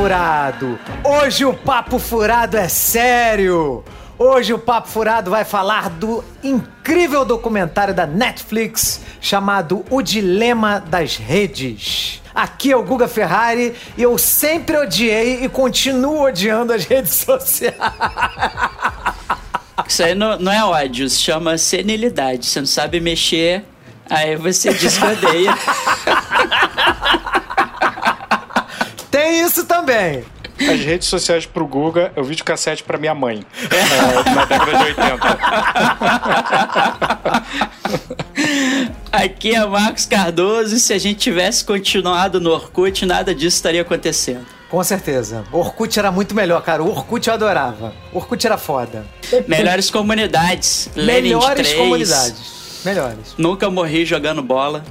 Furado! Hoje o Papo Furado é sério! Hoje o Papo Furado vai falar do incrível documentário da Netflix chamado O Dilema das Redes. Aqui é o Guga Ferrari e eu sempre odiei e continuo odiando as redes sociais. Isso aí não, não é ódio, se chama senilidade. Você não sabe mexer, aí você diz que odeia. Tem isso também. As redes sociais pro Guga é o videocassete pra minha mãe. É, na década de 80. Aqui é Marcos Cardoso e se a gente tivesse continuado no Orkut, nada disso estaria acontecendo. Com certeza. O Orkut era muito melhor, cara. O Orkut eu adorava. O Orkut era foda. Melhores comunidades. Melhores 3. comunidades. Melhores. Nunca morri jogando bola.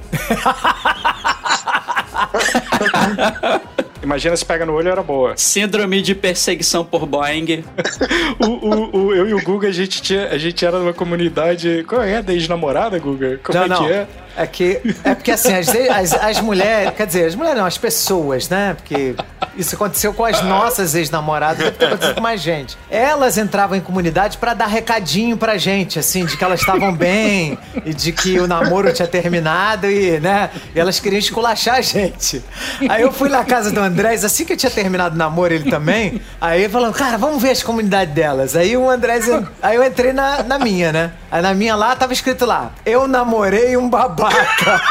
Imagina se pega no olho, era boa. Síndrome de perseguição por Boeing. o, o, o, eu e o Guga, a gente, tinha, a gente era numa comunidade. Qual é? Da ex-namorada, Guga? Como não, é não. que é? É que. É porque assim, as, as, as mulheres. Quer dizer, as mulheres não, as pessoas, né? Porque isso aconteceu com as nossas ex-namoradas, deve ter acontecido com mais gente. Elas entravam em comunidade para dar recadinho pra gente, assim, de que elas estavam bem e de que o namoro tinha terminado e, né? E elas queriam esculachar a gente. Aí eu fui na casa do Andrés, assim que eu tinha terminado o namoro, ele também. Aí falando, cara, vamos ver as comunidades delas. Aí o Andrés. Aí eu entrei na, na minha, né? Aí na minha lá tava escrito lá: Eu namorei um babaca.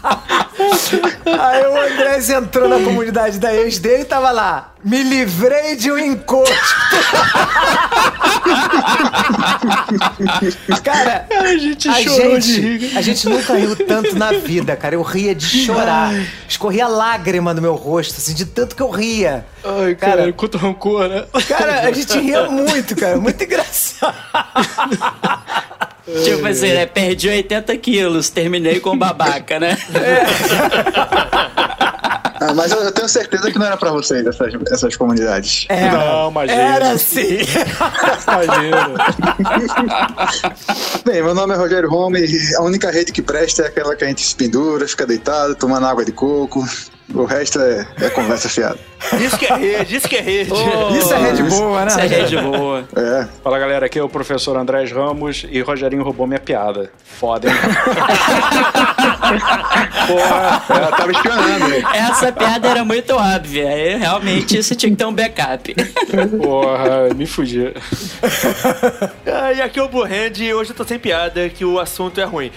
Aí o Andrés entrou na comunidade da ex dele e tava lá. Me livrei de um encosto. cara, a gente a chorou gente, de. A gente nunca riu tanto na vida, cara. Eu ria de chorar. Escorria lágrima no meu rosto, assim, de tanto que eu ria. Ai, cara, cara quanto rancor, né? Cara, a gente ria muito, cara. Muito engraçado. Tipo assim, né? Perdi 80 quilos, terminei com babaca, né? É. Ah, mas eu, tenho certeza que não era pra vocês essas, essas comunidades. Era, não, imagina. Era sim. imagina. Bem, meu nome é Rogério Home a única rede que presta é aquela que a gente se pendura, fica deitado, tomando água de coco. O resto é, é conversa fiada. Isso que é rede, isso que é rede. Oh, isso é rede boa, né? Isso é rede boa. É. Fala galera, aqui é o professor Andrés Ramos e Rogerinho roubou minha piada. Foda, hein? Porra, eu tava espionando. Hein? Essa piada era muito óbvia. Aí, realmente você tinha que ter um backup. Porra, me fugi. Ah, e aqui é o Burrand e hoje eu tô sem piada, que o assunto é ruim.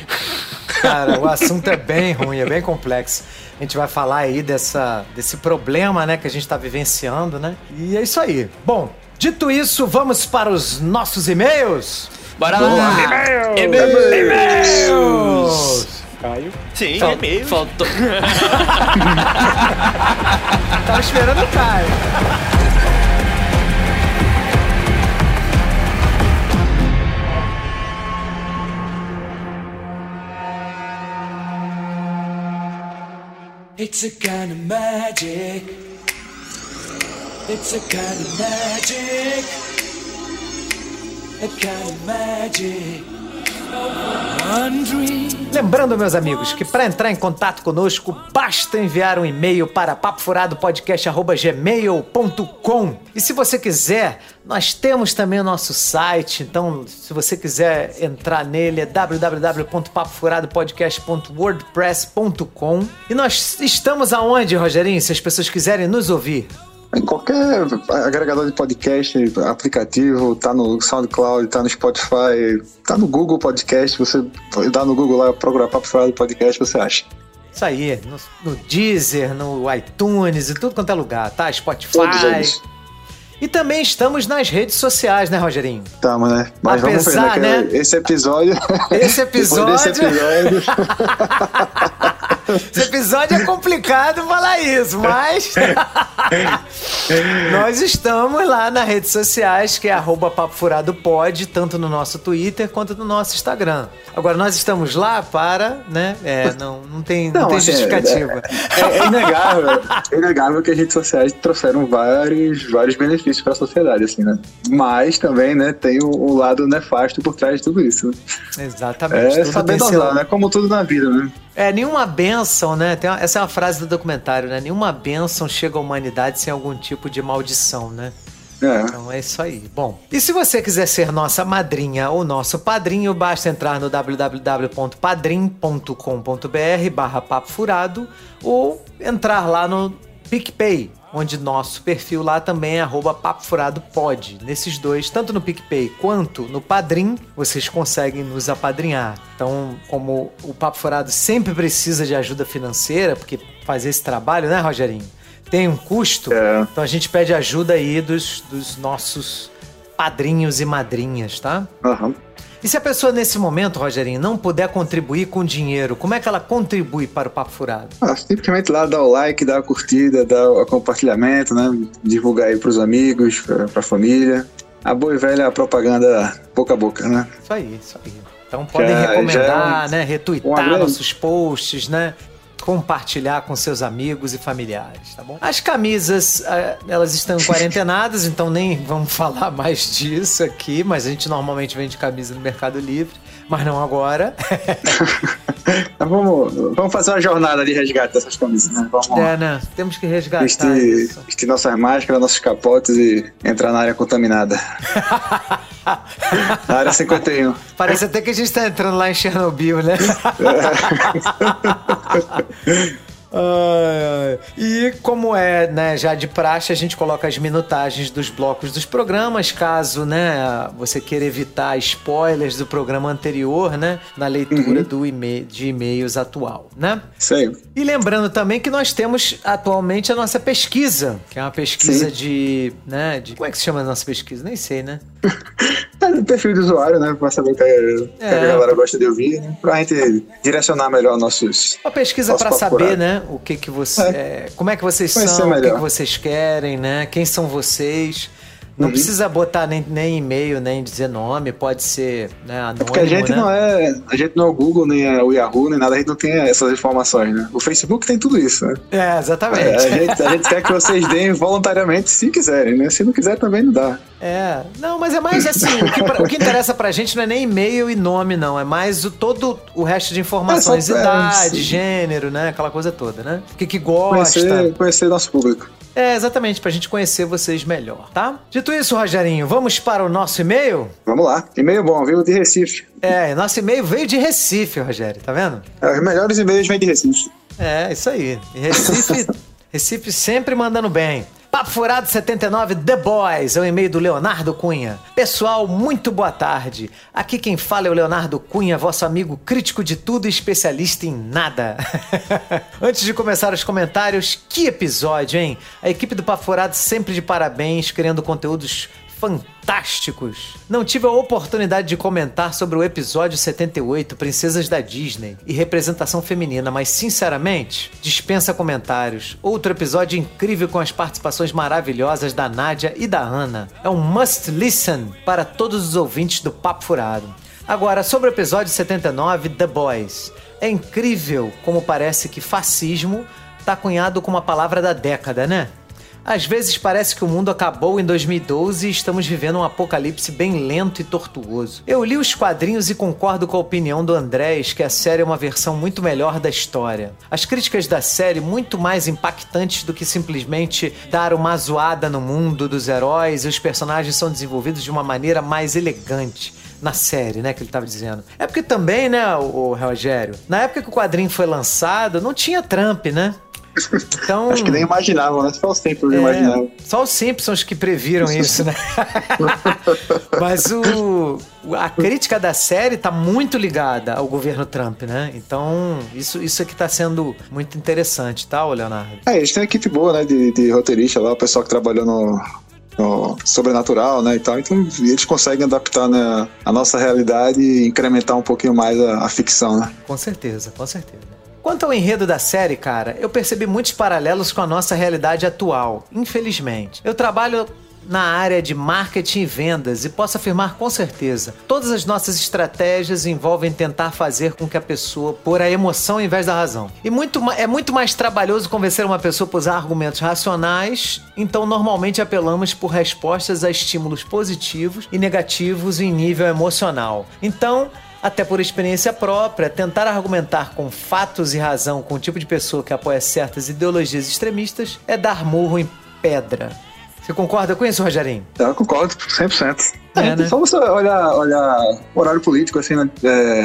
Cara, o assunto é bem ruim, é bem complexo. A gente vai falar aí dessa, desse problema, né, que a gente está vivenciando, né? E é isso aí. Bom, dito isso, vamos para os nossos e-mails? Bora lá! E-mail! E-mails! Caio. Sim, Fal- meio. Faltou. Tava esperando o Caio. It's a kind of magic. It's a kind of magic. A kind of magic. Lembrando, meus amigos, que para entrar em contato conosco, basta enviar um e-mail para papofuradopodcast.gmail.com E se você quiser, nós temos também o nosso site, então se você quiser entrar nele é www.papofuradopodcast.wordpress.com E nós estamos aonde, Rogerinho, se as pessoas quiserem nos ouvir? Em qualquer agregador de podcast, aplicativo, tá no SoundCloud, tá no Spotify, tá no Google Podcast, você dá no Google lá, procurar Papo Furado Podcast, você acha. Isso aí, no, no Deezer, no iTunes e tudo quanto é lugar, tá? Spotify. E também estamos nas redes sociais, né, Rogerinho? Tamo, né? Mas Apesar, vamos ver, né? né? Esse episódio. Esse episódio- desse episódio. Esse episódio é complicado falar isso, mas nós estamos lá nas redes sociais, que é arroba Papo Furado Pod, tanto no nosso Twitter quanto no nosso Instagram. Agora, nós estamos lá para, né? É, não, não tem, não, tem assim, justificativa. É, é inegável, é inegável que as redes sociais trouxeram vários, vários benefícios para a sociedade, assim, né? Mas também, né, tem o, o lado nefasto por trás de tudo isso. Exatamente. É saber dosar, né? Como tudo na vida, né? É, nenhuma bênção, né? Tem uma- essa é uma frase do documentário, né? Nenhuma bênção chega à humanidade sem algum tipo de maldição, né? É. Então é isso aí. Bom, e se você quiser ser nossa madrinha ou nosso padrinho, basta entrar no www.padrim.com.br barra papo furado ou entrar lá no PicPay, onde nosso perfil lá também é arroba papo furado pode. Nesses dois, tanto no PicPay quanto no Padrim, vocês conseguem nos apadrinhar. Então, como o Papo Furado sempre precisa de ajuda financeira, porque fazer esse trabalho, né, Rogerinho? Tem um custo, É. então a gente pede ajuda aí dos, dos nossos padrinhos e madrinhas, tá? Aham. E se a pessoa nesse momento, Rogerinho, não puder contribuir com dinheiro, como é que ela contribui para o Papo Furado? Ah, simplesmente lá dá o like, dá a curtida, dá o compartilhamento, né? Divulgar aí pros amigos, pra, pra família. A boa e velha propaganda boca a boca, né? Isso aí, isso aí. Então podem Já- recomendar, já- né? um Retweetar grande- nossos posts, né? Compartilhar com seus amigos e familiares, tá bom? As camisas, ah, elas estão quarentenadas, então nem vamos falar mais disso aqui, mas a gente normalmente vende camisa no Mercado Livre, mas não agora. Então vamos, vamos fazer uma jornada de resgate dessas camisas, né? Vamos é, né? Temos que resgatar vestir, vestir nossas máscaras, nossos capotes e entrar na área contaminada. na área 51. Parece até que a gente tá entrando lá em Chernobyl, né? Ai, ai. E como é né, já de praxe, a gente coloca as minutagens dos blocos dos programas, caso né, você queira evitar spoilers do programa anterior, né? Na leitura do e-mail, de e-mails atual, né? Aí. E lembrando também que nós temos atualmente a nossa pesquisa, que é uma pesquisa Sim. de, né, de... Como é que se chama a nossa pesquisa? Nem sei, né? É o perfil do usuário, né? Pra saber o que, a- que É. a galera gosta de ouvir, né? Pra gente direcionar melhor nossos. Uma pesquisa para saber, né? O que que você, é, como é que vocês Vai são, o que, que vocês querem, né? Quem são vocês? Não Uhum. precisa botar nem, nem e-mail, nem dizer nome, pode ser né, anônimo, Porque a gente né? não é. A gente não é o Google, nem é o Yahoo, nem nada, a gente não tem essas informações, né? O Facebook tem tudo isso, né? É, É, exatamente. a, gente, a gente quer que vocês deem voluntariamente se quiserem, né? Se não quiser, também não dá. É, não, mas é mais assim, o que, pra- o que interessa pra gente não é nem e-mail e nome, não. É mais o, todo o resto de informações, É, só- é, idade, gênero, né? Aquela coisa toda, né? O que, que gosta. Conhecer, conhecer nosso público. É, exatamente, pra gente conhecer vocês melhor, tá? Dito isso, Rogerinho, vamos para o nosso e-mail? Vamos lá. E-mail bom, viu? De Recife. É, nosso e-mail veio de Recife, Rogério, tá vendo? É, Os melhores e-mails vêm de Recife. É, isso aí. E Recife, Recife sempre mandando bem. Papo Furado 79 The Boys, é o e-mail do Leonardo Cunha. Pessoal, muito boa tarde. Aqui quem fala é o Leonardo Cunha, vosso amigo crítico de tudo e especialista em nada. Antes de começar os comentários, que episódio, hein? A equipe do Papo Furado sempre de parabéns, criando conteúdos fantásticos. Não tive a oportunidade de comentar sobre o episódio 78, Princesas da Disney, e representação feminina, mas sinceramente, dispensa comentários. Outro episódio incrível com as participações maravilhosas da Nádia e da Ana. É um must listen para todos os ouvintes do Papo Furado. Agora, sobre o episódio 79, The Boys. É incrível como parece que fascismo tá cunhado como a palavra da década, né? Às vezes parece que o mundo acabou em 2012 e estamos vivendo um apocalipse bem lento e tortuoso. Eu li os quadrinhos e concordo com a opinião do Andrés que a série é uma versão muito melhor da história. As críticas da série muito mais impactantes do que simplesmente dar uma zoada no mundo dos heróis e os personagens são desenvolvidos de uma maneira mais elegante na série, né, que ele tava dizendo. É porque também, né, o, Rogério, na época que o quadrinho foi lançado, não tinha Trump, né? Então, Acho que nem imaginavam, né? Só os tempos é, imaginavam. Só os Simpsons que previram isso, né? Mas o, a crítica da série tá muito ligada ao governo Trump, né? Então, isso, isso aqui tá sendo muito interessante, tá, Leonardo? É, eles têm uma equipe boa, né? De, de roteirista lá, o pessoal que trabalhou no, no sobrenatural, né? E tal. Então, eles conseguem adaptar né, a nossa realidade e incrementar um pouquinho mais a, a ficção, né? Com certeza, com certeza. Quanto ao enredo da série, cara, eu percebi muitos paralelos com a nossa realidade atual, infelizmente. Eu trabalho na área de marketing e vendas e posso afirmar com certeza, todas as nossas estratégias envolvem tentar fazer com que a pessoa pôr a emoção ao invés da razão. E muito, é muito mais trabalhoso convencer uma pessoa por usar argumentos racionais, então normalmente apelamos por respostas a estímulos positivos e negativos em nível emocional. Então, até por experiência própria, tentar argumentar com fatos e razão com o tipo de pessoa que apoia certas ideologias extremistas é dar murro em pedra. Você concorda com isso, Rogerinho? Eu concordo 100%. É, né? Só você olhar, olhar horário político, assim, né? É,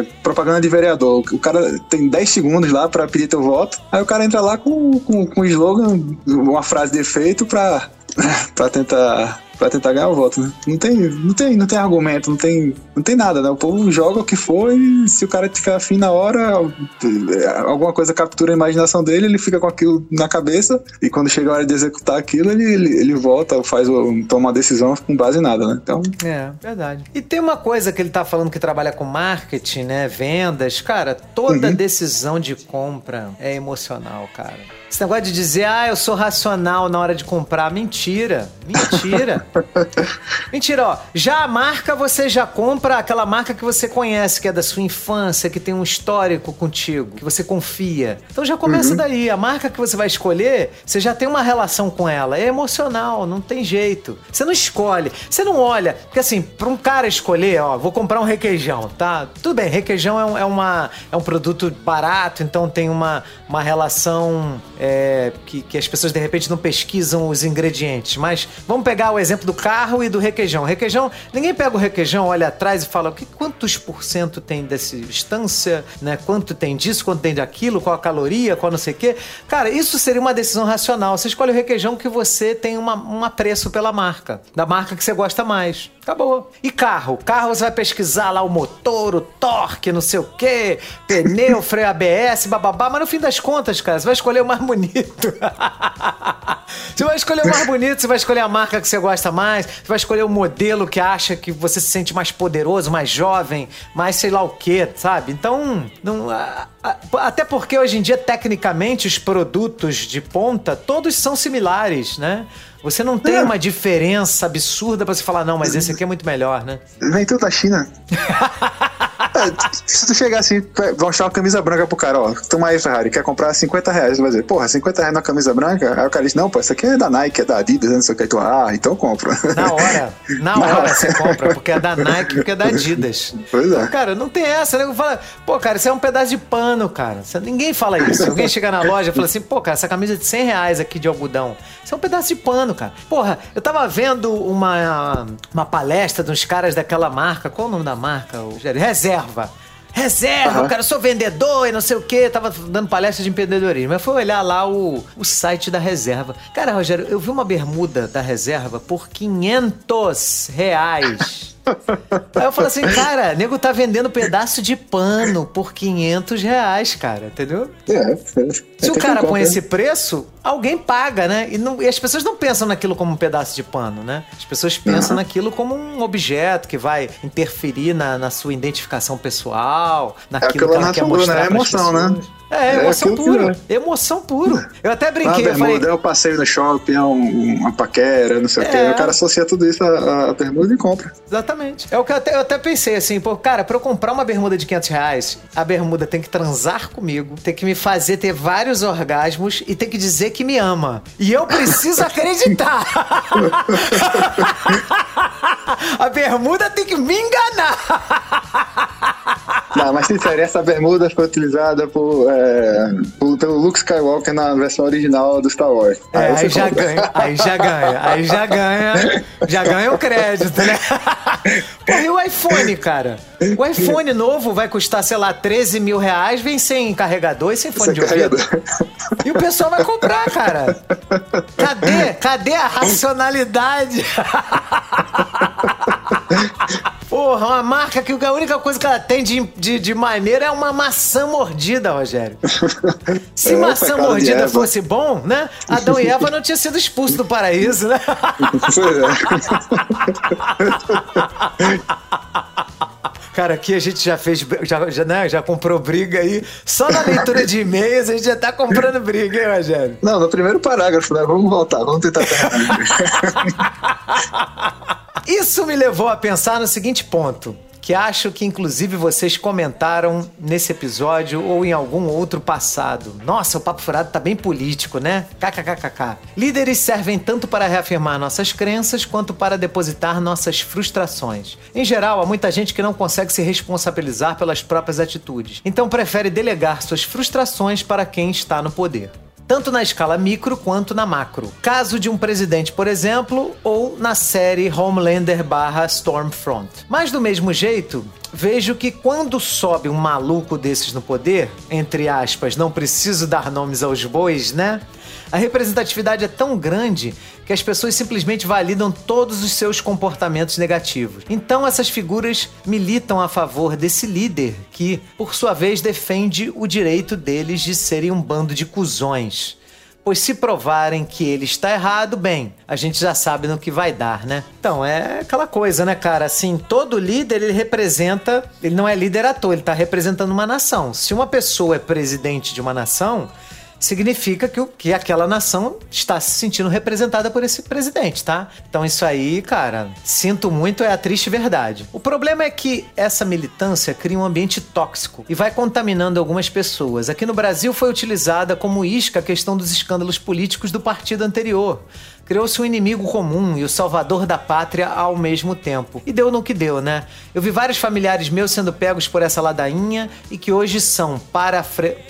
é, propaganda de vereador. O cara tem 10 segundos lá pra pedir teu voto, aí o cara entra lá com, com, com um slogan, uma frase de efeito pra, pra tentar para tentar ganhar o voto, né? Não tem, não tem, não tem argumento, não tem, não tem nada, né? O povo joga o que for e se o cara tiver afim na hora, alguma coisa captura a imaginação dele, ele fica com aquilo na cabeça e quando chega a hora de executar aquilo, ele, ele, ele volta, faz toma uma decisão com base em nada, né? Então, É, verdade. E tem uma coisa que ele tá falando que trabalha com marketing, né? Vendas. Cara, toda decisão de compra é emocional, cara. Esse negócio de dizer, ah, eu sou racional na hora de comprar. Mentira. Mentira. Mentira, ó. Já a marca, você já compra aquela marca que você conhece, que é da sua infância, que tem um histórico contigo, que você confia. Então já começa daí. A marca que você vai escolher, você já tem uma relação com ela. É emocional, não tem jeito. Você não escolhe, você não olha. Porque assim, pra um cara escolher, ó, vou comprar um requeijão, tá? Tudo bem, requeijão é, um- é uma, é um produto barato, então tem uma, uma relação é, que, que as pessoas de repente não pesquisam os ingredientes. Mas vamos pegar o exemplo do carro e do requeijão. Requeijão, ninguém pega o requeijão, olha atrás e fala que, quantos por cento tem dessa substância, né? Quanto tem disso, quanto tem daquilo, qual a caloria, qual não sei o quê. Cara, isso seria uma decisão racional. Você escolhe o requeijão que você tem uma, um apreço pela marca, da marca que você gosta mais. Acabou. E carro? Carro você vai pesquisar lá o motor, o torque, não sei o quê, pneu, freio ABS, bababá, mas no fim das contas, cara, você vai escolher o mais bonito. você vai escolher o mais bonito, você vai escolher a marca que você gosta mais, você vai escolher o modelo que acha que você se sente mais poderoso, mais jovem, mais sei lá o quê, sabe? Então, não, a- a- até porque hoje em dia, tecnicamente, os produtos de ponta, todos são similares, né? Você não tem É. uma diferença absurda pra você falar, não, mas esse aqui é muito melhor, né? vem tudo da China. É, se tu chegar assim, mostrar uma camisa branca pro cara, ó, toma aí, Ferrari, quer comprar 50 reais, ele vai dizer, porra, 50 reais na camisa branca? Aí o cara diz, não, pô, essa aqui é da Nike, é da Adidas, não sei o que. Tu, ah, então compra. Na hora, na Na hora hora. você compra, porque é da Nike, porque é da Adidas. Pois é. Então, cara, não tem essa, né? Fala, pô, cara, isso é um pedaço de pano, cara. Ninguém fala isso. Alguém chega na loja e fala assim, pô, cara, essa camisa é de 100 reais aqui de algodão. Isso é um pedaço de pano, cara. Porra, eu tava vendo uma, uma palestra de uns caras daquela marca. Qual o nome da marca? O Rogério? Reserva. Reserva, Aham. cara, eu sou vendedor e não sei o quê. Tava dando palestra de empreendedorismo. Eu fui olhar lá o, o site da reserva. Cara, Rogério, eu vi uma bermuda da reserva por 500 reais. Aí eu falo assim, cara, nego tá vendendo pedaço de pano por 500 reais, cara, entendeu? É, Se o cara põe esse preço, alguém paga, né? E, não- e as pessoas não pensam naquilo como um pedaço de pano, né? As pessoas pensam naquilo como um objeto que vai interferir na, na sua identificação pessoal, naquilo aquilo que ela quer sombra, mostrar né? É emoção, né? É, É emoção que pura. é. Emoção pura. Eu até Ah, brinquei, eu falei... bermuda, é um passeio no shopping, é um- uma paquera, não sei o É. quê. O cara associa tudo isso à, à bermuda e compra. Exatamente. É o que eu até, eu até pensei assim, pô, cara, pra eu comprar uma bermuda de 500 reais, a bermuda tem que transar comigo, tem que me fazer ter vários orgasmos e tem que dizer que me ama. E eu preciso acreditar. a bermuda tem que me enganar. Não, mas sincero, essa bermuda foi utilizada por, é, por- pelo Luke Skywalker na versão original do Star Wars. É, você aí já ganha, aí já ganha, aí já ganha, já ganha o crédito, né? Pô, e o iPhone, cara? O iPhone novo vai custar, sei lá, 13 mil reais, vem sem carregador e sem fone de Sem ouvido. carregador. E o pessoal vai comprar, cara. Cadê? Cadê a racionalidade? Porra, uma marca que a única coisa que ela tem de, de, de maneira é uma maçã mordida, Rogério. Se É, maçã mordida fosse bom, né? Adão e Eva não tinham sido expulsos do paraíso, né? Pois é. Cara, aqui a gente já fez, já, já, né, já comprou briga aí. Só na leitura de e-mails a gente já tá comprando briga, hein, Rogério? Não, no primeiro parágrafo, né? Vamos voltar, vamos tentar terminar. Isso me levou a pensar no seguinte ponto. que acho que inclusive vocês comentaram nesse episódio ou em algum outro passado. Nossa, o Papo Furado tá bem político, né? KKKKK. Líderes servem tanto para reafirmar nossas crenças quanto para depositar nossas frustrações. Em geral, há muita gente que não consegue se responsabilizar pelas próprias atitudes, então prefere delegar suas frustrações para quem está no poder tanto na escala micro quanto na macro. Caso de um presidente, por exemplo, ou na série Homelander barra Stormfront. Mas do mesmo jeito, vejo que quando sobe um maluco desses no poder, entre aspas, não preciso dar nomes aos bois, né? A representatividade é tão grande que as pessoas simplesmente validam todos os seus comportamentos negativos. Então essas figuras militam a favor desse líder que, por sua vez, defende o direito deles de serem um bando de cuzões. Pois se provarem que ele está errado, bem, a gente já sabe no que vai dar, né? Então, é aquela coisa, né, cara? Assim, todo líder, ele representa... Ele não é líder à toa, ele está representando uma nação. Se uma pessoa é presidente de uma nação, significa que, o, que aquela nação está se sentindo representada por esse presidente, tá? Então isso aí, cara, sinto muito, é a triste verdade. O problema é que essa militância cria um ambiente tóxico e vai contaminando algumas pessoas. Aqui no Brasil foi utilizada como isca a questão dos escândalos políticos do partido anterior criou-se um inimigo comum e o salvador da pátria ao mesmo tempo. E deu no que deu, né? Eu vi vários familiares meus sendo pegos por essa ladainha e que hoje são,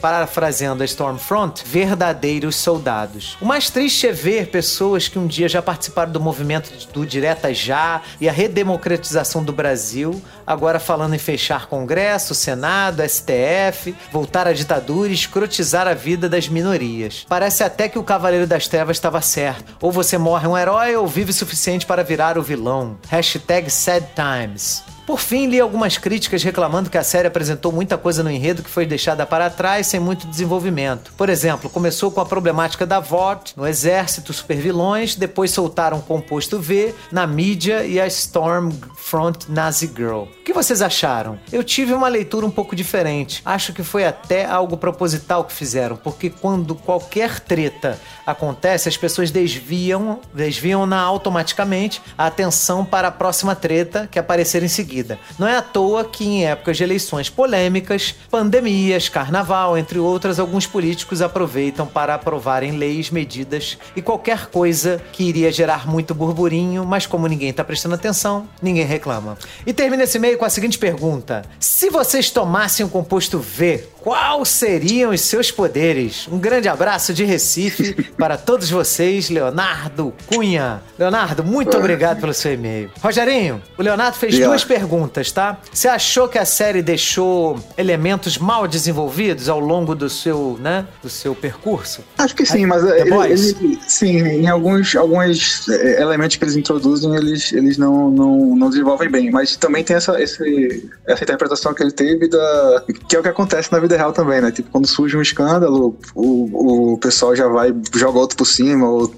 parafraseando a Stormfront, verdadeiros soldados. O mais triste é ver pessoas que um dia já participaram do movimento do Direta Já e a redemocratização do Brasil, agora falando em fechar Congresso, Senado, STF, voltar à ditadura e escrotizar a vida das minorias. Parece até que o Cavaleiro das Trevas estava certo. Ou você você morre um herói ou vive o suficiente para virar o vilão. Hashtag Sad Times. Por fim, li algumas críticas reclamando que a série apresentou muita coisa no enredo que foi deixada para trás sem muito desenvolvimento. Por exemplo, começou com a problemática da VOT no exército, supervilões, depois soltaram composto V na mídia e a Stormfront Nazi Girl. O que vocês acharam? Eu tive uma leitura um pouco diferente. Acho que foi até algo proposital que fizeram, porque quando qualquer treta acontece, as pessoas desviam, desviam-na automaticamente a atenção para a próxima treta que aparecer em seguida seguida. Não é à toa que, em épocas de eleições polêmicas, pandemias, carnaval, entre outras, alguns políticos aproveitam para aprovarem leis, medidas e qualquer coisa que iria gerar muito burburinho, mas como ninguém está prestando atenção, ninguém reclama. E termina esse meio com a seguinte pergunta: Se vocês tomassem o composto V, quais seriam os seus poderes? Um grande abraço de Recife para todos vocês, Leonardo Cunha. Leonardo, muito obrigado pelo seu e-mail. Rogerinho, o Leonardo fez duas perguntas, tá? Você achou que a série deixou elementos mal desenvolvidos ao longo do seu, né, do seu percurso? Acho que sim, mas The ele, ele- sim, em alguns, alguns eh, elementos que eles introduzem, eles, eles não, não, não desenvolvem bem. Mas também tem essa, esse, essa interpretação que ele teve da. que é o que acontece na vida real também, né? Tipo, quando surge um escândalo, o, o pessoal já vai, joga outro por cima, ou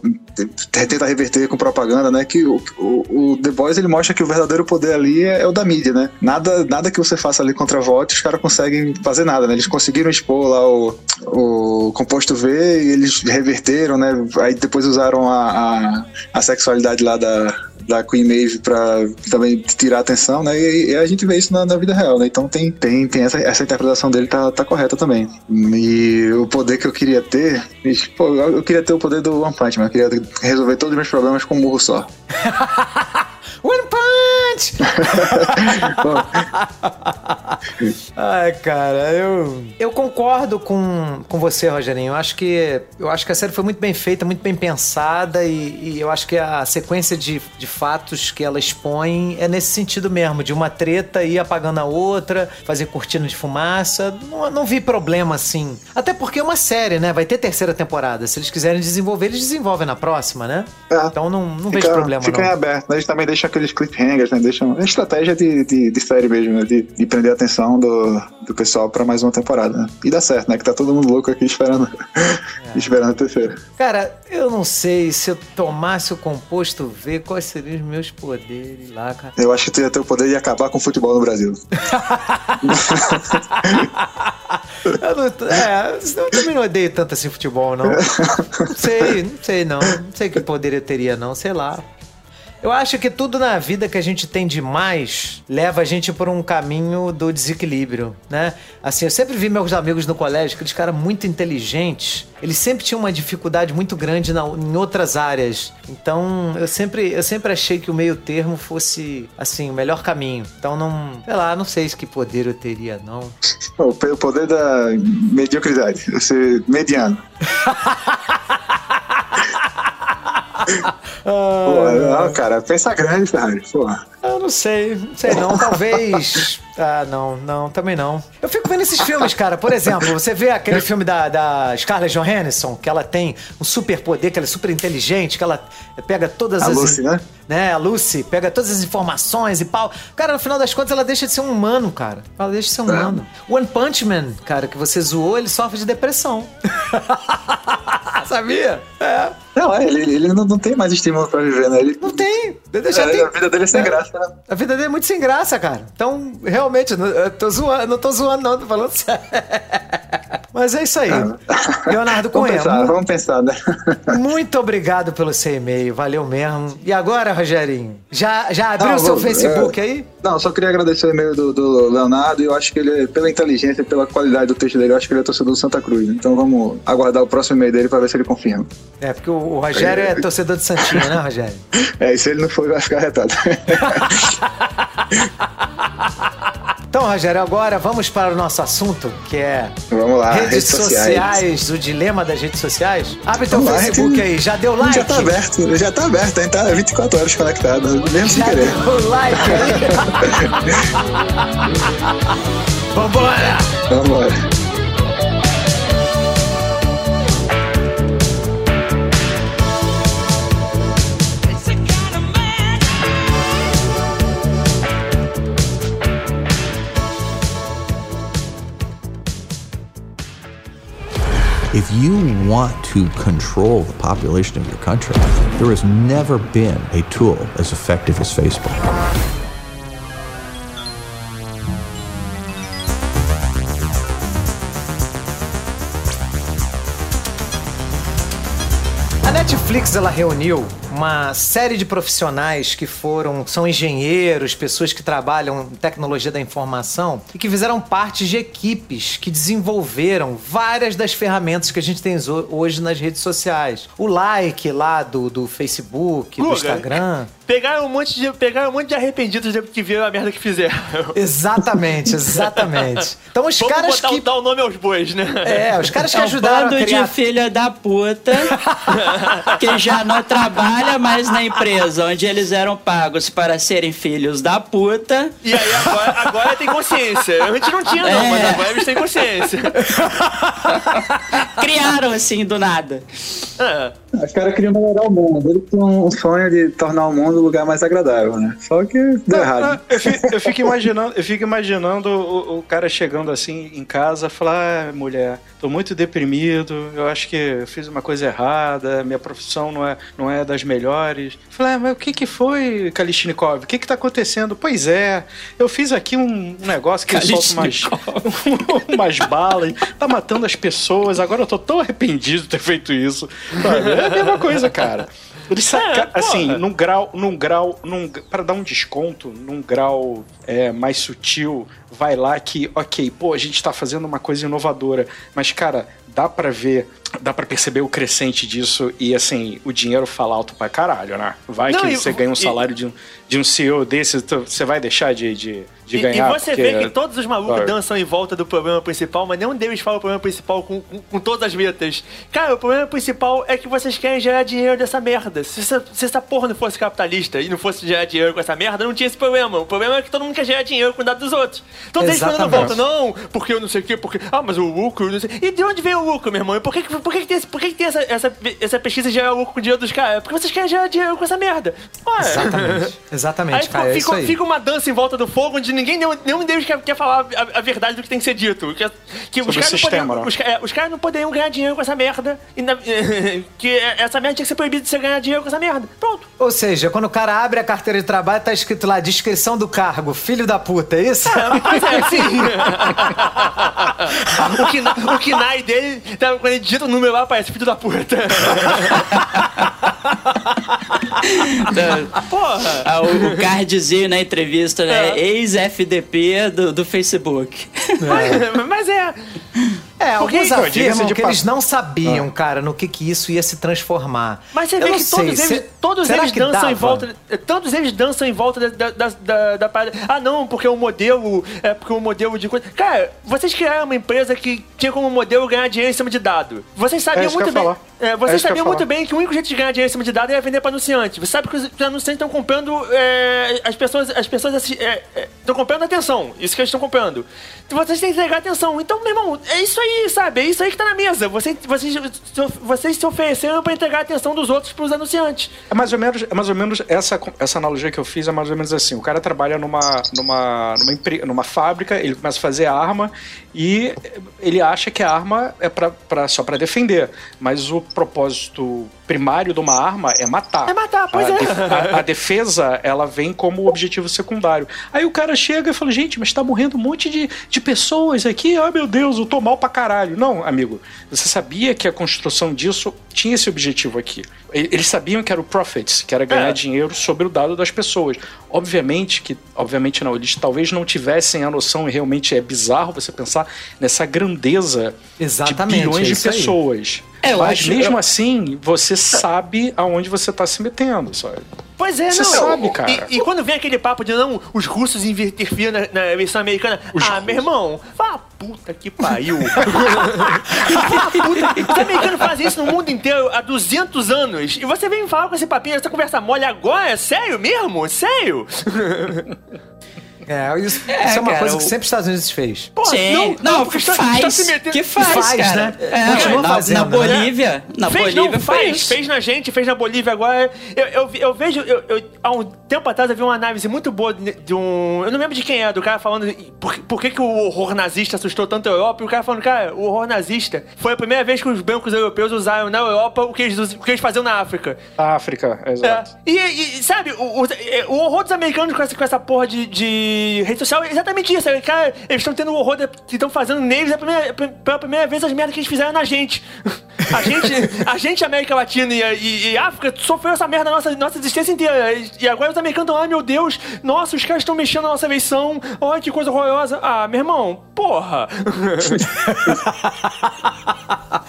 tenta reverter com propaganda, né? Que o, o, o The Boys ele mostra que o verdadeiro poder ali é, é o da mídia, né? Nada, nada que você faça ali contra a voto, os caras conseguem fazer nada, né? Eles conseguiram expor lá o, o composto V e eles reverteram, né? Aí depois usaram a, a, a sexualidade lá da, da Queen Maeve pra também tirar a atenção, né? E, e a gente vê isso na, na vida real, né? Então tem, tem, tem essa, essa interpretação dele tá, tá correta também. E o poder que eu queria ter, eu, queria ter o poder do One Punch Man, eu queria resolver todos os meus problemas com um murro só. One Punch! Ai, cara, eu, eu concordo com, com você, Rogerinho. Eu acho que eu acho que a série foi muito bem feita, muito bem pensada e, e eu acho que a sequência de, de fatos que ela expõe é nesse sentido mesmo, de uma treta ir apagando a outra, fazer cortina de fumaça. Não, não vi problema assim. Até porque é uma série, né? Vai ter terceira temporada. Se eles quiserem desenvolver, eles desenvolvem na próxima, né? É. Então não, não vejo problema, fica não. em aberto, né? Eles também deixam aqueles cliffhangers, né? Deixam. É estratégia de, de, de série mesmo, né? De, de prender a atenção do, do pessoal pra mais uma temporada, né? E dá certo, né? Que tá todo mundo louco aqui esperando, É. esperando a terceira. Cara, eu não sei se eu tomasse o composto V, quais seriam os meus poderes lá, cara. Eu acho que tu ia ter o poder de acabar com o futebol no Brasil. Eu não, é, eu também não odeio tanto assim futebol, não. Não sei, não sei não. Não sei que poder eu teria, não, sei lá. Eu acho que tudo na vida que a gente tem demais leva a gente por um caminho do desequilíbrio, né? Assim, eu sempre vi meus amigos no colégio, aqueles caras muito inteligentes, eles sempre tinham uma dificuldade muito grande na- em outras áreas. Então, eu sempre, eu sempre achei que o meio termo fosse, assim, o melhor caminho. Então, não, sei lá, não sei que poder eu teria, não. O poder da mediocridade. Você mediano. Pô, não, cara, pensa grande, Ferrari. Porra. Eu não sei, não sei não, talvez. Ah, não, não, também não. Eu fico vendo esses filmes, cara. Por exemplo, você vê aquele filme da, da Scarlett Johansson, que ela tem um super poder, que ela é super inteligente, que ela pega todas A as. Lucy, né? né? A Lucy pega todas as informações e pau. Cara, no final das contas, ela deixa de ser um humano, cara. Ela deixa de ser um humano. O One Punch Man, cara, que você zoou, ele sofre de depressão. Sabia? É. Não, é, ele, ele não, não tem mais estímulo pra viver, né? Ele, Não tem. Já é, tem- A vida dele é sem graça, né? A vida dele é muito sem graça, cara. Então, realmente, eu tô zoando, não tô zoando, não, tô falando sério. Mas é isso aí. Leonardo Vamos Cunha, pensar, vamos pensar, né? muito obrigado pelo seu e-mail, valeu mesmo. E agora, Rogerinho? Já, já abriu o seu vou- Facebook é, aí? Não, só queria agradecer o e-mail do, do Leonardo e eu acho que ele, pela inteligência, pela qualidade do texto dele, eu acho que ele é torcedor do Santa Cruz. Então vamos aguardar o próximo e-mail dele pra ver se ele confirma. É, porque o, o Rogério é torcedor de Santinha, né, Rogério? É, e se ele não for, vai ficar retado. Então, Rogério, agora vamos para o nosso assunto, que é Vamos lá, redes, sociais. o dilema das redes sociais. Abre teu Vamos lá, Facebook que- aí, já deu like? Já tá aberto, já tá aberto, a gente tá 24 horas conectado, mesmo sem Já querer. deu like aí? Vambora! Vamos embora. It's a kind of man. If you want to control the population of your country, there has never been a tool as effective as Facebook. Netflix ela reuniu uma série de profissionais que foram são engenheiros, pessoas que trabalham em tecnologia da informação e que fizeram parte de equipes que desenvolveram várias das ferramentas que a gente tem hoje nas redes sociais. O like lá do, do Facebook, do Guga, Instagram. Pegaram um monte de, pegaram um monte de arrependidos depois que viram a merda que fizeram. Exatamente, exatamente. Então os Vamos caras botar, que dar o nome aos bois, né? é, os caras que É um ajudaram a criar de filha da puta que já não trabalha mais na empresa onde eles eram pagos para serem filhos da puta. E aí agora, agora tem consciência. Antes não tinha, não, É. mas agora eles têm consciência. Criaram assim do nada. É. Os caras queriam melhorar o mundo. Eles tinham um sonho de tornar o mundo um lugar mais agradável, né? Só que deu errado. Ah, eu, fico, eu fico imaginando, eu fico imaginando o, o cara chegando assim em casa, falar: ah, mulher, tô muito deprimido, eu acho que eu fiz uma coisa errada, minha profissão não é, não é das melhores. Falei, ah, mas o que que foi, Kalishnikov? O que que tá acontecendo? Pois é, eu fiz aqui um negócio que solta umas, umas balas, tá matando as pessoas, agora eu tô tão arrependido de ter feito isso. Sabe? É a mesma coisa, cara. Ele saca, assim, porra. num grau, num grau, num, para dar um desconto, num grau é, mais sutil, vai lá que, ok, pô, a gente tá fazendo uma coisa inovadora, mas, cara, dá pra ver, dá pra perceber o crescente disso e, assim, o dinheiro fala alto pra caralho, né? Vai Não, que você ganha um e- salário de um, de um CEO desse, tu- você vai deixar de, de, de E, ganhar? e você porque- vê que todos os malucos Claro. dançam em volta do problema principal, mas nenhum deles fala o problema principal com, com, com todas as letras. Cara, o problema principal é que vocês querem gerar dinheiro dessa merda. Se essa, se essa porra não fosse capitalista e não fosse gerar dinheiro com essa merda, não tinha esse problema. O problema é que todo mundo quer gerar dinheiro com o dado dos outros. Todos eles falando volta, não, porque eu não sei o quê, porque. Ah, mas o lucro, não sei. E de onde veio o lucro, meu irmão? E por que, que- por que, que tem, esse- por que, que tem essa, essa, essa pesquisa de gerar lucro com o dinheiro dos caras? Porque vocês querem gerar dinheiro com essa merda. Ué. Exatamente. Exatamente, Aí cara. É isso fica, aí. fica uma dança em volta do fogo onde ninguém, nenhum, deles quer, quer falar a, a verdade do que tem que ser dito. Que, que os caras não né? é, os caras não poderiam ganhar dinheiro com essa merda. E na- que essa merda tinha que ser proibida de você ganhar dinheiro com essa merda. Pronto. Ou seja, quando o cara abre a carteira de trabalho, tá escrito lá, descrição do cargo, filho da puta, é isso? Mas é assim. o, kina, o KINAI dele, tá, quando ele digita o número lá, parece filho da puta. Porra! Ah, o, o cardzinho na entrevista, né? É. Ex-FDP do, do Facebook. Mas, mas é. É, Porque, alguns então, diga-se afirmam que eles não sabiam, cara, no que, que isso ia se transformar. Mas você Eu vê que sei, todos eles, se- todos será eles que dançam dava? em volta. Todos eles dançam em volta da, da, da, da parada. Ah, não, porque o modelo. É porque o modelo de coisa. Cara, vocês criaram uma empresa que tinha como modelo ganhar dinheiro em cima de dado. Vocês sabiam É que muito bem. falar. É, É vocês isso que eu ia sabiam muito bem que o único jeito de ganhar dinheiro em cima de dado era vender para anunciante. Você sabe que os anunciantes estão comprando. é, as pessoas as pessoas estão comprando atenção. Isso que eles estão comprando. Então vocês têm que entregar atenção. Então, meu irmão, é isso aí, sabe? É isso aí que tá na mesa. Vocês, vocês, vocês se ofereceram para entregar a atenção dos outros pros anunciantes. É mais ou menos, é mais ou menos essa, essa analogia que eu fiz é mais ou menos assim. O cara trabalha numa, numa, numa, empre- numa fábrica, ele começa a fazer arma e ele acha que a arma é pra, pra, só para defender. Mas o propósito primário de uma arma é matar. É matar, pois a, é. a- a defesa, ela vem como objetivo secundário. Aí o cara chega e fala, gente, mas tá morrendo um monte de, de pessoas aqui. Ah, meu Deus, eu tô mal pra caralho. Não, amigo, você sabia que a construção disso tinha esse objetivo aqui. Eles sabiam que era o profits, que era ganhar É. dinheiro sobre o dado das pessoas. Obviamente que, obviamente não, eles talvez não tivessem a noção e realmente é bizarro você pensar nessa grandeza Exatamente, de bilhões é de isso aí. pessoas. É, Mas acho- mesmo eu- assim, você sabe aonde você tá se metendo, sabe? Pois é, Você não. sabe, eu- cara. E, e quando vem aquele papo de não, os russos interferir na, na eleição americana. ah, meu irmão, vá puta que pariu. Puta. Os americanos fazem isso no mundo inteiro há 200 anos. E você vem me falar com esse papinho, essa conversa mole agora? Sério mesmo? Sério? É, isso, É, isso é uma cara, coisa o- que sempre os Estados Unidos fez. Pô, Sim, não, porque que está- faz, está se metendo- que faz, faz, cara. né? É, Continua na, fazendo, na né? Bolívia, na fez, Bolívia não, foi fez, fez na gente, fez na Bolívia agora. Eu, eu, eu vejo, eu, eu- há um tempo atrás eu vi uma análise muito boa de, de um. Eu não lembro de quem é, do cara falando por, por que, que o horror nazista assustou tanto a Europa. E o cara falando, cara, o horror nazista foi a primeira vez que os bancos europeus usaram na Europa o que eles, o que eles faziam na África. A África, É. exato. E, e, sabe, o, o, o horror dos americanos com essa, com essa porra de, de rede social é exatamente isso. É, cara, eles estão tendo o horror que estão fazendo neles a primeira- pela primeira vez as merdas que eles fizeram na gente. A gente, a gente América Latina e, e- e África, sofreu essa merda na nossa, nossa existência inteira. E- E agora os americanos estão, ai meu Deus, nossa, os caras estão mexendo na nossa eleição. Olha que coisa horrorosa. Ah, meu irmão, porra.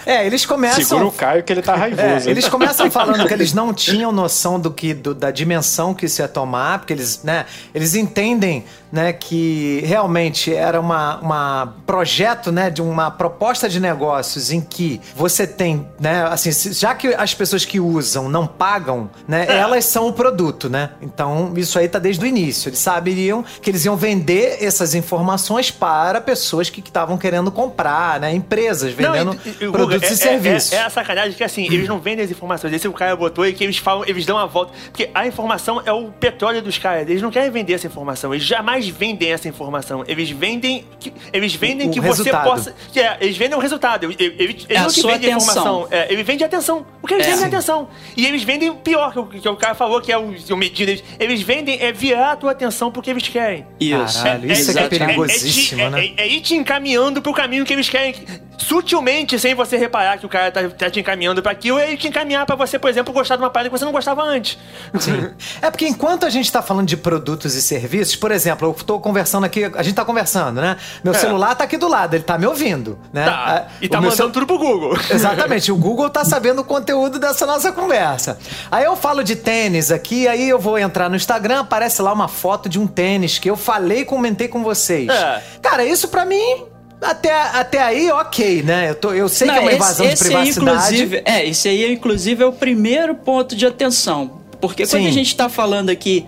É, eles começam. Segura o Caio que ele tá É, raivoso. eles começam falando que eles não tinham noção do que do- da dimensão que isso ia tomar, porque eles, né, eles entendem, né, que realmente era uma, uma projeto, né, de uma proposta de negócios em que você tem, né, assim, já que as pessoas que usam não pagam, né, elas são o produto, né? Então, isso aí tá desde o início. Eles saberiam que eles iam vender essas informações para pessoas que estavam querendo comprar, né, empresas vendendo e- e- e, produtos Guga, e é- serviços. É, é a sacanagem que assim, eles não vendem as informações. Esse o cara botou e que eles falam, eles dão a volta. Porque a informação é o petróleo dos caras. Eles não querem vender essa informação. Eles jamais vendem essa informação. Eles vendem. Que, eles vendem O- o que resultado. você possa. Que é, eles vendem o resultado. Eles, eles, eles É a não que vendem a atenção. informação. É, eles vendem atenção. O que eles É. vendem é atenção. E eles vendem pior, que o, que o cara falou que é o, o medida. Eles, eles vendem é virar a tua atenção porque eles querem. Isso. Caralho, isso é que é exatamente. perigosíssimo, é, né? é, é ir te encaminhando pro caminho que eles querem. Sutilmente, sem você reparar que o cara tá, tá te encaminhando pra aquilo, é ir te encaminhar pra você, por exemplo, gostar de uma parada que você não gostava antes. Sim. É porque enquanto a gente tá falando de produtos e serviços, por exemplo, eu tô conversando aqui, a gente tá conversando, né? Meu É. celular tá aqui do lado, ele tá me ouvindo, né? Tá. Ah, E tá mandando cel- tudo pro Google. Exatamente, o Google tá sabendo o conteúdo dessa nossa conversa. Aí eu falo de tênis aqui, aí eu vou entrar no Instagram, aparece lá uma foto de um tênis que eu falei e comentei com vocês. É. Cara, isso pra mim, até, até aí, ok, né? Eu, tô, eu sei que é uma esse- invasão de esse aí, privacidade. inclusive, é, esse aí, inclusive, é o primeiro ponto de atenção. Porque quando Sim. a gente tá falando aqui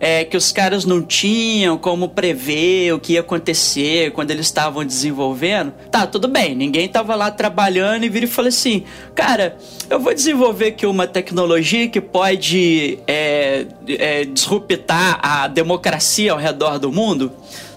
é, que os caras não tinham como prever o que ia acontecer quando eles estavam desenvolvendo, tá, tudo bem, ninguém tava lá trabalhando e vira e fala assim, cara, eu vou desenvolver aqui uma tecnologia que pode é, é, disruptar a democracia ao redor do mundo,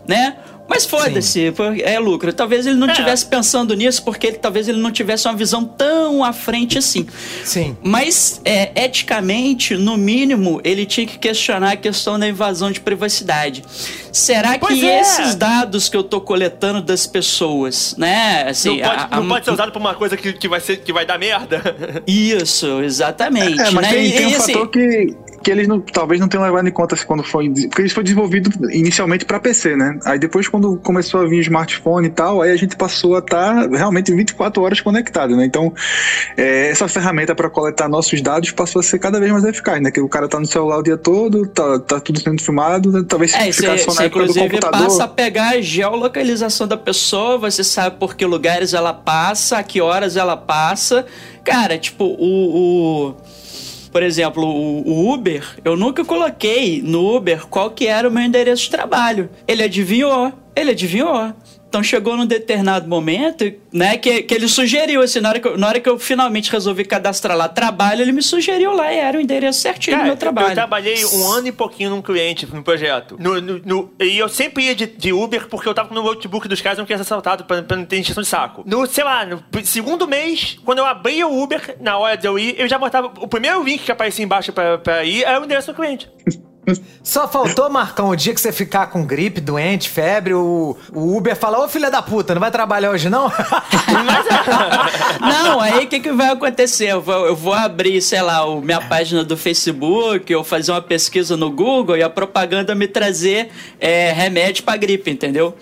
né? Mas foda-se, é lucro. Talvez ele não É. estivesse pensando nisso, porque ele- talvez ele não tivesse uma visão tão à frente assim. Sim. Mas, é, eticamente, no mínimo, ele tinha que questionar a questão da invasão de privacidade. Será Pois que é. esses dados que eu tô coletando das pessoas, né? Assim, não pode, a- a- não pode ser usado pra uma coisa que, que, vai, ser, que vai dar merda. Isso, exatamente. É, mas né? tem, E- tem um e, assim, fator que. Que eles não, talvez não tenham levado em conta quando foi. Porque isso foi desenvolvido inicialmente para PC, né? Aí depois, quando começou a vir smartphone e tal, aí a gente passou a estar tá realmente 24 horas conectado, né? Então, é, essa ferramenta para coletar nossos dados passou a ser cada vez mais eficaz, né? Que o cara tá no celular o dia todo, tá, tá tudo sendo filmado, né? talvez É, ficar você, só na você época do computador. passa a pegar a geolocalização da pessoa, você sabe por que lugares ela passa, a que horas ela passa. Cara, tipo, o. o- por exemplo, o, Uber, eu nunca coloquei no Uber qual que era o meu endereço de trabalho. Ele adivinhou, ele adivinhou. Então chegou num determinado momento, né, que, que ele sugeriu, assim, na hora, que eu, na hora que eu finalmente resolvi cadastrar lá trabalho, ele me sugeriu lá e era o endereço certinho do Cara, meu eu- trabalho. Eu trabalhei um ano e pouquinho num cliente, num projeto. No, no- no- e eu sempre ia de, de Uber porque eu tava com o notebook dos caras e não queria ser assaltado pra, pra não ter injeção de saco. No, sei lá, no segundo mês, quando eu abri o Uber, na hora de eu ir, eu já botava. O primeiro link que aparecia embaixo pra, pra ir era o endereço do cliente. Só faltou, Marcão, o dia que você ficar com gripe, doente, febre, o, o Uber fala, ô filha da puta, não vai trabalhar hoje não? Não, aí o que, que vai acontecer? Eu vou, eu vou abrir, sei lá, o, minha página do Facebook, ou fazer uma pesquisa no Google e a propaganda me trazer é, remédio pra gripe, entendeu?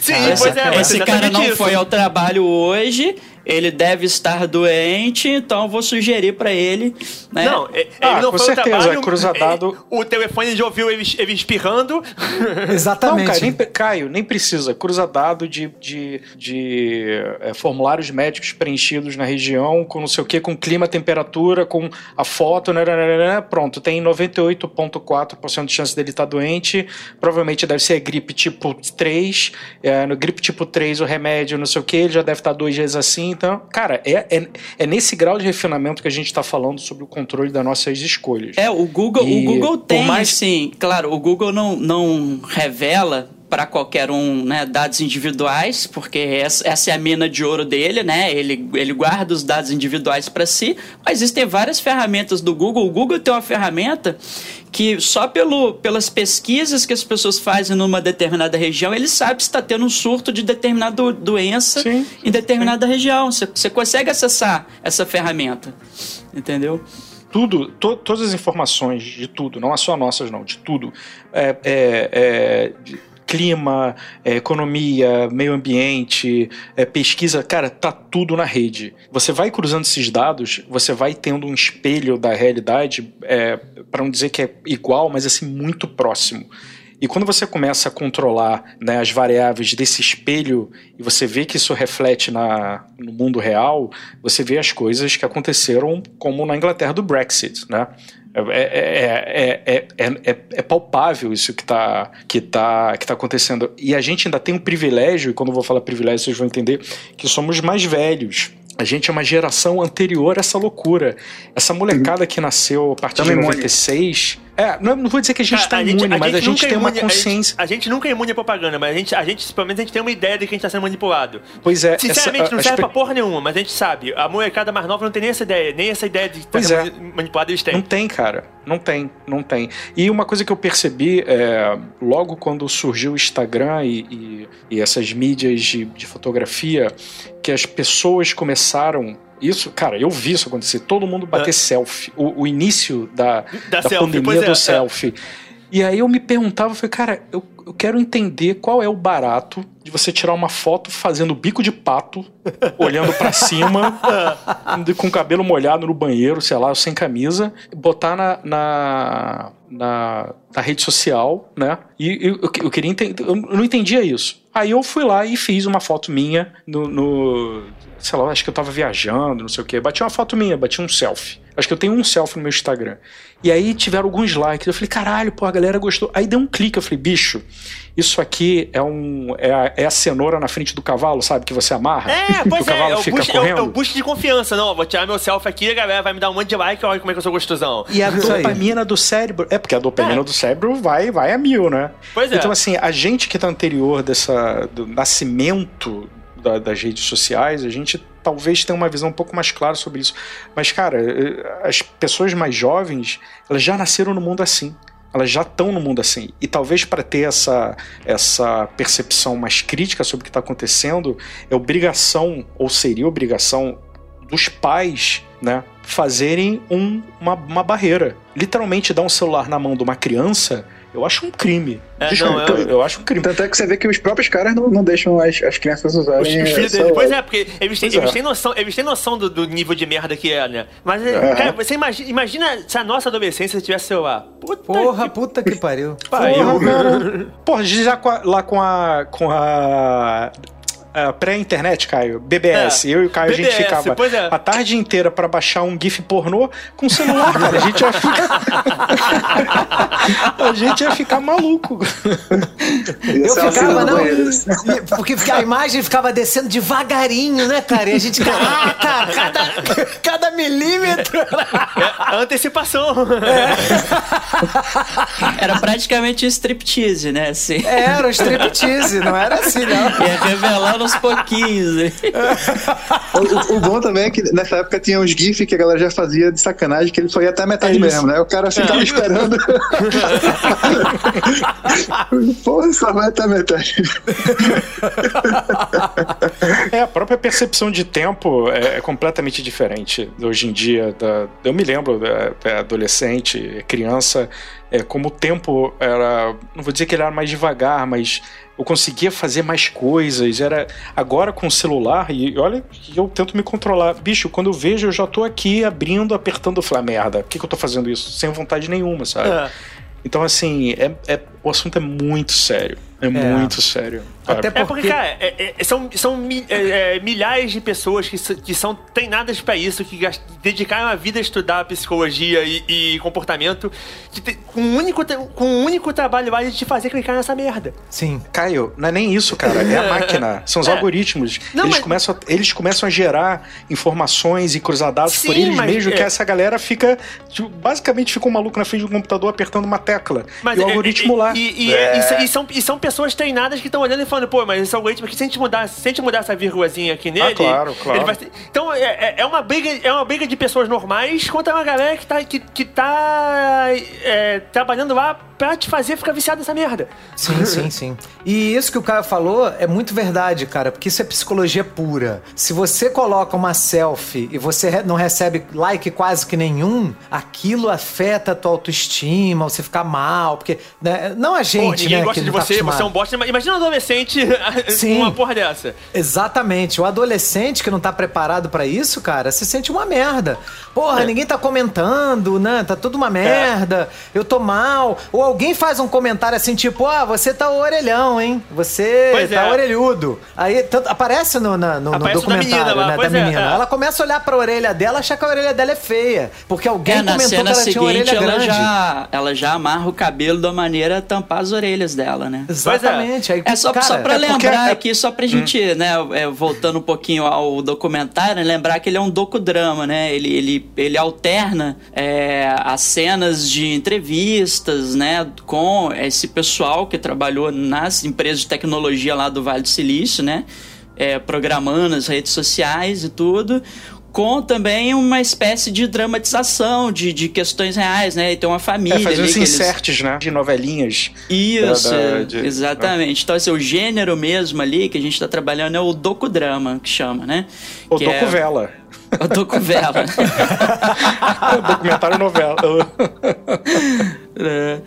Sim, esse, pois é, mas esse cara não isso. foi ao trabalho hoje, ele deve estar doente, então eu vou sugerir pra ele, né? Não, é- ele Ah, não com foi certeza, trabalho, cruzadado- ele- o telefone já ouviu ele, ele espirrando. Não, Exatamente. cara, nem, Caio, nem precisa. Cruza dado de, de, de é, formulários médicos preenchidos na região, com não sei o que, com clima, temperatura, com a foto, né, né, né, né, pronto, tem 98,4% de chance dele estar doente. Provavelmente deve ser gripe tipo 3. É, no gripe tipo 3, o remédio, não sei o que, ele já deve estar dois dias assim. Então, cara, é, é, é nesse grau de refinamento que a gente está falando sobre o controle das nossas escolhas. É, o Google, E o Google tem, mais- sim, claro, o Google não, não revela para qualquer um né, dados individuais, porque essa, essa é a mina de ouro dele, né? Ele, ele guarda os dados individuais para si, mas existem várias ferramentas do Google. O Google tem uma ferramenta que só pelo, pelas pesquisas que as pessoas fazem numa determinada região, ele sabe se está tendo um surto de determinada do- doença Sim, em determinada região. Você, você consegue acessar essa ferramenta, entendeu? tudo, to- todas as informações de tudo, não é só nossas não, de tudo, é, é- é de clima, é, economia, meio ambiente, é, pesquisa, cara, tá tudo na rede. Você vai cruzando esses dados, você vai tendo um espelho da realidade, é, para não dizer que é igual, mas assim muito próximo. E quando você começa a controlar né, as variáveis desse espelho e você vê que isso reflete na, no mundo real, você vê as coisas que aconteceram como na Inglaterra do Brexit, né? É, é, é, é, é, é- é palpável isso que está que tá, que tá acontecendo. E a gente ainda tem um privilégio, e quando eu vou falar privilégio, vocês vão entender que somos mais velhos. A gente é uma geração anterior a essa loucura. Essa molecada que nasceu a partir Tamo de imune. 96. É, não, não vou dizer que a gente está imune, mas a gente nunca é tem uma imune- a gente- consciência. A gente, nunca é imune à propaganda, mas a gente, a gente, pelo menos, a gente tem uma ideia de que a gente tá sendo manipulado. Pois é, Sinceramente, essa- não a- serve pra porra nenhuma, mas a gente sabe. A molecada mais nova não tem nem essa ideia, nem essa ideia de estar Pois sendo é. mani- manipulado eles têm. Não tem, cara. Não tem, não tem. E uma coisa que eu percebi é, logo quando surgiu o Instagram e, e- e essas mídias de, de fotografia, que as pessoas começaram. Isso, cara, eu vi isso acontecer. Todo mundo bater selfie. O, o início da, Da da, selfie, pandemia pois é, do é. selfie. E aí eu me perguntava, eu falei, cara, eu, eu quero entender qual é o barato de você tirar uma foto fazendo bico de pato, olhando pra cima, com o cabelo molhado no banheiro, sei lá, sem camisa, botar na, na, na, na rede social, né? E eu, eu, eu queria entender, eu não entendia isso. Aí eu fui lá e fiz uma foto minha no, no- sei lá, acho que eu tava viajando, não sei o que. Bati uma foto minha, bati um selfie. Acho que eu tenho um selfie no meu Instagram. E aí tiveram alguns likes. Eu falei, caralho, pô, a galera gostou. Aí deu um clique, eu falei, bicho, isso aqui é um é a, é a cenoura na frente do cavalo, sabe? Que você amarra. É, que pois o cavalo é, é o, fica boost, é, o, correndo. é o boost de confiança. Não, vou tirar meu selfie aqui, a galera vai me dar um monte de like, olha como é que eu sou gostosão. E a dopamina do cérebro. É, porque a dopamina É. do cérebro vai, vai a mil, né? Pois é. Então, assim, a gente que tá anterior dessa, do nascimento da- das redes sociais, a gente talvez tenha uma visão um pouco mais clara sobre isso. Mas, cara, eh, as pessoas mais jovens, elas já nasceram no mundo assim. Elas já estão no mundo assim. E talvez para ter essa, essa percepção mais crítica sobre o que está acontecendo, é obrigação, ou seria obrigação dos pais, né, fazerem um- uma, uma barreira. Literalmente dar um celular na mão de uma criança, eu acho um crime. É, Desculpa, não, eu... eu- acho um crime. Tanto é que você vê que os próprios caras não, não deixam as, as crianças Os, usarem. os dele. Pois é, porque eles têm, Pois é. eles têm noção, eles têm noção do, do nível de merda que é, né? Mas, Aham. cara, você imagina, imagina se a nossa adolescência tivesse celular. Puta Porra, que puta que pariu. Porra, cara. Porra, já com a- lá com a. com a. a pré-internet, Caio, BBS. É, Eu e o Caio, a gente BBS, ficava é. a tarde inteira pra baixar um GIF pornô com o celular, cara. A gente ia ficar. a gente ia ficar maluco. Eu ficava, não. Porque a imagem ficava descendo devagarinho, né, cara? E a gente, caraca, cada, cada milímetro. É, antecipação. Era praticamente um striptease, né? Assim. Era o striptease, não era assim, não. Ia revelando aos pouquinhos. né? O, o bom também é que nessa época tinha uns GIFs que a galera já fazia de sacanagem, que ele só ia até a metade mesmo, né? O cara ficava esperando. Porra, só vai até a metade. É, a própria percepção de tempo é, é completamente diferente hoje em dia. Da, eu me lembro, é, é, adolescente, é, criança, é, como o tempo era. Não vou dizer que ele era mais devagar, mas eu conseguia fazer mais coisas. Era agora com o celular, e olha eu tento me controlar. Bicho, quando eu vejo, eu já tô aqui abrindo, apertando, eu falo, "Ah, merda, por que, que eu tô fazendo isso? Sem vontade nenhuma, sabe? É. Então, assim, é, é- o assunto é muito sério. É, muito sério. Até É porque, Porque- cara, é- é- são, são mi- é- é, milhares de pessoas que, que são treinadas pra isso, que gas- dedicaram a vida a estudar psicologia e, e comportamento, que tem- com, um único, tra- com um único trabalho lá de te fazer clicar nessa merda. Sim. Caio, não é nem isso, cara. É a máquina. São os É. algoritmos. Não, eles, mas- começam a, eles começam a gerar informações e cruzar dados por Sim, eles mas mesmos, é- que essa galera fica. tipo, basicamente fica um maluco na frente do computador apertando uma tecla. Mas e o é- algoritmo lá. E, e- e são- e são, e são pessoas treinadas que estão olhando e falando, pô, mas esse algoritmo aqui, se a gente mudar, se a gente mudar essa vírgulazinha aqui nele. Ah, claro, claro. ser- Então é, é- é uma briga, é uma briga de pessoas normais contra uma galera que tá, que, que tá é, trabalhando lá pra te fazer ficar viciado nessa merda. Sim, sim, sim. E isso que o Caio falou é muito verdade, cara, porque isso é psicologia pura. Se você coloca uma selfie e você não recebe like quase que nenhum, aquilo afeta a tua autoestima, você fica mal, porque né, não a Pô, gente, ninguém né, gosta que de tá você, você é um acostumado. bosta. Imagina um adolescente com uma porra dessa. Exatamente. O adolescente que não tá preparado pra isso, cara, se sente uma merda. Porra, ninguém tá comentando, né? Tá tudo uma merda. Eu tô mal. Ou alguém faz um comentário assim, tipo, ah, você tá orelhão, hein? Você Pois tá é. orelhudo. Aí tanto- aparece no, na- no, no Aparece o da documentário, menina lá, né? Da é, menina. é. Ela começa a olhar pra orelha dela, achar que a orelha dela é feia. Porque alguém É, na comentou que cena ela tinha uma seguinte, orelha ela grande. já, ela já amarra o cabelo da maneira a tampar as orelhas dela, né? Exatamente. Aí, É só, cara, só pra é lembrar é- aqui, só pra gente, né, é, voltando um pouquinho ao documentário, lembrar que ele é um docudrama, né? Ele, ele, ele alterna é, as cenas de entrevistas, né, com esse pessoal que trabalhou nas empresas de tecnologia lá do Vale do Silício, né? É, programando as redes sociais e tudo. Com também uma espécie de dramatização de, de questões reais, né? E tem uma família. É, fazer uns eles- inserts, né? De novelinhas. isso, Da- da- é, de- exatamente. Então, assim, o gênero mesmo ali que a gente tá trabalhando é o docudrama, que chama, né? O que é- docuvela. O docuvela. Documentário novela. É.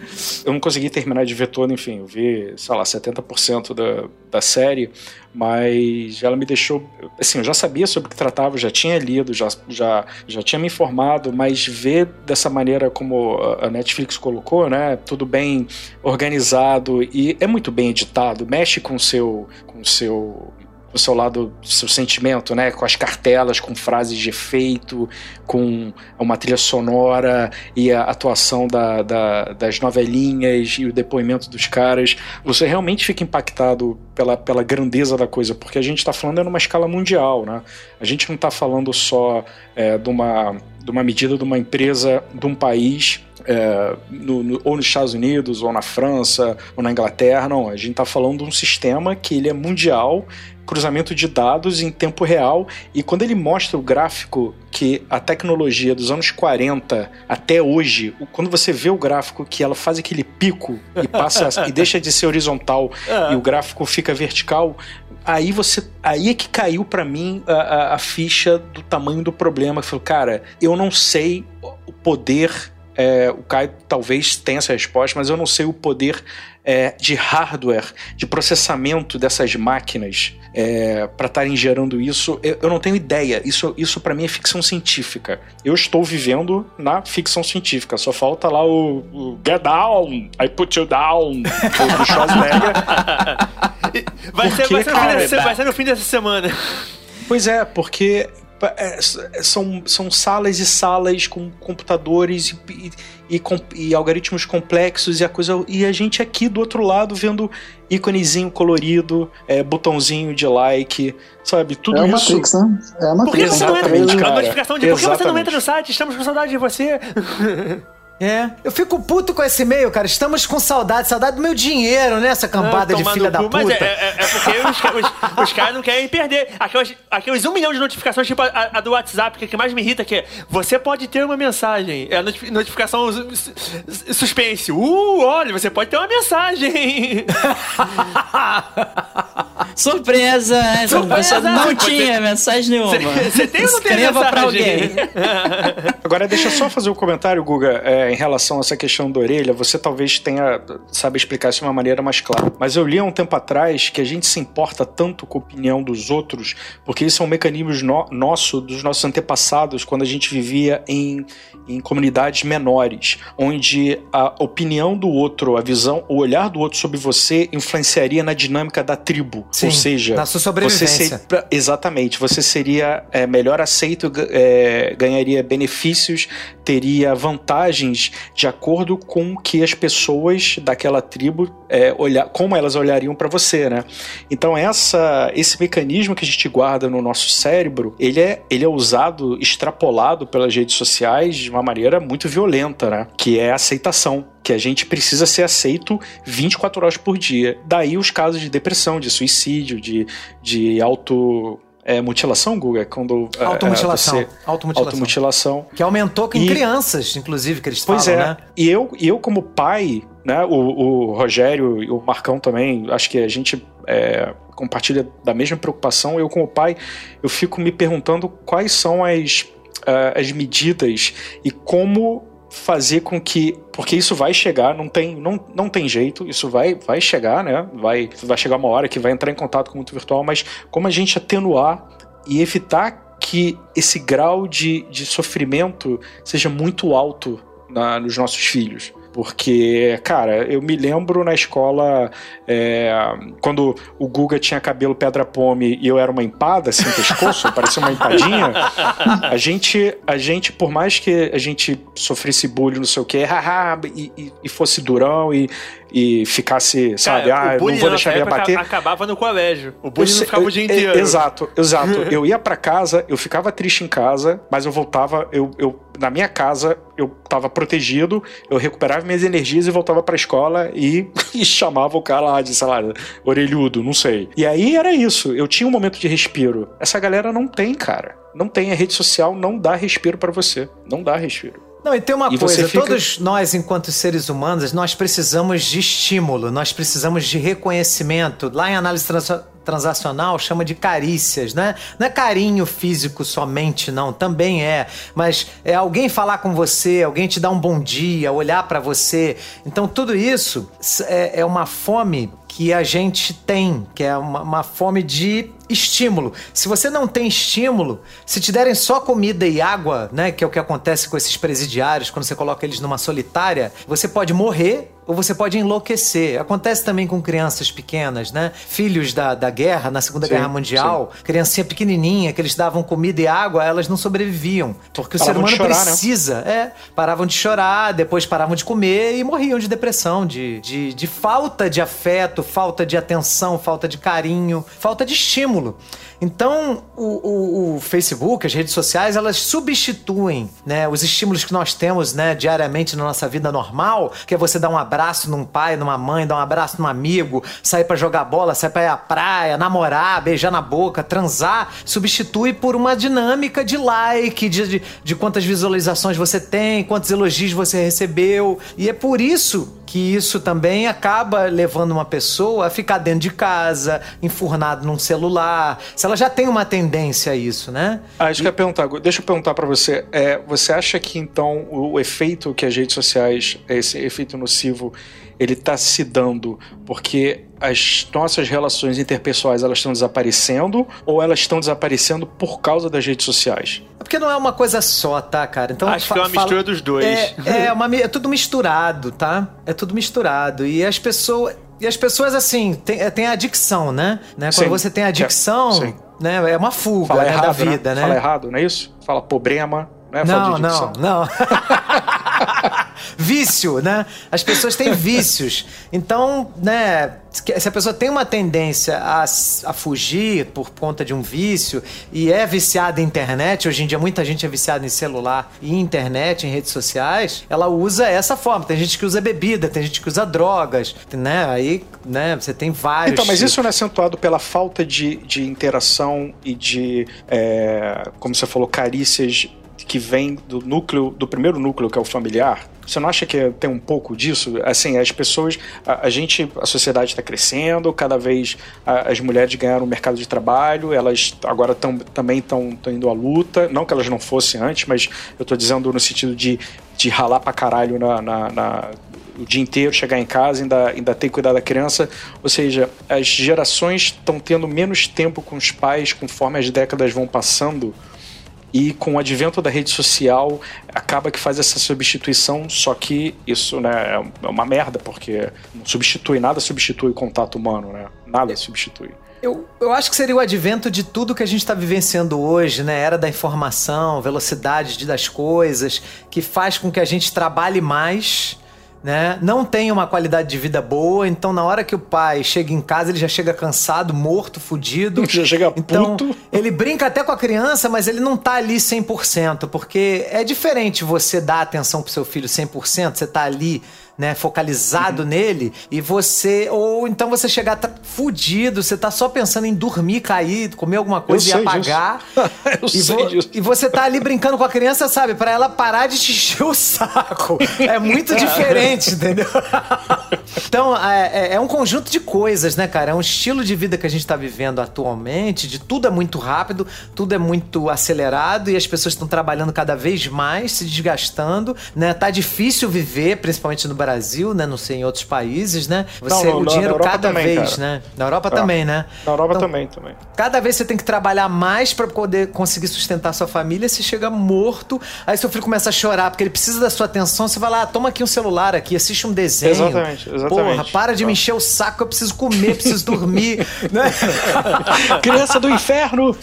eu não consegui terminar de ver todo, enfim, eu vi, sei lá, 70% da, da série, mas ela me deixou, assim, eu já sabia sobre o que tratava, já tinha lido, já, já, já tinha me informado, mas ver dessa maneira como a- a Netflix colocou, né, tudo bem organizado e é muito bem editado, mexe com o seu, com o seu o seu lado, seu sentimento, né? Com as cartelas, com frases de efeito, com uma trilha sonora e a atuação da, da- das novelinhas e o depoimento dos caras. Você realmente fica impactado pela, pela grandeza da coisa, porque a gente está falando é numa escala mundial, né? A gente não está falando só é, de, uma, de uma medida de uma empresa de um país é, no, no, ou nos Estados Unidos, ou na França, ou na Inglaterra, não. A gente está falando de um sistema que ele é mundial, cruzamento de dados em tempo real, e quando ele mostra o gráfico que a tecnologia dos anos 40 até hoje, quando você vê o gráfico que ela faz aquele pico e passa e deixa de ser horizontal e o gráfico fica vertical, aí você aí é que caiu para mim a, a, a, ficha do tamanho do problema. Eu falei, cara, eu não sei o poder é, o Caio talvez tenha essa resposta, mas eu não sei o poder é, de hardware, de processamento dessas máquinas é, para estarem gerando isso. Eu, eu, não tenho ideia. Isso, isso para mim é ficção científica. Eu estou vivendo na ficção científica. Só falta lá o, o Get Down, I Put You Down, do Schwarzenegger. vai, ser, vai, ser cara, vai ser no fim dessa semana. Pois é, porque é, são, são salas e salas com computadores e, e, e, e, algoritmos complexos e a coisa e a gente aqui do outro lado vendo íconezinho colorido, é, botãozinho de like, sabe? Tudo é isso. Matrix, né? É a Matrix. Por que você não entra? A notificação de por que você não entra no site? Estamos com saudade de você. É. Eu fico puto com esse e-mail, cara. Estamos com saudade, saudade do meu dinheiro, né? Essa cambada ah, de filha da puta. Mas é, é, é porque os, os, os caras não querem perder. Aqueles, aqueles um milhão de notificações, tipo a, a, do WhatsApp, que, é que mais me irrita, que é você pode ter uma mensagem. É a notificação suspense. Uh, olha, você pode ter uma mensagem. Surpresa! Surpresa! Não tinha mensagem nenhuma. Você tem ou não tem Escreva pra alguém. Agora, deixa eu só fazer um comentário, Guga. É, em relação a essa questão da orelha, você talvez tenha, sabe explicar isso de uma maneira mais clara. Mas eu li há um tempo atrás que a gente se importa tanto com a opinião dos outros, porque isso é um mecanismo no, nosso, dos nossos antepassados, quando a gente vivia em, em comunidades menores, onde a opinião do outro, a visão, o olhar do outro sobre você influenciaria na dinâmica da tribo. Sim, Ou seja, na sua sobrevivência. Você ser, exatamente, você seria é, melhor aceito, é, ganharia benefícios, teria vantagens de acordo com que as pessoas daquela tribo é, olhar, como elas olhariam para você, né? Então essa, esse mecanismo que a gente guarda no nosso cérebro, ele é, ele é usado, extrapolado pelas redes sociais de uma maneira muito violenta, né? Que é a aceitação que a gente precisa ser aceito 24 horas por dia. Daí os casos de depressão, de suicídio, de, de auto é, mutilação, Guga? Quando, é, automutilação. É, automutilação. automutilação. Que aumentou em e, crianças, inclusive, que eles pois falam, é. né? E eu, eu, como pai, né, o, o Rogério e o Marcão também, acho que a gente é, compartilha da mesma preocupação. Eu, como pai, eu fico me perguntando quais são as, uh, as medidas e como fazer com que porque isso vai chegar não tem não, não tem jeito isso vai vai chegar né? Vai vai chegar uma hora que vai entrar em contato com o mundo virtual mas como a gente atenuar e evitar que esse grau de, de sofrimento seja muito alto na, nos nossos filhos porque, cara, eu me lembro na escola, é, quando o Guga tinha cabelo pedra-pome e eu era uma empada, assim, pescoço, parecia uma empadinha. A gente, a gente, por mais que a gente sofresse bullying, não sei o quê, haha, e, e, fosse durão e, e ficasse, sabe, Cara, ah, não vou deixar ele bater. Acabava no colégio. O bullying eu, não ficava eu, o dia inteiro. Exato, exato. eu ia para casa, eu ficava triste em casa, mas eu voltava, eu, eu na minha casa, eu tava protegido, eu recuperava minhas energias e voltava pra escola e, e chamava o cara lá de, sei lá, orelhudo, não sei. E aí era isso, eu tinha um momento de respiro. Essa galera não tem, cara. Não tem, a rede social não dá respiro para você. Não dá respiro. Não, e tem uma e coisa, fica... todos nós, enquanto seres humanos, nós precisamos de estímulo, nós precisamos de reconhecimento. Lá em análise trans transacional chama de carícias, né? Não é carinho físico somente, não, também é, mas é alguém falar com você, alguém te dar um bom dia, olhar para você. Então tudo isso é, é uma fome que a gente tem, que é uma, uma, fome de estímulo. Se você não tem estímulo, se te derem só comida e água, né, que é o que acontece com esses presidiários quando você coloca eles numa solitária, você pode morrer ou você pode enlouquecer. Acontece também com crianças pequenas, né? Filhos da, da guerra, na Segunda sim, Guerra Mundial, sim. criancinha pequenininha, que eles davam comida e água, elas não sobreviviam. Porque paravam o ser humano chorar, né? precisa. Né? É, paravam de chorar, depois paravam de comer e morriam de depressão, de, de, de falta de afeto, falta de atenção, falta de carinho, falta de estímulo. Então, o, o, o Facebook, as redes sociais, elas substituem né, os estímulos que nós temos né, diariamente na nossa vida normal, que é você dar um abraço num pai, numa mãe, dar um abraço num amigo, sair para jogar bola, sair pra ir à praia, namorar, beijar na boca, transar, substitui por uma dinâmica de like, de, de, de quantas visualizações você tem, quantos elogios você recebeu. E é por isso que isso também acaba levando uma pessoa a ficar dentro de casa, enfurnado num celular. Se ela já tem uma tendência a isso, né? Ah, isso que eu ia perguntar. Deixa eu perguntar para você. É, você acha que então o efeito que as redes sociais, esse efeito nocivo, ele está se dando porque as nossas relações interpessoais elas estão desaparecendo ou elas estão desaparecendo por causa das redes sociais? É porque não é uma coisa só, tá, cara? Então Acho que é uma mistura dos dois. É, é, uma, é tudo misturado, tá? É tudo misturado. E as pessoas. E as pessoas, assim, tem, é, tem a adicção, né? né? Quando Sim. você tem adicção, Sim. né? É uma fuga Fala né, errado, da vida, né? Fala errado, não é isso? Fala problema, não é falta Não, de não, não. Vício, né? As pessoas têm vícios. Então, né, se a pessoa tem uma tendência a, a fugir por conta de um vício e é viciada em internet, hoje em dia muita gente é viciada em celular e internet, em redes sociais, ela usa essa forma. Tem gente que usa bebida, tem gente que usa drogas, né? Aí, né, você tem vários. Então, mas tipos. isso não é acentuado pela falta de, de interação e de, é, como você falou, carícias que vem do núcleo, do primeiro núcleo, que é o familiar? Você não acha que tem um pouco disso? Assim, as pessoas, a, a gente, a sociedade está crescendo, cada vez a- as mulheres ganharam o mercado de trabalho, elas agora tão, também estão indo à luta, não que elas não fossem antes, mas eu estou dizendo no sentido de, de ralar pra caralho na, na- na- o dia inteiro, chegar em casa, ainda, ainda ter que cuidar da criança. Ou seja, as gerações estão tendo menos tempo com os pais conforme as décadas vão passando. E com o advento da rede social, acaba que faz essa substituição, só que isso né, é uma merda, porque não substitui, nada substitui o contato humano, né? Nada substitui. Eu, eu acho que seria o advento de tudo que a gente está vivenciando hoje, né? Era da informação, velocidade de- das coisas, que faz com que a gente trabalhe mais, né? Não tenha uma qualidade de vida boa, então na hora que o pai chega em casa, ele já chega cansado, morto, fudido. Já chega então, puto. ele brinca até com a criança, mas ele não tá ali 100%, porque é diferente você dar atenção pro seu filho 100%, você tá ali, né, focalizado nele, e você, ou então você chegar tá fudido, você tá só pensando em dormir, cair, comer alguma coisa e sei apagar. Eu e, sei disso. e você tá ali brincando com a criança, sabe, Pra ela parar de te encher o saco. É muito diferente, entendeu? Então, é, é- é um conjunto de coisas, né, cara? É um estilo de vida que a gente tá vivendo atualmente, de tudo é muito rápido, tudo é muito acelerado e as pessoas estão trabalhando cada vez mais, se desgastando, né? Tá difícil viver, principalmente no Brasil, né? Não sei, em outros países, né? Você, Não, no- o na dinheiro cada também, vez, cara. né? Na Europa Ah. também, né? Na Europa Então, também, também. Cada vez você tem que trabalhar mais pra poder conseguir sustentar sua família. Você chega morto, aí seu filho começa a chorar porque ele precisa da sua atenção. Você vai lá, toma aqui um celular aqui, assiste um desenho. Exatamente, exatamente. Porra, para de me encher o saco, eu preciso comer, preciso dormir. né? Criança do inferno!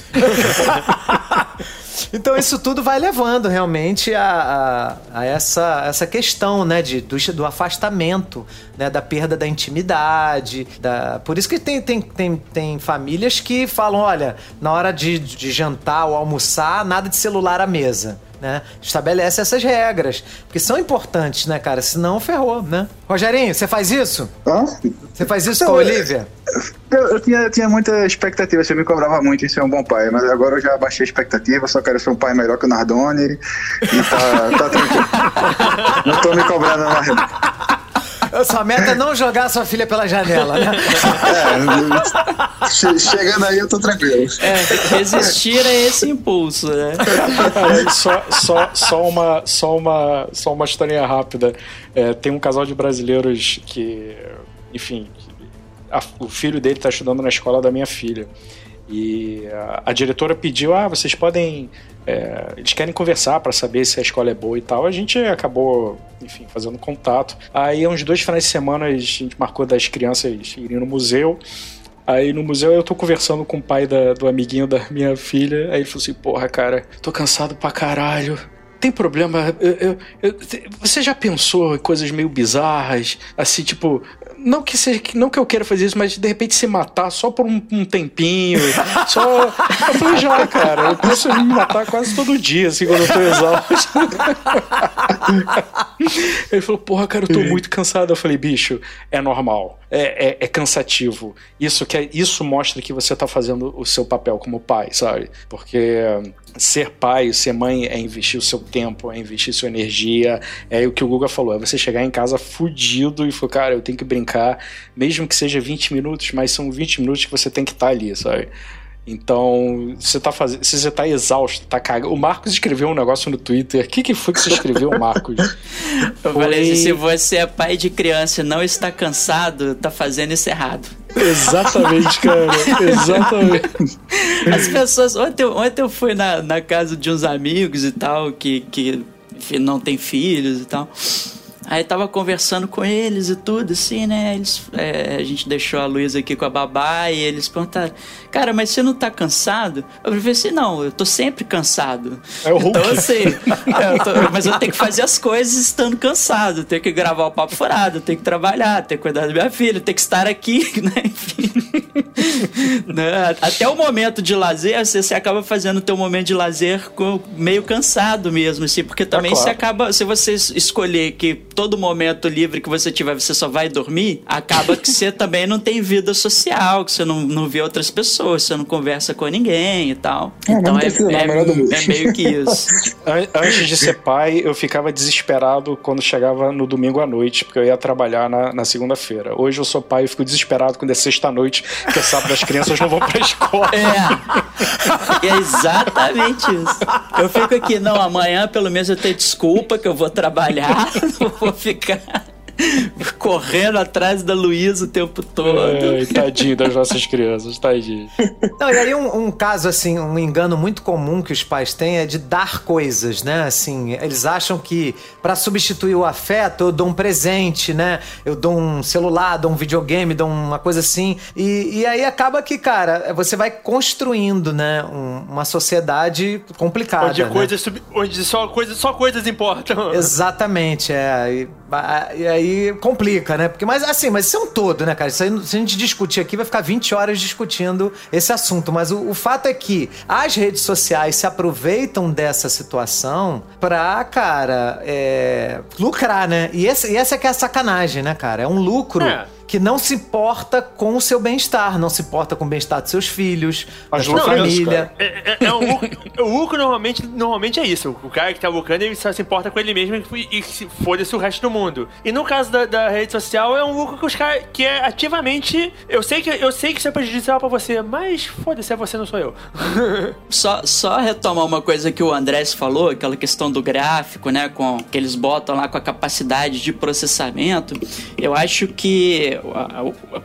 Então isso tudo vai levando realmente a, a, a essa, essa questão, né, de, do, do afastamento, né, da perda da intimidade. Da... Por isso que tem, tem, tem, tem famílias que falam, olha, na hora de, de jantar ou almoçar, nada de celular à mesa. Né? Estabelece essas regras, porque são importantes, né, cara? Senão ferrou, né? Rogerinho, você faz isso? Hã? Você faz isso Não, com a é- Olivia? Eu, eu tinha, eu tinha muita expectativa, você me cobrava muito em ser um bom pai, mas agora eu já baixei a expectativa, só quero ser um pai melhor que o Nardoni e tá, tá tranquilo. Não tô me cobrando mais. Sua meta é não jogar sua filha pela janela, né? É, che- chegando aí eu tô tranquilo. É, resistir a esse impulso, né? Cara, só, só, só, uma, só, uma, só uma historinha rápida. É, tem um casal de brasileiros que, enfim, a- o filho dele está estudando na escola da minha filha. E a, a diretora pediu: ah, vocês podem. É, eles querem conversar para saber se a escola é boa e tal. A gente acabou, enfim, fazendo contato. Aí, uns dois finais de semana, a gente marcou das crianças irem no museu. Aí no museu eu tô conversando com o pai da- do amiguinho da minha filha. Aí ele falou assim: Porra, cara, tô cansado pra caralho. Tem problema? Eu- eu- eu- você já pensou em coisas meio bizarras? Assim, tipo, não que seja, não que eu queira fazer isso, mas de repente se matar só por um, um tempinho. só. Eu falei, já, cara, eu penso em me matar quase todo dia, assim, quando eu tô exausto. Ele falou, porra, cara, eu tô muito cansado. Eu falei, bicho, é normal. É, é, é cansativo. Isso, que é, isso mostra que você tá fazendo o seu papel como pai, sabe? Porque ser pai, ser mãe é investir o seu tempo, é investir sua energia. É o que o Guga falou, é você chegar em casa fudido e falar, cara, eu tenho que brincar, mesmo que seja 20 minutos, mas são 20 minutos que você tem que estar tá ali, sabe? Então, você tá fazendo. Se você tá exausto, tá cagado. O Marcos escreveu um negócio no Twitter. O que, que foi que você escreveu, Marcos? Eu foi... falei assim, se você é pai de criança e não está cansado, tá fazendo isso errado. Exatamente, cara. Exatamente. As pessoas. Ontem, ontem eu fui na, na casa de uns amigos e tal, que, que não tem filhos e tal. Aí tava conversando com eles e tudo, assim, né? Eles, é, a gente deixou a Luísa aqui com a babá e eles perguntaram: Cara, mas você não tá cansado? Eu falei assim: Não, eu tô sempre cansado. É o Hulk. Então, assim, eu tô, mas eu tenho que fazer as coisas estando cansado. Tenho que gravar o papo furado, tenho que trabalhar, tenho que cuidar da minha filha, tenho que estar aqui, né? Enfim. né? Até o momento de lazer, você, você acaba fazendo o teu momento de lazer com, meio cansado mesmo, assim, porque também é claro. você acaba, se você escolher que todo momento livre que você tiver, você só vai dormir, acaba que você também não tem vida social, que você não, não vê outras pessoas, você não conversa com ninguém e tal. É, então é, é, é, meio que isso. Antes de ser pai, eu ficava desesperado quando chegava no domingo à noite, porque eu ia trabalhar na, na segunda-feira. Hoje eu sou pai e fico desesperado quando é sexta-noite, que é sábado as crianças não vão pra escola. É. é exatamente isso. Eu fico aqui, não, amanhã pelo menos eu tenho desculpa que eu vou trabalhar, não vou ficar correndo atrás da Luísa o tempo todo. É, tadinho das nossas crianças, tadinho. Não, e aí um, um, caso, assim, um engano muito comum que os pais têm é de dar coisas, né? Assim, eles acham que para substituir o afeto eu dou um presente, né? Eu dou um celular, dou um videogame, dou uma coisa assim. E, e aí acaba que, cara, você vai construindo, né? Um, uma sociedade complicada. Onde, né? coisas, onde só, coisas, só coisas importam. Exatamente, é. E, e aí complica, né? Porque, mas assim, mas isso é um todo, né, cara? Isso aí, se a gente discutir aqui, vai ficar 20 horas discutindo esse assunto. Mas o, o fato é que as redes sociais se aproveitam dessa situação pra, cara, é, lucrar, né? E, esse, e essa é que é a sacanagem, né, cara? É um lucro. É que não se importa com o seu bem-estar, não se importa com o bem-estar dos seus filhos, Mas da sua família. É, é, é um lucro, o lucro normalmente, normalmente é isso. O cara que tá lucrando, ele só se importa com ele mesmo e, e foda-se o resto do mundo. E no caso da, da, rede social, é um lucro que os caras que é ativamente. Eu sei que eu sei que isso é prejudicial pra você, mas foda-se, é você, não sou eu. só, só retomar uma coisa que o Andrés falou, aquela questão do gráfico, né? Com, que eles botam lá com a capacidade de processamento. Eu acho que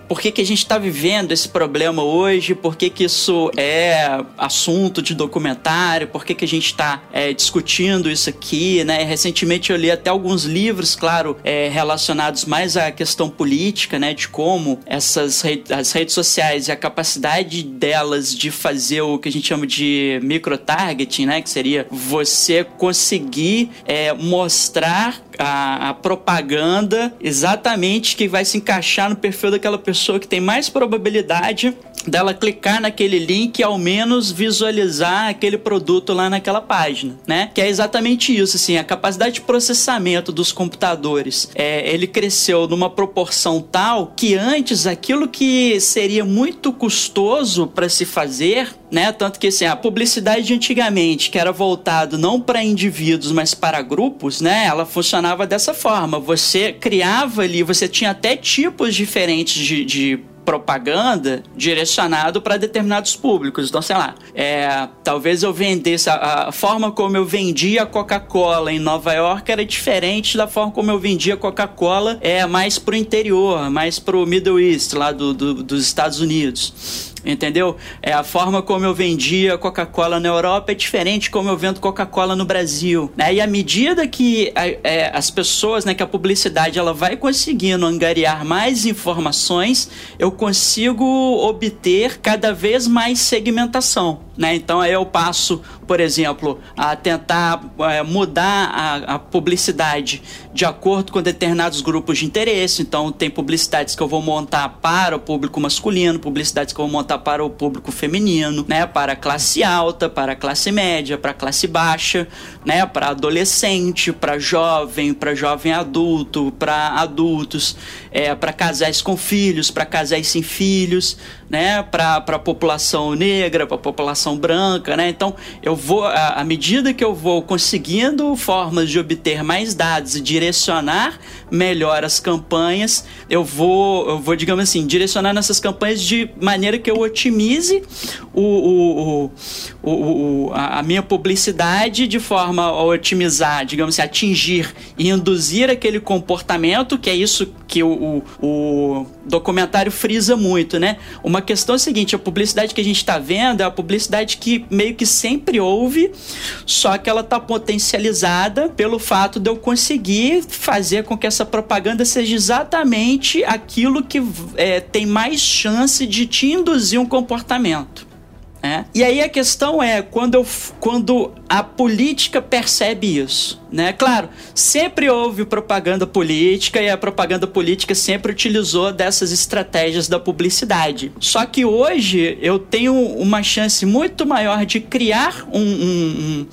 por que, que a gente está vivendo esse problema hoje, por que, que isso é assunto de documentário, por que, que a gente está é, discutindo isso aqui, né? Recentemente eu li até alguns livros, claro, é, relacionados mais à questão política, né? De como essas as redes sociais e a capacidade delas de fazer o que a gente chama de micro-targeting, né? Que seria você conseguir é, mostrar a, a propaganda exatamente que vai se encaixar no perfil daquela pessoa que tem mais probabilidade dela clicar naquele link e ao menos visualizar aquele produto lá naquela página, né? Que é exatamente isso, assim, a capacidade de processamento dos computadores, é, ele cresceu numa proporção tal que antes aquilo que seria muito custoso para se fazer né? Tanto que assim, a publicidade de antigamente, que era voltado não para indivíduos, mas para grupos, né? Ela funcionava dessa forma. Você criava ali, você tinha até tipos diferentes de, de propaganda direcionado para determinados públicos. Então, sei lá, é, talvez eu vendesse a, a forma como eu vendia Coca-Cola em Nova York era diferente da forma como eu vendia Coca-Cola é mais pro interior, mais pro Middle East, lá do, do dos Estados Unidos entendeu? É a forma como eu vendia Coca-Cola na Europa é diferente como eu vendo Coca-Cola no Brasil, né? E à medida que é, as pessoas, né, que a publicidade ela vai conseguindo angariar mais informações, eu consigo obter cada vez mais segmentação, né? Então aí eu passo por exemplo, a tentar é, mudar a, a, publicidade de acordo com determinados grupos de interesse. Então, tem publicidades que eu vou montar para o público masculino, publicidades que eu vou montar para o público feminino, né? Para classe alta, para classe média, para classe baixa, né? Para adolescente, para jovem, para jovem adulto, para adultos, é, para casais com filhos, para casais sem filhos, né? Para a população negra, para a população branca, né? Então, eu vou, à medida que eu vou conseguindo formas de obter mais dados e direcionar melhor as campanhas, eu vou, eu vou digamos assim, direcionar nessas campanhas de maneira que eu otimize o, o, o, o a minha publicidade de forma a otimizar, digamos assim, atingir e induzir aquele comportamento, que é isso que o, o, o documentário frisa muito, né? Uma questão é a seguinte: a publicidade que a gente está vendo é a publicidade que meio que sempre houve, só que ela está potencializada pelo fato de eu conseguir fazer com que essa propaganda seja exatamente aquilo que é, tem mais chance de te induzir um comportamento. É. E aí a questão é quando, eu, quando a política percebe isso. Né? Claro, sempre houve propaganda política e a propaganda política sempre utilizou dessas estratégias da publicidade. Só que hoje eu tenho uma chance muito maior de criar um, um, um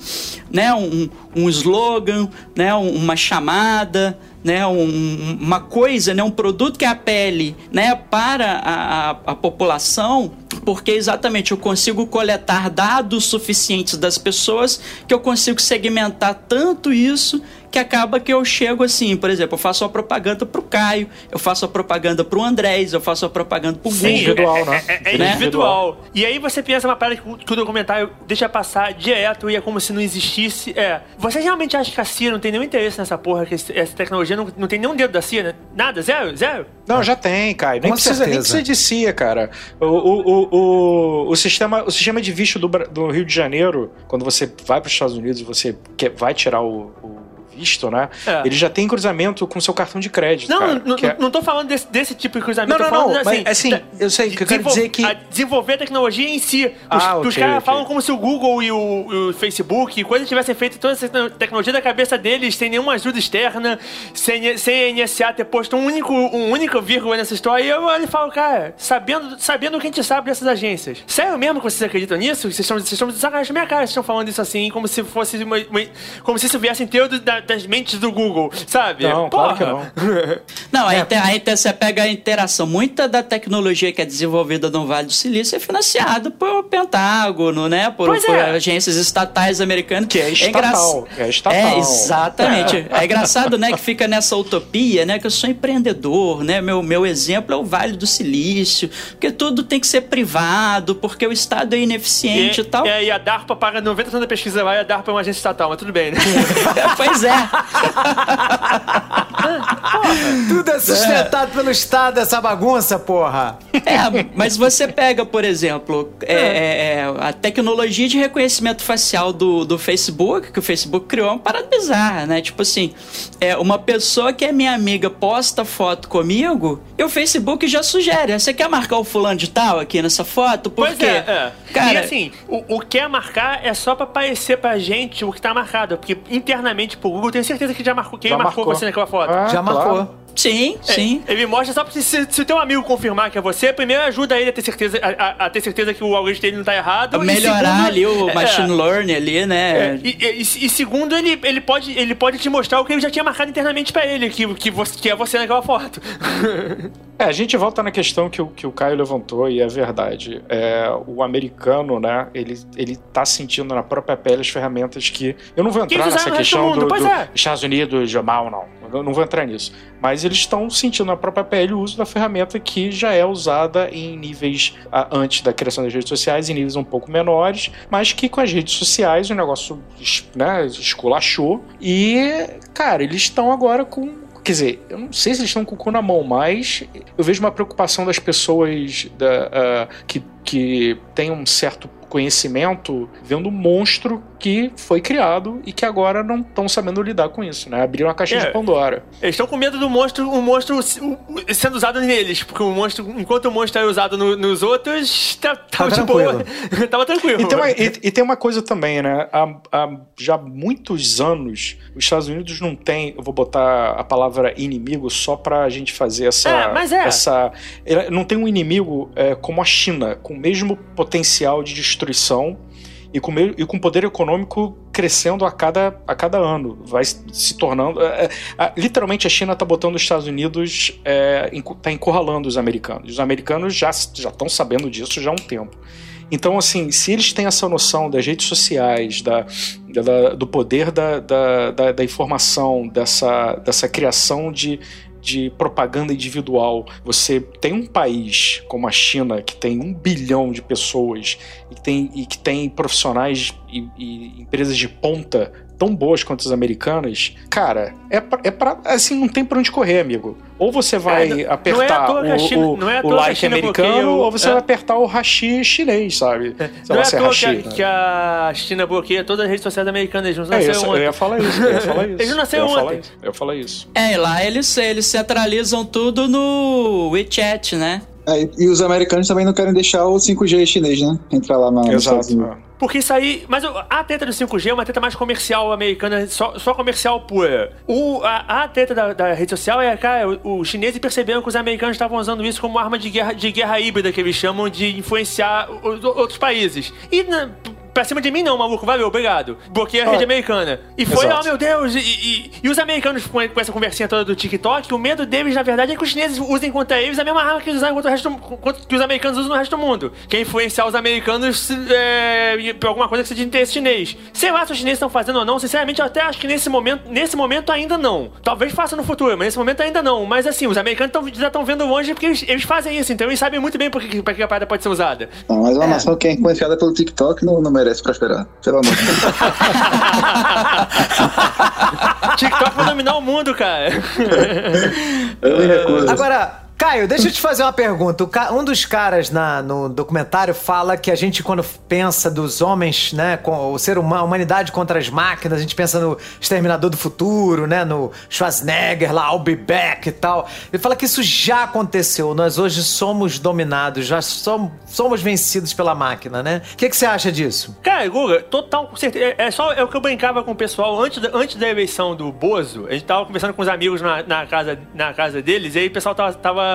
né, um, um slogan, né, uma chamada, né, um, uma coisa, né, um produto que apele né, para a, a, a, população, porque exatamente eu consigo coletar dados suficientes das pessoas que eu consigo segmentar tanto isso que acaba que eu chego assim, por exemplo, eu faço a propaganda pro Caio, eu faço a propaganda pro Andrés, eu faço a propaganda pro Sim, individual, é, né? É, é, é né? individual. E aí você pensa uma parada que, que o documentário deixa passar direto e é como se não existisse. É. Você realmente acha que a CIA não tem nenhum interesse nessa porra, que essa tecnologia não, não tem nenhum dedo da CIA, né? Nada? Zero? Zero? Não, já tem, Caio. Nem precisa, nem precisa de CIA, cara. O, o, o, o, o, sistema, o sistema de visto do, do Rio de Janeiro, quando você vai para os Estados Unidos e você quer, vai tirar o, o visto, né? É. Ele já tem cruzamento com seu cartão de crédito. Não, cara, não, é... não tô falando desse, desse tipo de cruzamento. Não, não, não. Assim, mas, assim, eu sei que eu quero dizer que. desenvolver a tecnologia em si. Os, ah, okay, os caras okay. falam como se o Google e o, o Facebook, quando tivessem feito toda essa tecnologia da cabeça deles, sem nenhuma ajuda externa, sem, sem a NSA ter posto um único, um único vírgula nessa história, e eu olho e falo, cara, sabendo, sabendo o que a gente sabe dessas agências. Sério mesmo que vocês acreditam nisso? Vocês estão, vocês estão de sacanagem na minha cara, vocês estão falando isso assim, como se fosse uma, uma, como se isso viesse inteiro das mentes do Google. Sabe? Não, Porra. claro que não. não, aí, é. aí você pega a interação. Muita da tecnologia que é desenvolvida no Vale do Silício é financiada por Pentágono, né? Por, por é. agências estatais americanas. Que é estatal. É, é estatal. É, exatamente. É. é engraçado, né, que fica nessa utopia, né? Que eu sou empreendedor, né? Meu, meu exemplo é o Vale do Silício, porque tudo tem que ser privado, porque o Estado é ineficiente e, e tal. É, e a DARPA paga 90% da pesquisa lá e a DARPA é uma agência estatal, mas tudo bem, né? pois é. Tudo é sustentado é. pelo Estado, essa bagunça, porra. É, mas você pega, por exemplo, é, é, é, a tecnologia de reconhecimento facial do, do Facebook, que o Facebook criou, é uma parada bizarra, né? Tipo assim, é, uma pessoa que é minha amiga posta foto comigo e o Facebook já sugere. Você quer marcar o fulano de tal aqui nessa foto? Por pois quê? É, é. Cara, e assim, o, o quer marcar é só pra aparecer pra gente o que tá marcado. Porque internamente pro Google, tenho certeza que já marcou. Quem já marcou, marcou você naquela foto? Ah, já claro. marcou. Sim, é, sim. Ele mostra só pra se, se o teu amigo confirmar que é você, primeiro ajuda ele a ter certeza, a, a ter certeza que o algoritmo dele não tá errado. Melhorar segundo, ali o é, machine learning ali, né? É, e, e, e, segundo, ele, ele, pode, ele pode te mostrar o que ele já tinha marcado internamente pra ele, que, que, você, que é você naquela foto. é, a gente volta na questão que o, que o Caio levantou e é verdade. É, o americano, né, ele, ele tá sentindo na própria pele as ferramentas que... Eu não vou entrar nessa questão do, do, do é. Estados Unidos, mal, não. Eu não vou entrar nisso. Mas eles estão sentindo na própria pele o uso da ferramenta que já é usada em níveis antes da criação das redes sociais, em níveis um pouco menores, mas que com as redes sociais o negócio né, esculachou. E, cara, eles estão agora com Quer dizer, eu não sei se eles estão com o cu na mão, mas eu vejo uma preocupação das pessoas da, uh, que, que têm um certo conhecimento vendo um monstro que foi criado e que agora não estão sabendo lidar com isso, né? Abriram a caixa É. de Pandora. Eles estão com medo do monstro, o monstro sendo usado neles. Porque o monstro, enquanto o monstro é usado no- nos outros, tá, tava de boa. tava tranquilo. E tem, uma, e- e tem uma coisa também, né? Há, há já muitos anos, os Estados Unidos não tem. Eu vou botar a palavra inimigo só pra gente fazer essa. É, mas é. essa não tem um inimigo é, como a China, com o mesmo potencial de destruição e com, e com poder econômico crescendo a cada, a cada ano. Vai se tornando. é, é, literalmente a China está botando os Estados Unidos, está encurralando os americanos. Os americanos já estão sabendo disso já há um tempo. Então, assim, se eles têm essa noção das redes sociais, da, da- do poder da, da, da- da informação, dessa, dessa criação de, de propaganda individual, você tem um país como a China, que tem um bilhão de pessoas e que tem, e que tem profissionais e, e empresas de ponta tão boas quanto as americanas, cara, é pra, é pra- assim, não tem pra onde correr, amigo. Ou você vai É, não é apertar a o, China- o, não é o like americano, ou você é. vai apertar o hashi chinês, sabe? Sei Não lá é à é toa hashi, que, a, né? que a China bloqueia todas as redes sociais americanas. Eles não É, eu, nasceram eu ontem. ia falar isso, eu ia falar isso. Eles não nasceram eu ia falar ontem. isso, Eu ia falar isso. É, e lá eles, eles centralizam tudo no WeChat, né? É, e- os americanos também não querem deixar o 5G chinês, né? Entrar lá na. Exato. Porque isso aí. Mas a treta do 5G é uma treta mais comercial americana, só, só comercial pura. O, a, a treta da, da rede social é, cara, os chineses perceberam que os americanos estavam usando isso como arma de guerra, de guerra híbrida, que eles chamam de influenciar os outros países. E na, pra cima de mim, não, maluco, valeu, obrigado. Bloqueei a rede Ah, americana. E foi, exato. oh meu Deus, e, e- e os americanos com, com essa conversinha toda do TikTok, o medo deles, na verdade, é que os chineses usem contra eles a mesma arma que eles usaram contra o resto do, contra- que os americanos usam no resto do mundo. Que é influenciar os americanos é, por alguma coisa que seja de interesse chinês. Sei lá se os chineses estão fazendo ou não, sinceramente, eu até acho que nesse momento, nesse momento ainda não. Talvez faça no futuro, mas nesse momento ainda não. Mas assim, os americanos tão- já estão vendo longe porque eles, eles fazem isso, então eles sabem muito bem por que, pra que a parada pode ser usada. Não, mas uma nação que é influenciada pelo TikTok não, não merece prosperar. Pelo amor de Deus. TikTok vai dominar o mundo, cara. Eu me recuso. Agora, Caio, deixa eu te fazer uma pergunta. Um dos caras na- no documentário fala que a gente, quando pensa dos homens, né, com o ser humano, a humanidade contra as máquinas, a gente pensa no Exterminador do Futuro, né, no Schwarzenegger lá, I'll be back e tal. Ele fala que isso já aconteceu. Nós hoje somos dominados, já somos, somos vencidos pela máquina, né? O que, que você acha disso? Cara, Guga, total, certeza. É, é só é o que eu brincava com o pessoal antes da, antes da eleição do Bozo. A gente tava conversando com os amigos na, na casa, na casa deles, e aí o pessoal tava, tava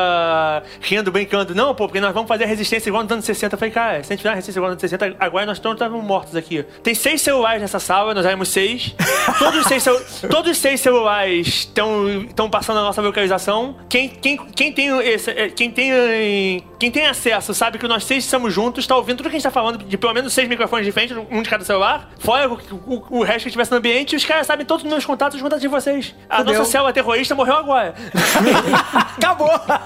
rindo, brincando. Não, pô, porque nós vamos fazer a resistência igual nos anos 60. Eu falei, cara, se a gente fizer a resistência igual nos anos 60, agora nós todos estávamos mortos aqui. Tem seis celulares nessa sala, nós éramos seis. Todos os seis, celu- todos os seis celulares estão passando a nossa localização. Quem, quem, quem, tem esse, é, quem, tem, quem tem acesso sabe que nós seis estamos juntos, está ouvindo tudo que a gente está falando de pelo menos seis microfones diferentes, um de cada celular, fora o, o, o resto que estivesse no ambiente, os caras sabem todos os meus contatos, os contatos de vocês. A Fudeu. nossa célula terrorista morreu agora. Acabou!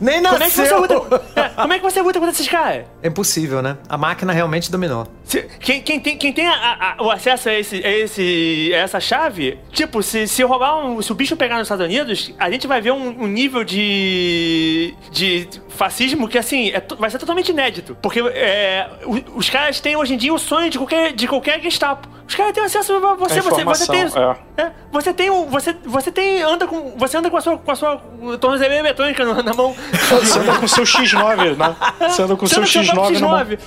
Nem nasceu! Como é que você luta? É, como é que você luta contra esses caras? É impossível, né? A máquina realmente dominou. Se- quem, quem tem, quem tem a- a- o acesso a, esse, a, esse, a essa chave, tipo, se, se roubar um. Se o bicho pegar nos Estados Unidos, a gente vai ver um, um nível de. de fascismo que, assim, é vai ser totalmente inédito. Porque é, o- os caras têm hoje em dia o sonho de qualquer, de qualquer Gestapo. Os caras têm acesso a você, A você, você tem. informação, é, você tem um. Você, você tem. Anda com. Você anda com a sua, com a sua tornozeleira eletrônica na, na mão. Você anda com seu X9, né? Você anda com Você seu anda com seu X9 na mão. X9.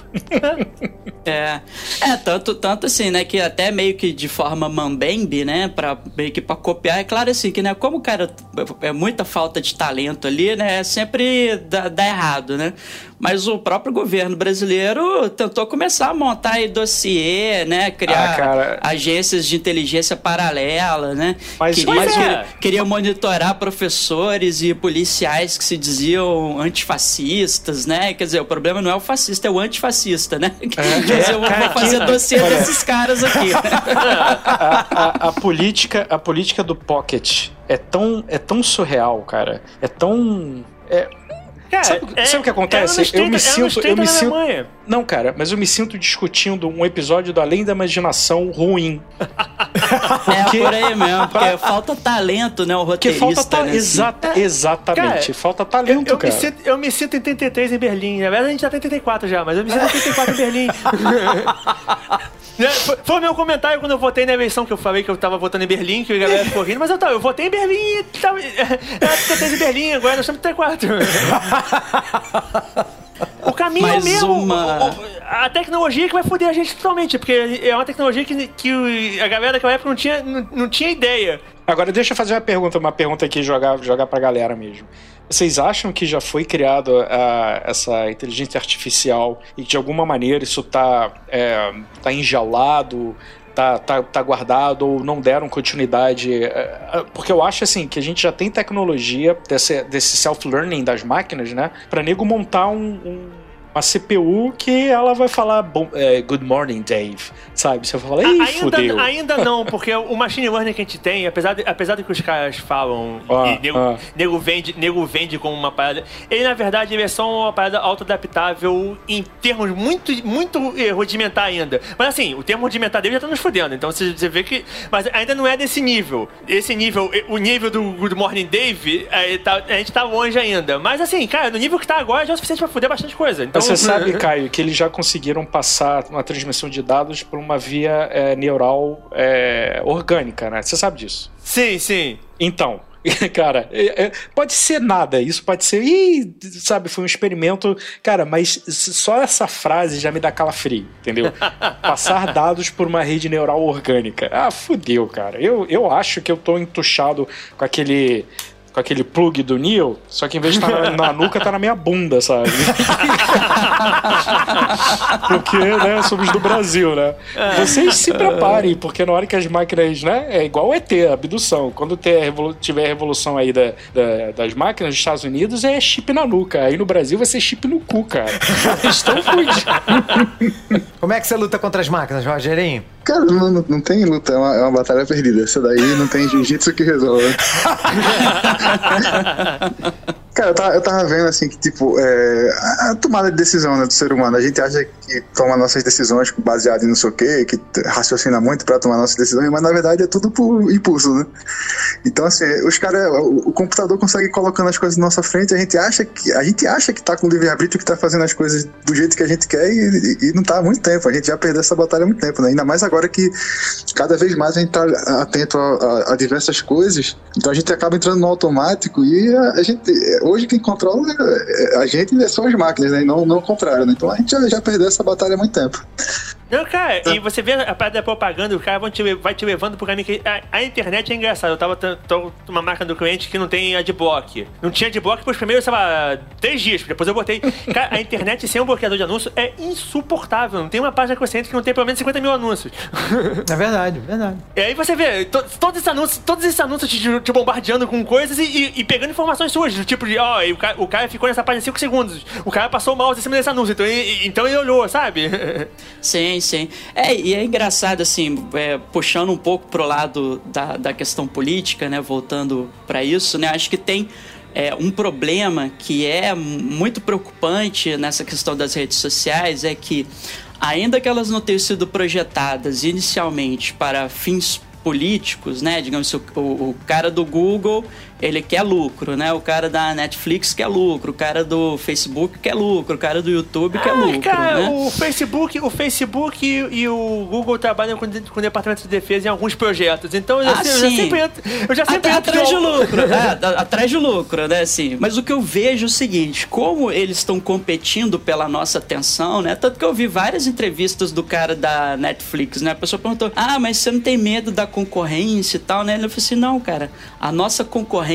É, é tanto, tanto assim, né, que até meio que de forma mambembe, né, pra, meio que pra copiar, é claro assim, que né, como o cara é muita falta de talento ali, né, sempre dá, dá errado, né, mas o próprio governo brasileiro tentou começar a montar aí dossiê, né, criar Ah, cara. agências de inteligência paralela, né, Mas- queria, Pois é. queria, queria monitorar professores e policiais que se diziam antifascistas, né, quer dizer, o problema não é o fascista, é o antifascista, né, quer dizer, eu vou cara, fazer aqui- dossiê olha. desses caras aqui. a, a- a política, a política do Pocket é tão, é tão surreal, cara. É tão. é- Cara, sabe, é- sabe o que é acontece? anos 30, eu me é sinto, 30 eu me na sinto. Alemanha. Não, cara, mas eu me sinto discutindo um episódio do Além da Imaginação ruim. É por aí mesmo, porque falta talento, né? O Porque roteirista. falta ta... né, assim. Exata, exatamente, Cara, falta Eu, talento, eu me cara. sinto, eu me sinto em 33 em Berlim. Na verdade, a gente tá em 34 já, mas eu me sinto em 34 em Berlim. Né, foi, foi o meu comentário quando eu votei na eleição que eu falei que eu tava votando em Berlim, que a galera ficou rindo, mas eu, tava, eu votei em Berlim e tava, era 33 em Berlim, agora nós estamos em 34. O caminho é o Mais mesmo. uma- A tecnologia que vai foder a gente totalmente, porque é uma tecnologia que, que a galera daquela época não tinha, não, não tinha ideia. Agora deixa eu fazer uma pergunta, uma pergunta aqui jogar jogar pra galera mesmo. Vocês acham que já foi criado ah, essa inteligência artificial e que de alguma maneira isso tá, é, tá engelado, tá, tá, tá guardado ou não deram continuidade? É, é, porque eu acho assim que a gente já tem tecnologia desse, desse self-learning das máquinas, né? Pra nego montar um- um- uma CPU que ela vai falar bom, é, Good morning, Dave. Sabe? Você vai falar, ih, fudeu. Ainda, ainda não, porque o machine learning que a gente tem, apesar de, apesar de que os caras falam Ah, e nego, ah. nego vende, nego vende como uma parada, ele na verdade ele é só uma parada autoadaptável em termos muito, muito eh, rudimentar ainda. Mas assim, o termo rudimentar dele já tá nos fudendo, então você, você vê que. Mas ainda não é desse nível. Esse nível, eh, o nível do Good Morning Dave, eh, tá- a gente tá longe ainda. Mas assim, cara, no nível que tá agora já é o suficiente pra fuder bastante coisa. Então, Você sabe, Caio, que eles já conseguiram passar uma transmissão de dados por uma via é, neural é, orgânica, né? Você sabe disso. Sim, sim. Então, cara, é- é- pode ser nada. Isso pode ser, ih, sabe, foi um experimento. Cara, mas só essa frase já me dá calafrio, entendeu? Passar dados por uma rede neural orgânica. Ah, fudeu, cara. Eu, eu acho que eu tô entuchado com aquele. Com aquele plug do Neo, só que em vez de estar na, na nuca, tá na minha bunda, sabe? porque, né, somos do Brasil, né? Vocês se preparem, porque na hora que as máquinas, né, é igual o ET, a abdução. Quando ter a revolu- tiver a revolução aí da, da- das máquinas dos Estados Unidos, é chip na nuca. Aí no Brasil vai ser chip no cu, cara. Estão fudidos. Como é que você luta contra as máquinas, Rogerinho? Cara, não, não- não tem luta, é uma, é uma batalha perdida. Essa daí não tem jiu-jitsu que resolva. Cara, eu tava, eu tava vendo assim que, tipo, é, a, tomada de decisão né, do ser humano. A gente acha que toma nossas decisões baseado em não sei o quê, que raciocina muito pra tomar nossas decisões, mas na verdade é tudo por impulso, né? Então, assim, os caras, o, o computador consegue colocando as coisas na nossa frente, a gente acha que a gente acha que tá com livre-arbítrio, que tá fazendo as coisas do jeito que a gente quer e, e- e não tá há muito tempo. A gente já perdeu essa batalha há muito tempo, né? Ainda mais agora que cada vez mais a gente tá atento a, a- a diversas coisas, então a gente acaba entrando no automático e a, a gente, hoje quem controla é- a gente é só as máquinas, né? Não, não o contrário, né? Então a gente já, já perdeu essa batalha há muito tempo. Não, cara, e você vê a parada da propaganda, o cara vão te, vai te levando pro caminho que. A, a internet é engraçada. Eu tava tô uma máquina do cliente que não tem adblock. Não tinha adblock pros primeiros, sei lá, três dias. Depois eu botei. Cara, a internet sem um bloqueador de anúncio é insuportável. Não tem uma página que você entra que não tem pelo menos 50 mil anúncios. É verdade, verdade. E aí você vê to- todos esses anúncios, todos esses anúncios te, te bombardeando com coisas e, e- e pegando informações suas, do tipo de, ó, e o, cara, o cara ficou nessa página 5 segundos. O cara passou o mouse em cima desse anúncio, então, então ele olhou, sabe? Sim, sim. É, e é engraçado, assim, é, puxando um pouco pro lado da, da questão política, né? Voltando para isso, né? Acho que tem é, um problema que é muito preocupante nessa questão das redes sociais é que, ainda que elas não tenham sido projetadas inicialmente para fins políticos, né? Digamos, o, o, o cara do Google, ele quer lucro, né? O cara da Netflix quer lucro, o cara do Facebook quer lucro, o cara do YouTube quer Ah, lucro, cara, né? o Facebook, o Facebook e, e o Google trabalham com, com o Departamento de Defesa em alguns projetos. Então eu Ah, sei- eu já sim. sempre entro, eu já sempre Até atrás de lucro, é, atrás de lucro, né, assim. Mas o que eu vejo é o seguinte, como eles estão competindo pela nossa atenção, né, tanto que eu vi várias entrevistas do cara da Netflix, né, a pessoa perguntou, ah, mas você não tem medo da concorrência e tal, né, ele falou assim, não, cara, a nossa concorrência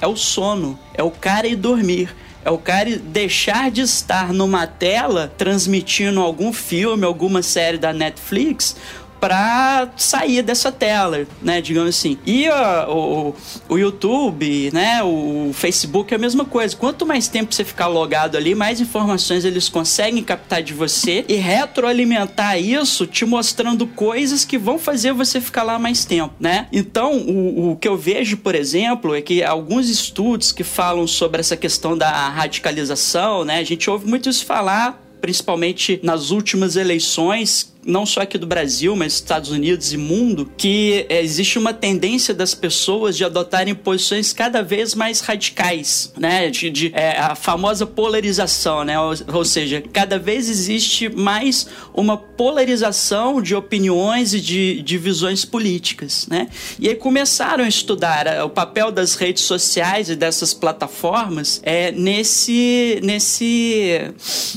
é o sono, é o cara ir dormir. É o cara deixar de estar numa tela transmitindo algum filme, alguma série da Netflix, para sair dessa tela, né, digamos assim. E o, o YouTube, né, o Facebook é a mesma coisa. Quanto mais tempo você ficar logado ali, mais informações eles conseguem captar de você e retroalimentar isso, te mostrando coisas que vão fazer você ficar lá mais tempo, né? Então, o, o que eu vejo, por exemplo, é que alguns estudos que falam sobre essa questão da radicalização, né, a gente ouve muito isso falar principalmente nas últimas eleições, não só aqui do Brasil, mas Estados Unidos e mundo, que é, existe uma tendência das pessoas de adotarem posições cada vez mais radicais, né? De, de é, a famosa polarização, né? Ou, ou, seja, cada vez existe mais uma polarização de opiniões e de, de visões políticas, né? E aí começaram a estudar é, o papel das redes sociais e dessas plataformas é, nesse, nesse,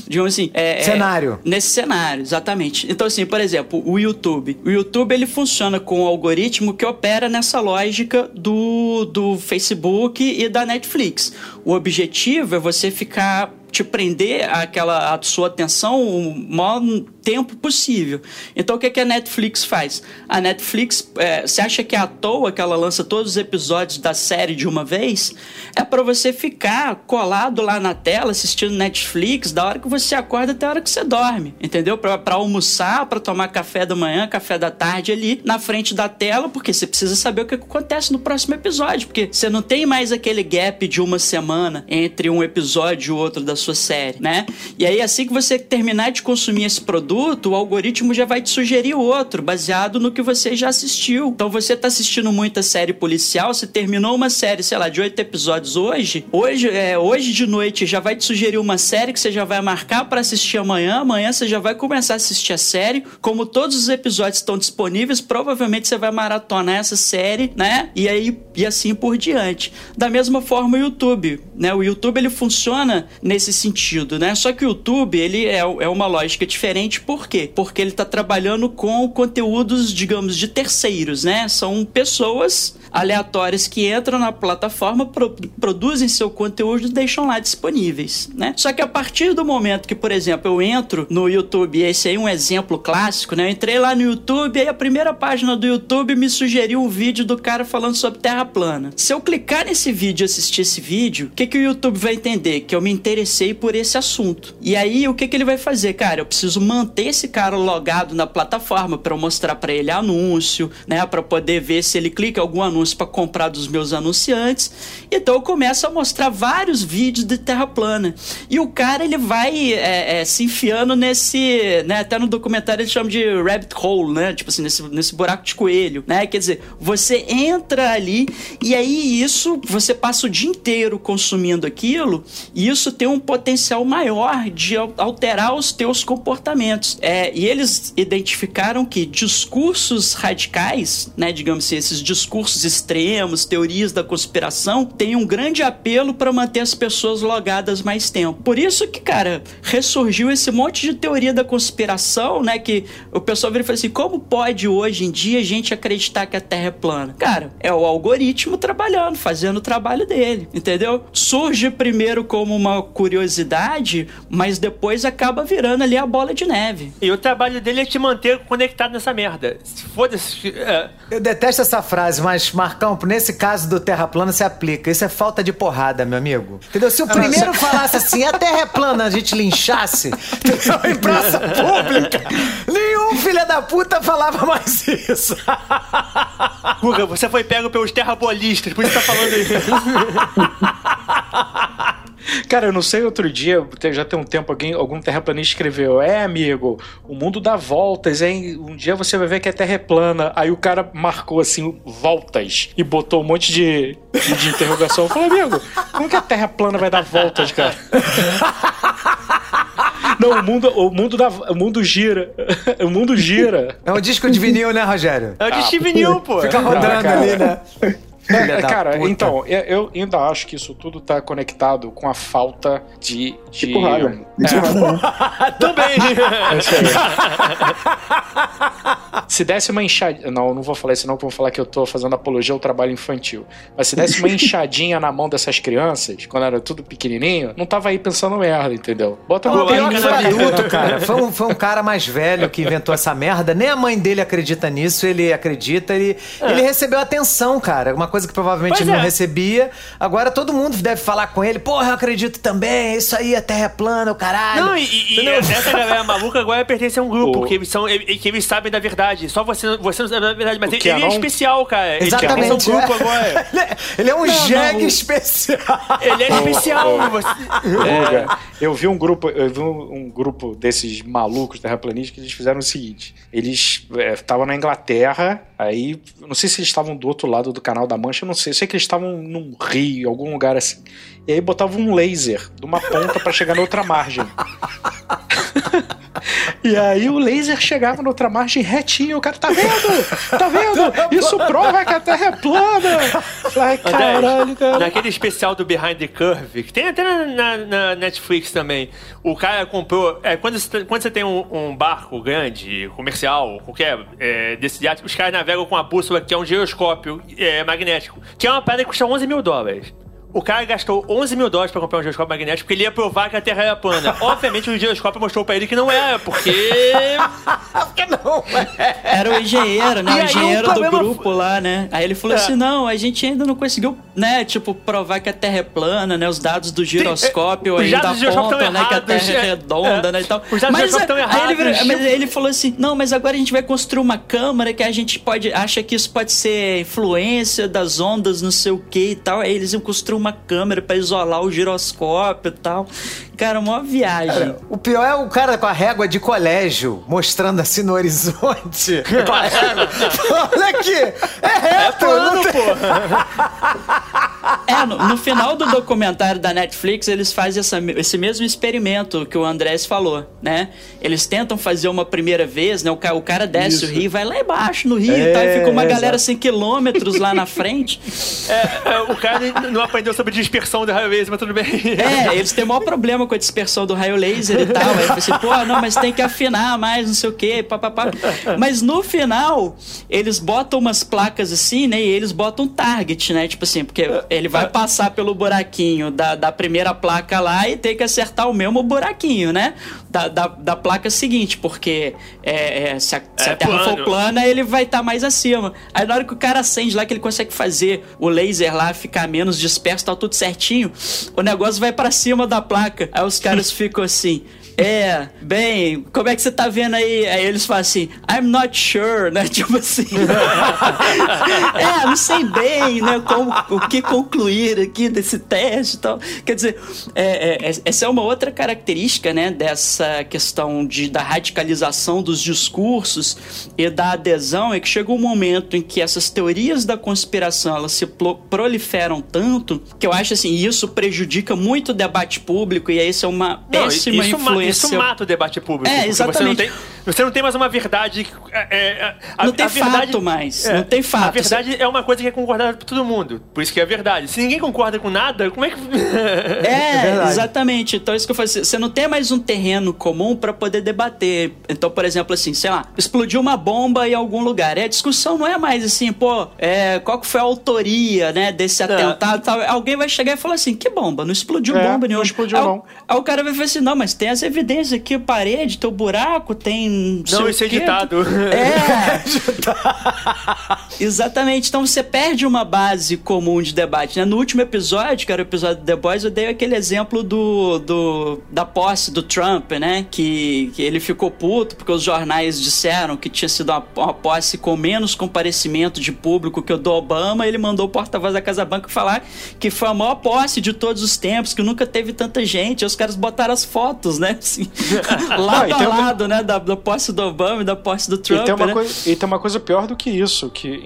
digamos assim, é cenário. nesse cenário, exatamente. Então assim, por exemplo, o YouTube. O YouTube ele funciona com um algoritmo que opera nessa lógica do, do Facebook e da Netflix. O objetivo é você ficar te prender aquela a sua atenção o maior tempo possível. Então o que, que a Netflix faz? A Netflix, é, você acha que é à toa que ela lança todos os episódios da série de uma vez? É para você ficar colado lá na tela assistindo Netflix da hora que você acorda até a hora que você dorme, entendeu? Para almoçar, para tomar café da manhã, café da tarde ali na frente da tela, porque você precisa saber o que acontece no próximo episódio, porque você não tem mais aquele gap de uma semana entre um episódio e o outro da sua série, né? E aí assim que você terminar de consumir esse produto produto, o algoritmo já vai te sugerir outro, baseado no que você já assistiu. Então você tá assistindo muita série policial, se terminou uma série, sei lá, de oito episódios hoje, hoje, é, hoje de noite já vai te sugerir uma série que você já vai marcar para assistir amanhã, amanhã você já vai começar a assistir a série. Como todos os episódios estão disponíveis, provavelmente você vai maratonar essa série, né? E aí e assim por diante. Da mesma forma o YouTube, né? O YouTube ele funciona nesse sentido, né? Só que o YouTube ele é, é uma lógica diferente por quê? Porque ele está trabalhando com conteúdos, digamos, de terceiros, né? São pessoas aleatórias que entram na plataforma, pro, produzem seu conteúdo e deixam lá disponíveis, né? Só que a partir do momento que, por exemplo, eu entro no YouTube, esse aí é um exemplo clássico, né? Eu entrei lá no YouTube e a primeira página do YouTube me sugeriu um vídeo do cara falando sobre terra plana. Se eu clicar nesse vídeo e assistir esse vídeo, o que, que o YouTube vai entender? Que eu me interessei por esse assunto. E aí, o que, que ele vai fazer? Cara, eu preciso manter esse cara logado na plataforma para mostrar para ele anúncio, né? Para poder ver se ele clica algum anúncio anúncio para comprar dos meus anunciantes. Então eu começo a mostrar vários vídeos de terra plana. E o cara ele vai é, é, se enfiando nesse. Né, até no documentário ele chama de rabbit hole, né? Tipo assim, nesse, nesse buraco de coelho. Né? Quer dizer, você entra ali e aí isso você passa o dia inteiro consumindo aquilo e isso tem um potencial maior de alterar os teus comportamentos. É, e eles identificaram que discursos radicais, né, digamos assim, esses discursos extremos, teorias da conspiração, tem um grande apelo para manter as pessoas logadas mais tempo. Por isso que, cara, ressurgiu esse monte de teoria da conspiração, né? Que o pessoal vira e fala assim: como pode hoje em dia a gente acreditar que a Terra é plana? Cara, é o algoritmo trabalhando, fazendo o trabalho dele, entendeu? Surge primeiro como uma curiosidade, mas depois acaba virando ali a bola de neve. E o trabalho dele é te manter conectado nessa merda. Foda-se. É. Eu detesto essa frase, mas Marcão, nesse caso do terra plana se aplica. Isso é falta de porrada, meu amigo. Entendeu? Se o primeiro falasse assim, a terra é plana, a gente linchasse em praça pública, nenhum filho da puta falava mais isso. Guga, você foi pego pelos terrabolistas, por isso tá falando isso. Cara, eu não sei, outro dia, já tem um tempo, alguém, algum terraplanista escreveu: É, amigo, o mundo dá voltas, hein? Um dia você vai ver que a Terra é plana. Aí o cara marcou assim, voltas, e botou um monte de, de, de interrogação. Eu falei, amigo, como que a Terra plana vai dar voltas, cara? Não, o mundo, o mundo, da, o mundo gira. O mundo gira. É um disco de vinil, né, Rogério? É um disco de vinil, pô. Fica rodando ali, né? É, cara, puta. então, eu, ainda acho que isso tudo tá conectado com a falta de. de porrada. De É, né? Também. é isso aí. Se desse uma enxadinha. Não, eu não vou falar isso, não, porque eu vou falar que eu tô fazendo apologia ao trabalho infantil. Mas se desse uma enxadinha na mão dessas crianças, quando era tudo pequenininho, não tava aí pensando merda, entendeu? Bota O no pior que foi adulto, cara. Foi um, foi um cara mais velho que inventou essa merda. Nem a mãe dele acredita nisso, ele acredita. Ele, ele recebeu atenção, cara. Uma coisa que provavelmente Pois ele não é. recebia. Agora todo mundo deve falar com ele. Porra, eu acredito também. Isso aí, a terra é plana, o caralho. Não, e, e- essa galera maluca agora pertence a um grupo, O- que eles, são, que eles sabem da verdade. Só você, você não sabe da verdade, mas ele, é ele é especial, cara. Ele Exatamente. pertence a um grupo é. agora. Ele é- Ele é um Não, jegue não, especial. Ele é especial. Você... Eu vi um grupo, eu vi um, um grupo desses malucos terraplanistas que eles fizeram o seguinte: eles estavam na Inglaterra, aí não sei se eles estavam do outro lado do Canal da Mancha, não sei, eu sei que eles estavam num rio, algum lugar assim. E aí botavam um laser de uma ponta pra chegar na outra margem. E aí o laser chegava na outra margem retinho, o cara tá vendo? Tá vendo? Isso prova que a Terra é plana. Ai, caralho, cara. Naquele especial do Behind the Curve, que tem até na, na- na Netflix também, o cara comprou. É, quando, você, quando você tem um, um barco grande, comercial, qualquer é, desse iate, os caras navegam com a bússola que é um giroscópio é, magnético, que é uma parada que custa 11 mil dólares. O cara gastou 11 mil dólares pra comprar um giroscópio magnético porque ele ia provar que a Terra era plana. Obviamente o giroscópio mostrou pra ele que não era, porque. Porque não, é. Era o engenheiro, né? E o aí, engenheiro o do grupo lá, né? Aí ele falou É. assim: não, a gente ainda não conseguiu, né? Tipo, provar que a Terra é plana, né? Os dados do giroscópio Os ainda dados do giroscópio apontam, né? Que a errados, Terra é é. redonda, É. né? E tal. Os dados do giroscópio tão aí ele, virou- errados, mas ele falou assim: não, mas agora a gente vai construir uma câmara que a gente pode. acha que isso pode ser influência das ondas, não sei o que e tal. Aí eles iam construir uma câmera pra isolar o giroscópio e tal. Cara, uma viagem. O pior é o cara com a régua de colégio, mostrando assim no horizonte. Com a régua. Olha aqui! É reto! não tem- É, no, no final do documentário da Netflix, eles fazem essa- esse mesmo experimento que o Andrés falou, né? Eles tentam fazer uma primeira vez, né? O, o cara desce o rio, vai lá embaixo no rio e tal, e fica uma É, galera exato. 100 quilômetros lá na frente. É, é, o cara não aprendeu sobre dispersão do raio mas tudo bem. É, eles têm o maior problema com a dispersão do raio laser e tal. Aí eu assim, pô, não, mas tem que afinar mais, não sei o quê, papapá. Mas no final, eles botam umas placas assim, né? E eles botam target, né? Tipo assim, porque ele vai passar pelo buraquinho da, da primeira placa lá e tem que acertar o mesmo buraquinho, né? Da, da, da placa seguinte, porque é, é, se a, se a É Terra for plano. plana, ele vai estar mais acima. Aí na hora que o cara acende lá, que ele consegue fazer o laser lá ficar menos disperso, tá tudo certinho, o negócio vai pra cima da placa. Aí os caras ficam assim. É, bem, como é que você tá vendo aí? Aí eles falam assim, I'm not sure, né? Tipo assim. é, não sei bem, né? Como, o que concluir aqui desse teste e tal. Quer dizer, é, é, essa é uma outra característica, né? Dessa questão de, da radicalização dos discursos e da adesão, é que chega um momento em que essas teorias da conspiração elas se proliferam tanto que eu acho assim, isso prejudica muito o debate público e isso é uma péssima ma- isso mata o debate público. É, exatamente. Você não, tem, você não tem mais uma verdade. é, é, a- Não tem a verdade- fato mais, não tem fato. A verdade é uma coisa que é concordada por todo mundo. Por isso que é verdade. Se ninguém concorda com nada, como é que. É, verdade. exatamente. Então, isso que eu falei, você não tem mais um terreno comum pra poder debater. Então, por exemplo, assim, sei lá, explodiu uma bomba em algum lugar. E a discussão não é mais assim, pô, é, qual que foi a autoria, né, desse atentado e tal. Alguém vai chegar e falar assim, que bomba? Não explodiu É, bomba não nenhuma. explodiu, aí, não. Aí o cara vai falar assim, não, mas tem as evidências aqui, parede, teu buraco, tem... Não, isso é editado. É. Exatamente. Então você perde uma base comum de debate. Né? No último episódio, que era o episódio do The Boys, eu dei aquele exemplo do, do da posse do Trump, né? Que, que ele ficou puto porque os jornais disseram que tinha sido uma, uma posse com menos comparecimento de público que o do Obama. Ele mandou o porta-voz da Casa Branca falar que foi a maior posse de todos os tempos, que nunca teve tanta gente. Aí os caras botaram as fotos, né? Assim, lado a um- lado, né? Da, da posse do Obama e da posse do Trump. E tem, uma né? coisa, e tem uma coisa pior do que isso, que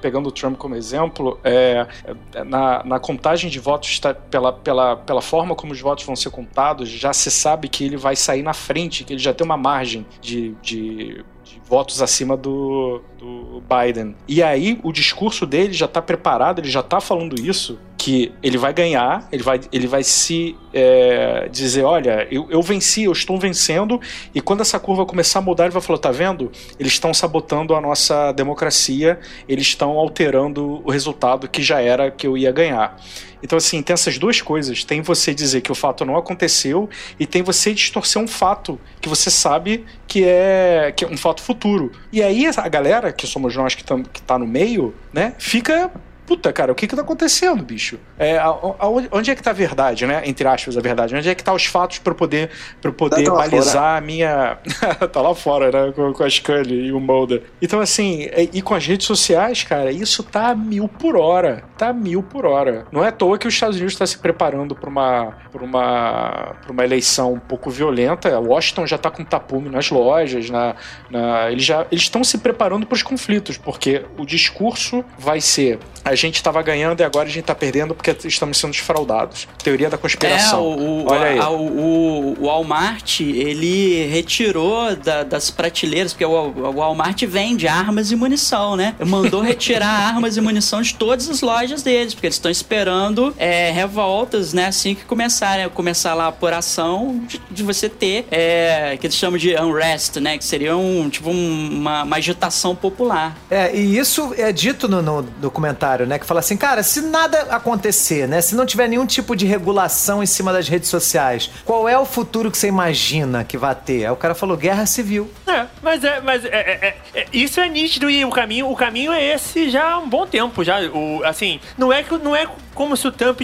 pegando o Trump como exemplo, é, é, na, na contagem de votos, tá, pela, pela, pela forma como os votos vão ser contados, já se sabe que ele vai sair na frente, que ele já tem uma margem de, de, votos acima do, do Biden. E aí o discurso dele já tá preparado, ele já tá falando isso, que ele vai ganhar, ele vai, ele vai se é, dizer, olha, eu, eu venci, eu estou vencendo, e quando essa curva começar a mudar, ele vai falar, tá vendo? Eles estão sabotando a nossa democracia, eles estão alterando o resultado que já era que eu ia ganhar. Então, assim, tem essas duas coisas. Tem você dizer que o fato não aconteceu e tem você distorcer um fato que você sabe que é, que é um fato futuro. E aí a galera, que somos nós que, tam, que tá no meio, né, fica puta, cara, o que que tá acontecendo, bicho? É, a- a- onde, é que tá a verdade, né? Entre aspas, a verdade. Onde é que tá os fatos pra eu poder, pra poder Tá balizar a minha... tá lá fora, né? Com, com a Scully e o Mulder. Então, assim, é- e com as redes sociais, cara, isso tá a mil por hora. Tá mil por hora. Não é à toa que os Estados Unidos está se preparando pra uma, pra uma, pra uma eleição um pouco violenta. Washington já tá com tapume nas lojas, na, na- eles já eles estão se preparando para os conflitos, porque o discurso vai ser a gente estava ganhando e agora a gente está perdendo porque estamos sendo desfraudados. Teoria da É, conspiração. o, o, Olha aí. a- o, o Walmart, ele retirou da- das prateleiras, porque o, o Walmart vende armas e munição, né? Mandou retirar armas e munição de todas as lojas deles, porque eles estão esperando é, revoltas, né? Assim que começarem, começar lá a apuração de, de você ter, é, que eles chamam de unrest, né? Que seria um, tipo um- uma, uma agitação popular. É, e isso é dito no, no documentário, né? Que fala assim, cara, se nada acontecer, né? Se não tiver nenhum tipo de regulação em cima das redes sociais, qual é o futuro que você imagina que vai ter? Aí o cara falou, guerra civil. É, mas é, mas é, é- é- é- isso é nítido e o caminho, o caminho é esse já há um bom tempo já. O, assim, não é que não é como se o Trump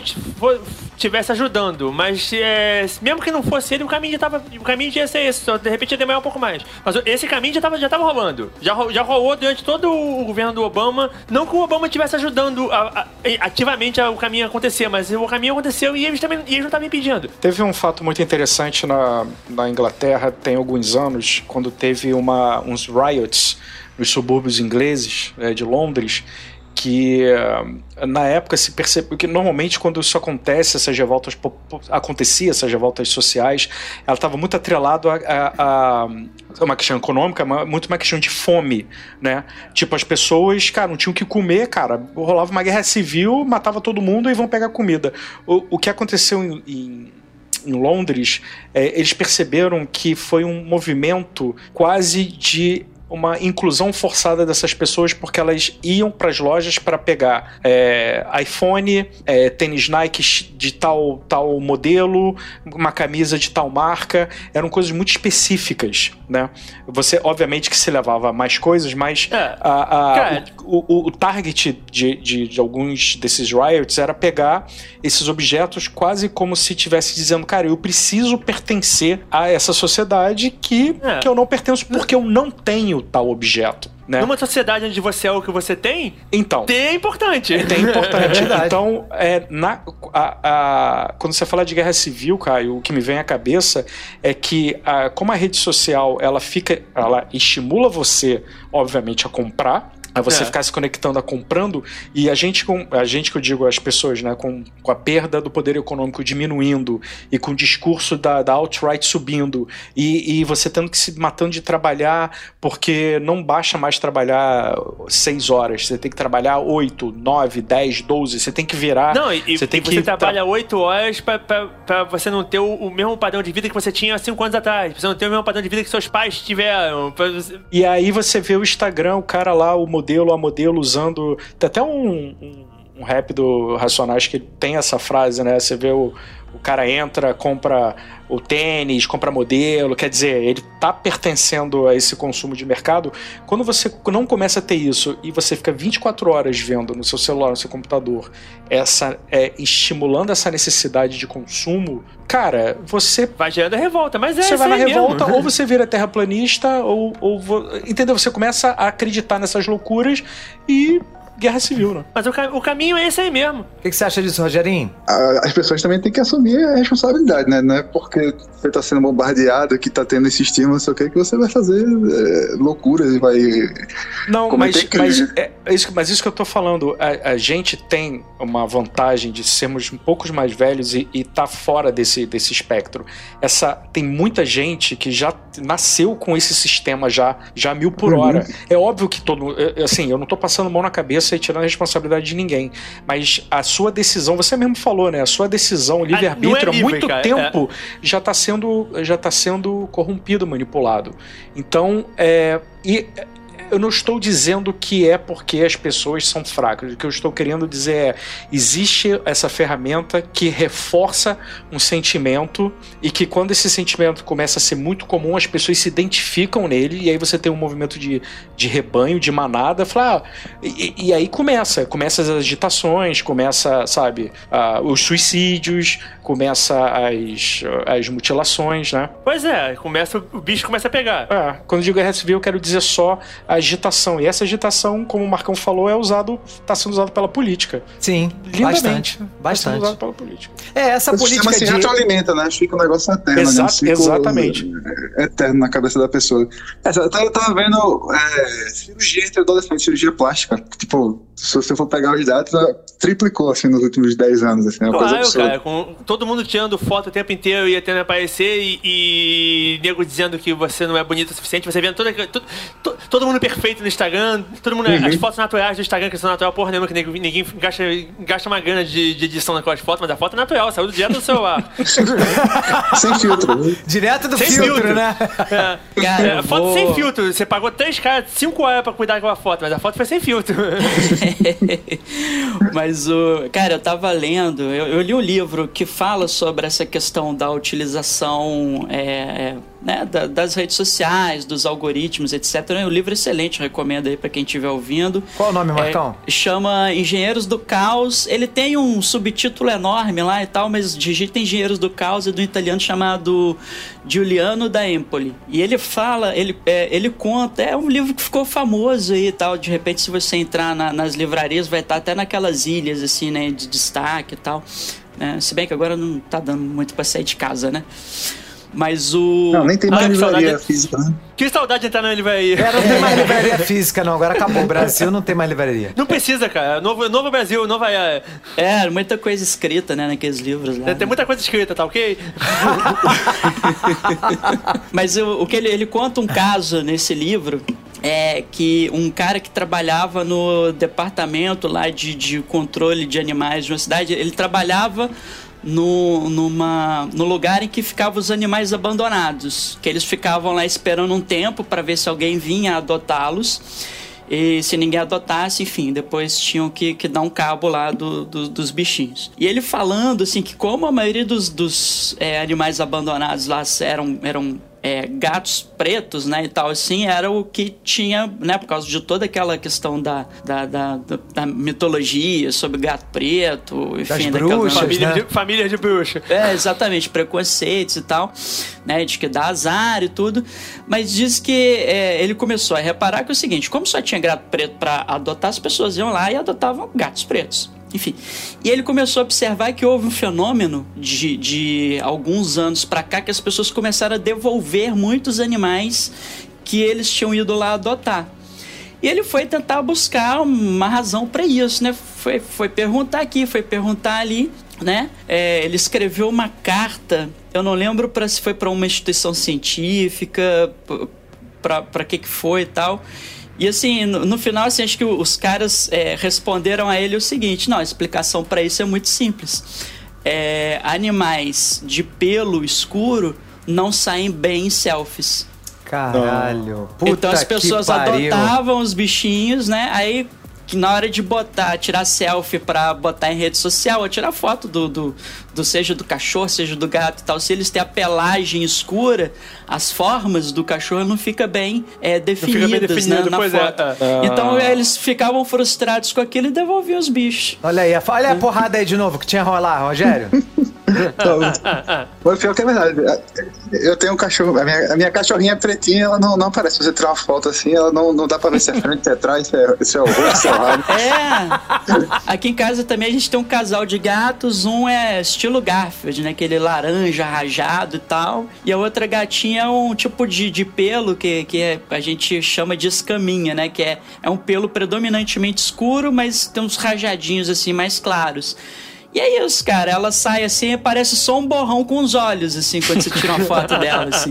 estivesse ajudando, mas é, mesmo que não fosse ele, o caminho já tava, o caminho ia ser esse, só de repente ia demorar um pouco mais. Mas esse caminho já tava, já tava rolando, já, já rolou durante todo o governo do Obama. Não que o Obama estivesse ajudando a- a- ativamente a- o caminho acontecer, mas o caminho aconteceu e eles também, eles não estavam impedindo. Teve um fato muito interessante na, na Inglaterra, tem alguns anos, quando teve uma, uns riots nos subúrbios ingleses eh, de Londres, que eh, na época se percebeu que normalmente quando isso acontece, essas revoltas acontecia, essas revoltas sociais, ela estava muito atrelado a, a- a uma questão econômica, muito uma questão de fome, né? Tipo, as pessoas, cara, não tinham o que comer, cara, rolava uma guerra civil, matava todo mundo e vão pegar comida. O, o que aconteceu em- em em Londres, é, eles perceberam que foi um movimento quase de uma inclusão forçada dessas pessoas porque elas iam para as lojas para pegar é, iPhone, é, tênis Nike de tal, tal modelo, uma camisa de tal marca, eram coisas muito específicas, né? Você, obviamente, que se levava mais coisas, mas É. a- a- o, o- o target de, de, de alguns desses riots era pegar esses objetos quase como se estivesse dizendo, cara, eu preciso pertencer a essa sociedade que, É. que eu não pertenço porque eu não tenho tal objeto. Né? Numa sociedade onde você é o que você tem, Então. ter é importante. É importante. verdade. então, é, na, a- a- quando você fala de guerra civil, Caio, o que me vem à cabeça é que, a- como a rede social ela fica, ela estimula você, obviamente, a comprar. A você É. ficar se conectando a comprando, e a gente, com, a gente que eu digo as pessoas, né, com, com a perda do poder econômico diminuindo, e com o discurso da, da alt-right subindo, e, e você tendo que se matando de trabalhar, porque não basta mais trabalhar seis horas, você tem que trabalhar oito, nove, dez, doze, você tem que virar. Não, e, você tem e que você tra- trabalha oito horas pra você não ter o, o mesmo padrão de vida que você tinha há cinco anos atrás. Pra você não ter o mesmo padrão de vida que seus pais tiveram. você- E aí você vê o Instagram, o cara lá, o modelo, a modelo usando. Tem até um, um, um rap do Racionais que tem essa frase, né? Você vê o, o cara entra, compra o tênis, compra modelo, quer dizer, ele tá pertencendo a esse consumo de mercado. Quando você não começa a ter isso e você fica 24 horas vendo no seu celular, no seu computador, essa é, estimulando essa necessidade de consumo, cara, você Vai gerando revolta, mas é você vai na aí mesmo. revolta, ou você vira terraplanista, ou, ou entendeu? Você começa a acreditar nessas loucuras e guerra civil, né? Mas o, o caminho é esse aí mesmo. O que, que você acha disso, Rogerinho? As pessoas também têm que assumir a responsabilidade, né? Não é porque você tá sendo bombardeado, que tá tendo esse estímulo, não sei o que, que você vai fazer é, loucuras e vai. Não, Como é mas, que é mas, é, é isso, mas isso que eu tô falando, a, a gente tem uma vantagem de sermos um pouco mais velhos e, e tá fora desse, desse espectro. Essa, tem muita gente que já nasceu com esse sistema já, já mil por Uhum. hora. É óbvio que todo. é, Assim, eu não tô passando mão na cabeça e tirando a responsabilidade de ninguém. Mas a sua decisão, você mesmo falou, né? A sua decisão, o não é livre-arbítrio, há muito cara, é- tempo já tá sendo já tá sendo corrompido, manipulado. Então, é, e eu não estou dizendo que é porque as pessoas são fracas. O que eu estou querendo dizer é: existe essa ferramenta que reforça um sentimento e que quando esse sentimento começa a ser muito comum, as pessoas se identificam nele e aí você tem um movimento de, de rebanho, de manada, fala, ah, e, e aí começa, começa as agitações, começa, sabe, ah, os suicídios, começa as, as mutilações, né? Pois é, começa, o bicho começa a pegar. É, quando eu digo guerra civil, eu quero dizer só a agitação. E essa agitação, como o Marcão falou, é usado, está sendo usado pela política. Sim, Lindamente. bastante. Tá sendo Bastante. usado pela política. É, essa o sistema política se de... retroalimenta, né? Fica um negócio eterno, Exa- né? Um ciclo, exatamente. é, Eterno na cabeça da pessoa. Eu tava, eu tava vendo é, cirurgia entre adolescentes, cirurgia plástica. Tipo, se você for pegar os dados, triplicou assim nos últimos 10 anos. Assim, é uma coisa Claro, absurda. cara, com todo mundo tirando foto o tempo inteiro e tendo aparecer e, e nego dizendo que você não é bonito o suficiente, você vendo toda, todo, to- todo mundo perfeito no Instagram, todo mundo, Uhum. as fotos naturais do Instagram que são natural, porra nenhuma, que nego- ninguém gasta, gasta uma grana de, de edição naquelas fotos, mas a foto é natural, saiu direto do celular. Sem filtro. Direto do Sem filtro, filtro. né? É, Cara, é, foto sem filtro, você pagou três caras, cinco horas pra cuidar daquela foto, mas a foto foi sem filtro. Mas o. Cara, eu tava lendo, eu, eu li um livro que fala sobre essa questão da utilização é, é, né, da- das redes sociais, dos algoritmos, etc. É um livro excelente, recomendo aí pra quem estiver ouvindo. Qual o nome, Marcão? É, chama Engenheiros do Caos. Ele tem um subtítulo enorme lá e tal, mas digita Engenheiros do Caos é do italiano chamado Giuliano da Empoli. E ele fala, ele, é, ele conta, é um livro que ficou famoso aí e tal. De repente, se você entrar na- nas livrarias, vai estar até naquelas ilhas, assim, né, de destaque e tal. né? Se bem que agora não tá dando muito pra sair de casa, né? Mas o. Não, nem tem mais Ah, que livraria saudade. física, né? que saudade de entrar na livraria. É, não tem mais livraria física, não. Agora acabou. O Brasil não tem mais livraria. Não precisa, cara. Novo, novo Brasil, nova. É, muita coisa escrita, né, naqueles livros lá. Tem muita coisa escrita, tá ok? Mas o, o que ele, ele conta um caso nesse livro é que um cara que trabalhava no departamento lá de, de controle de animais de uma cidade, ele trabalhava no, numa, no lugar em que ficavam os animais abandonados, que eles ficavam lá esperando um tempo para ver se alguém vinha adotá-los. E se ninguém adotasse, enfim, depois tinham que, que dar um cabo lá do, do- dos bichinhos. E ele falando, assim, que como a maioria dos, dos é, animais abandonados lá eram, eram é, gatos pretos, né, e tal, assim, era o que tinha, né, por causa de toda aquela questão da, da, da, da- da mitologia sobre gato preto, enfim, Das daquela- bruxas, Família, né? de, família de bruxa. é, exatamente, preconceitos e tal, né, de que dá azar e tudo, mas diz que é, ele começou a reparar que é o seguinte, como só tinha gato preto para adotar, as pessoas iam lá e adotavam gatos pretos. Enfim, e ele começou a observar que houve um fenômeno de, de alguns anos para cá que as pessoas começaram a devolver muitos animais que eles tinham ido lá adotar. E ele foi tentar buscar uma razão para isso, né? Foi, foi perguntar aqui, foi perguntar ali, né? É, ele escreveu uma carta, eu não lembro para se foi para uma instituição científica, para que que foi e tal. E assim, no, no final, assim, acho que os caras é, responderam a ele o seguinte: não, a explicação para isso é muito simples. É, animais de pelo escuro não saem bem em selfies. Caralho. Puta então as pessoas que pariu. adotavam os bichinhos, né? Aí que na hora de botar, tirar selfie pra botar em rede social, ou tirar foto do, do, do- seja do cachorro, seja do gato e tal, se eles têm a pelagem escura, as formas do cachorro não fica bem é, fica bem definidas, definido, né, na é, foto. é. Então eles ficavam frustrados com aquilo e devolviam os bichos. Olha aí, a- olha a porrada aí de novo que tinha rolar, Rogério. Mas pior que é verdade. Eu tenho um cachorro. A minha, a minha cachorrinha é pretinha, ela não, não aparece. Se você tirar uma foto assim, ela não, não dá pra ver se é frente, se é atrás, se é, se é o rosto, se é o rabo. É. Aqui em casa também a gente tem um casal de gatos. Um é estilo Garfield, né? Aquele laranja rajado e tal. E a outra gatinha é um tipo de, de pelo que, que é- a gente chama de escaminha, né? Que é, é um pelo predominantemente escuro, mas tem uns rajadinhos assim mais claros. E é isso, cara. Ela sai assim e parece só um borrão com os olhos, assim, quando você tira uma foto dela, assim.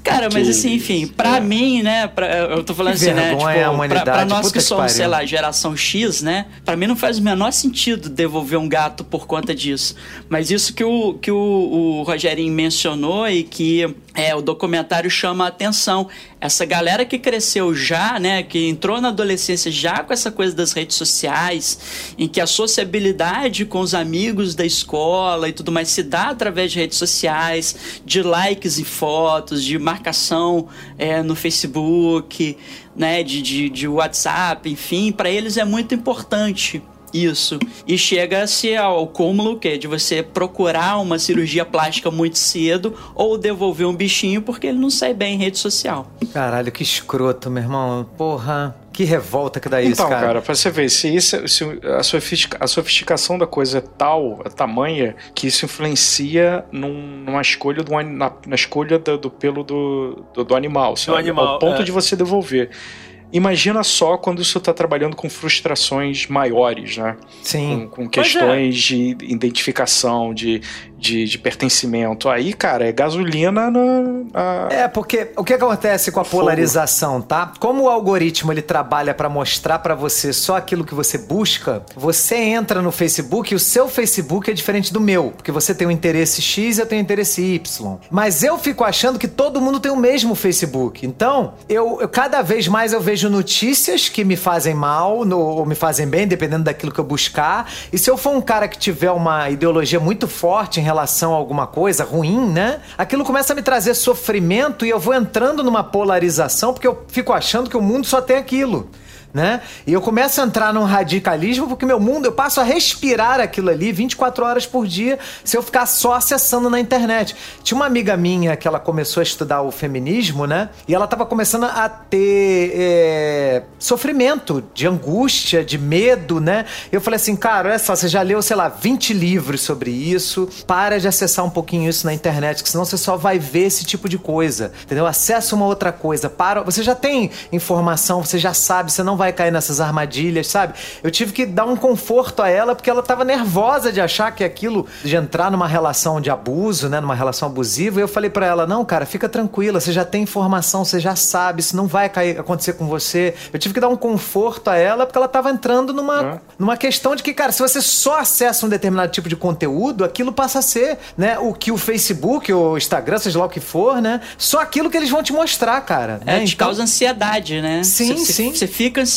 Cara, mas assim, enfim, pra mim, né? Pra, eu tô falando Que assim, né? Tipo, pra, humanidade, pra nós puta que que somos, pariu. sei lá, geração X, né? Pra mim não faz o menor sentido devolver um gato por conta disso. Mas isso que o, que o, o Rogerinho mencionou e que é, o documentário chama a atenção. Essa galera que cresceu já, né? Que entrou na adolescência já com essa coisa das redes sociais, em que a sociabilidade com os amigos da escola e tudo mais se dá através de redes sociais, de likes e fotos, de marcação é, no Facebook, né, de, de, de WhatsApp, enfim, para eles é muito importante isso. E chega-se ao cúmulo que é de você procurar uma cirurgia plástica muito cedo ou devolver um bichinho porque ele não sai bem em rede social. Caralho, que escroto, meu irmão. Porra, que revolta que dá isso, Então, cara. cara, pra você ver, se, isso, se a, sofistica- a sofisticação da coisa é tal, é tamanha, que isso influencia num- numa escolha do, na, na escolha do, do pelo do, do, do animal, sabe? animal, Ao ponto é. de você devolver. Imagina só quando você está trabalhando com frustrações maiores, né? Sim. Com, com é. questões de identificação, de, de, de pertencimento. Aí, cara, é gasolina na. na- É, porque o que acontece com a polarização, tá? Como o algoritmo ele trabalha pra mostrar pra você só aquilo que você busca, você entra no Facebook e o seu Facebook é diferente do meu, porque você tem um interesse X e eu tenho um interesse Y. Mas eu fico achando que todo mundo tem o mesmo Facebook. Então, eu, eu- cada vez mais eu vejo notícias que me fazem mal no- ou me fazem bem, dependendo daquilo que eu buscar. E se eu for um cara que tiver uma ideologia muito forte em relação a alguma coisa ruim, né? Aquilo começa a me trazer sofrimento e eu vou entrando numa polarização porque eu fico achando que o mundo só tem aquilo. Né? E eu começo a entrar num radicalismo porque meu mundo, eu passo a respirar aquilo ali 24 horas por dia se eu ficar só acessando na internet. Tinha uma amiga minha que ela começou a estudar o feminismo, né? E ela tava começando a ter é, sofrimento, de angústia, de medo, né? Eu falei assim, cara, olha só, você já leu, sei lá, 20 livros sobre isso, para de acessar um pouquinho isso na internet, que senão você só vai ver esse tipo de coisa, entendeu? Acessa uma outra coisa, para, você já tem informação, você já sabe, você não vai cair nessas armadilhas, sabe? Eu tive que dar um conforto a ela porque ela tava nervosa de achar que aquilo de entrar numa relação de abuso, né, numa relação abusiva, e eu falei pra ela: "Não, cara, fica tranquila, você já tem informação, você já sabe, isso não vai cair, acontecer com você". Eu tive que dar um conforto a ela porque ela tava entrando numa numa questão de que, cara, se você só acessa um determinado tipo de conteúdo, aquilo passa a ser, né, o que o Facebook, o Instagram, seja lá o que for, né, só aquilo que eles vão te mostrar, cara. É, né? te causa ansiedade, né? Sim, cê- sim. Você fica ansioso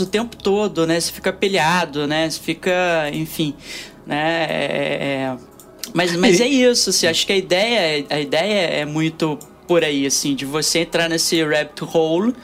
o tempo todo, né? Você fica pilhado, né? Você fica, enfim, né? É, é- Mas, mas é isso, assim, acho que a ideia, a ideia é muito por aí, assim, de você entrar nesse rabbit hole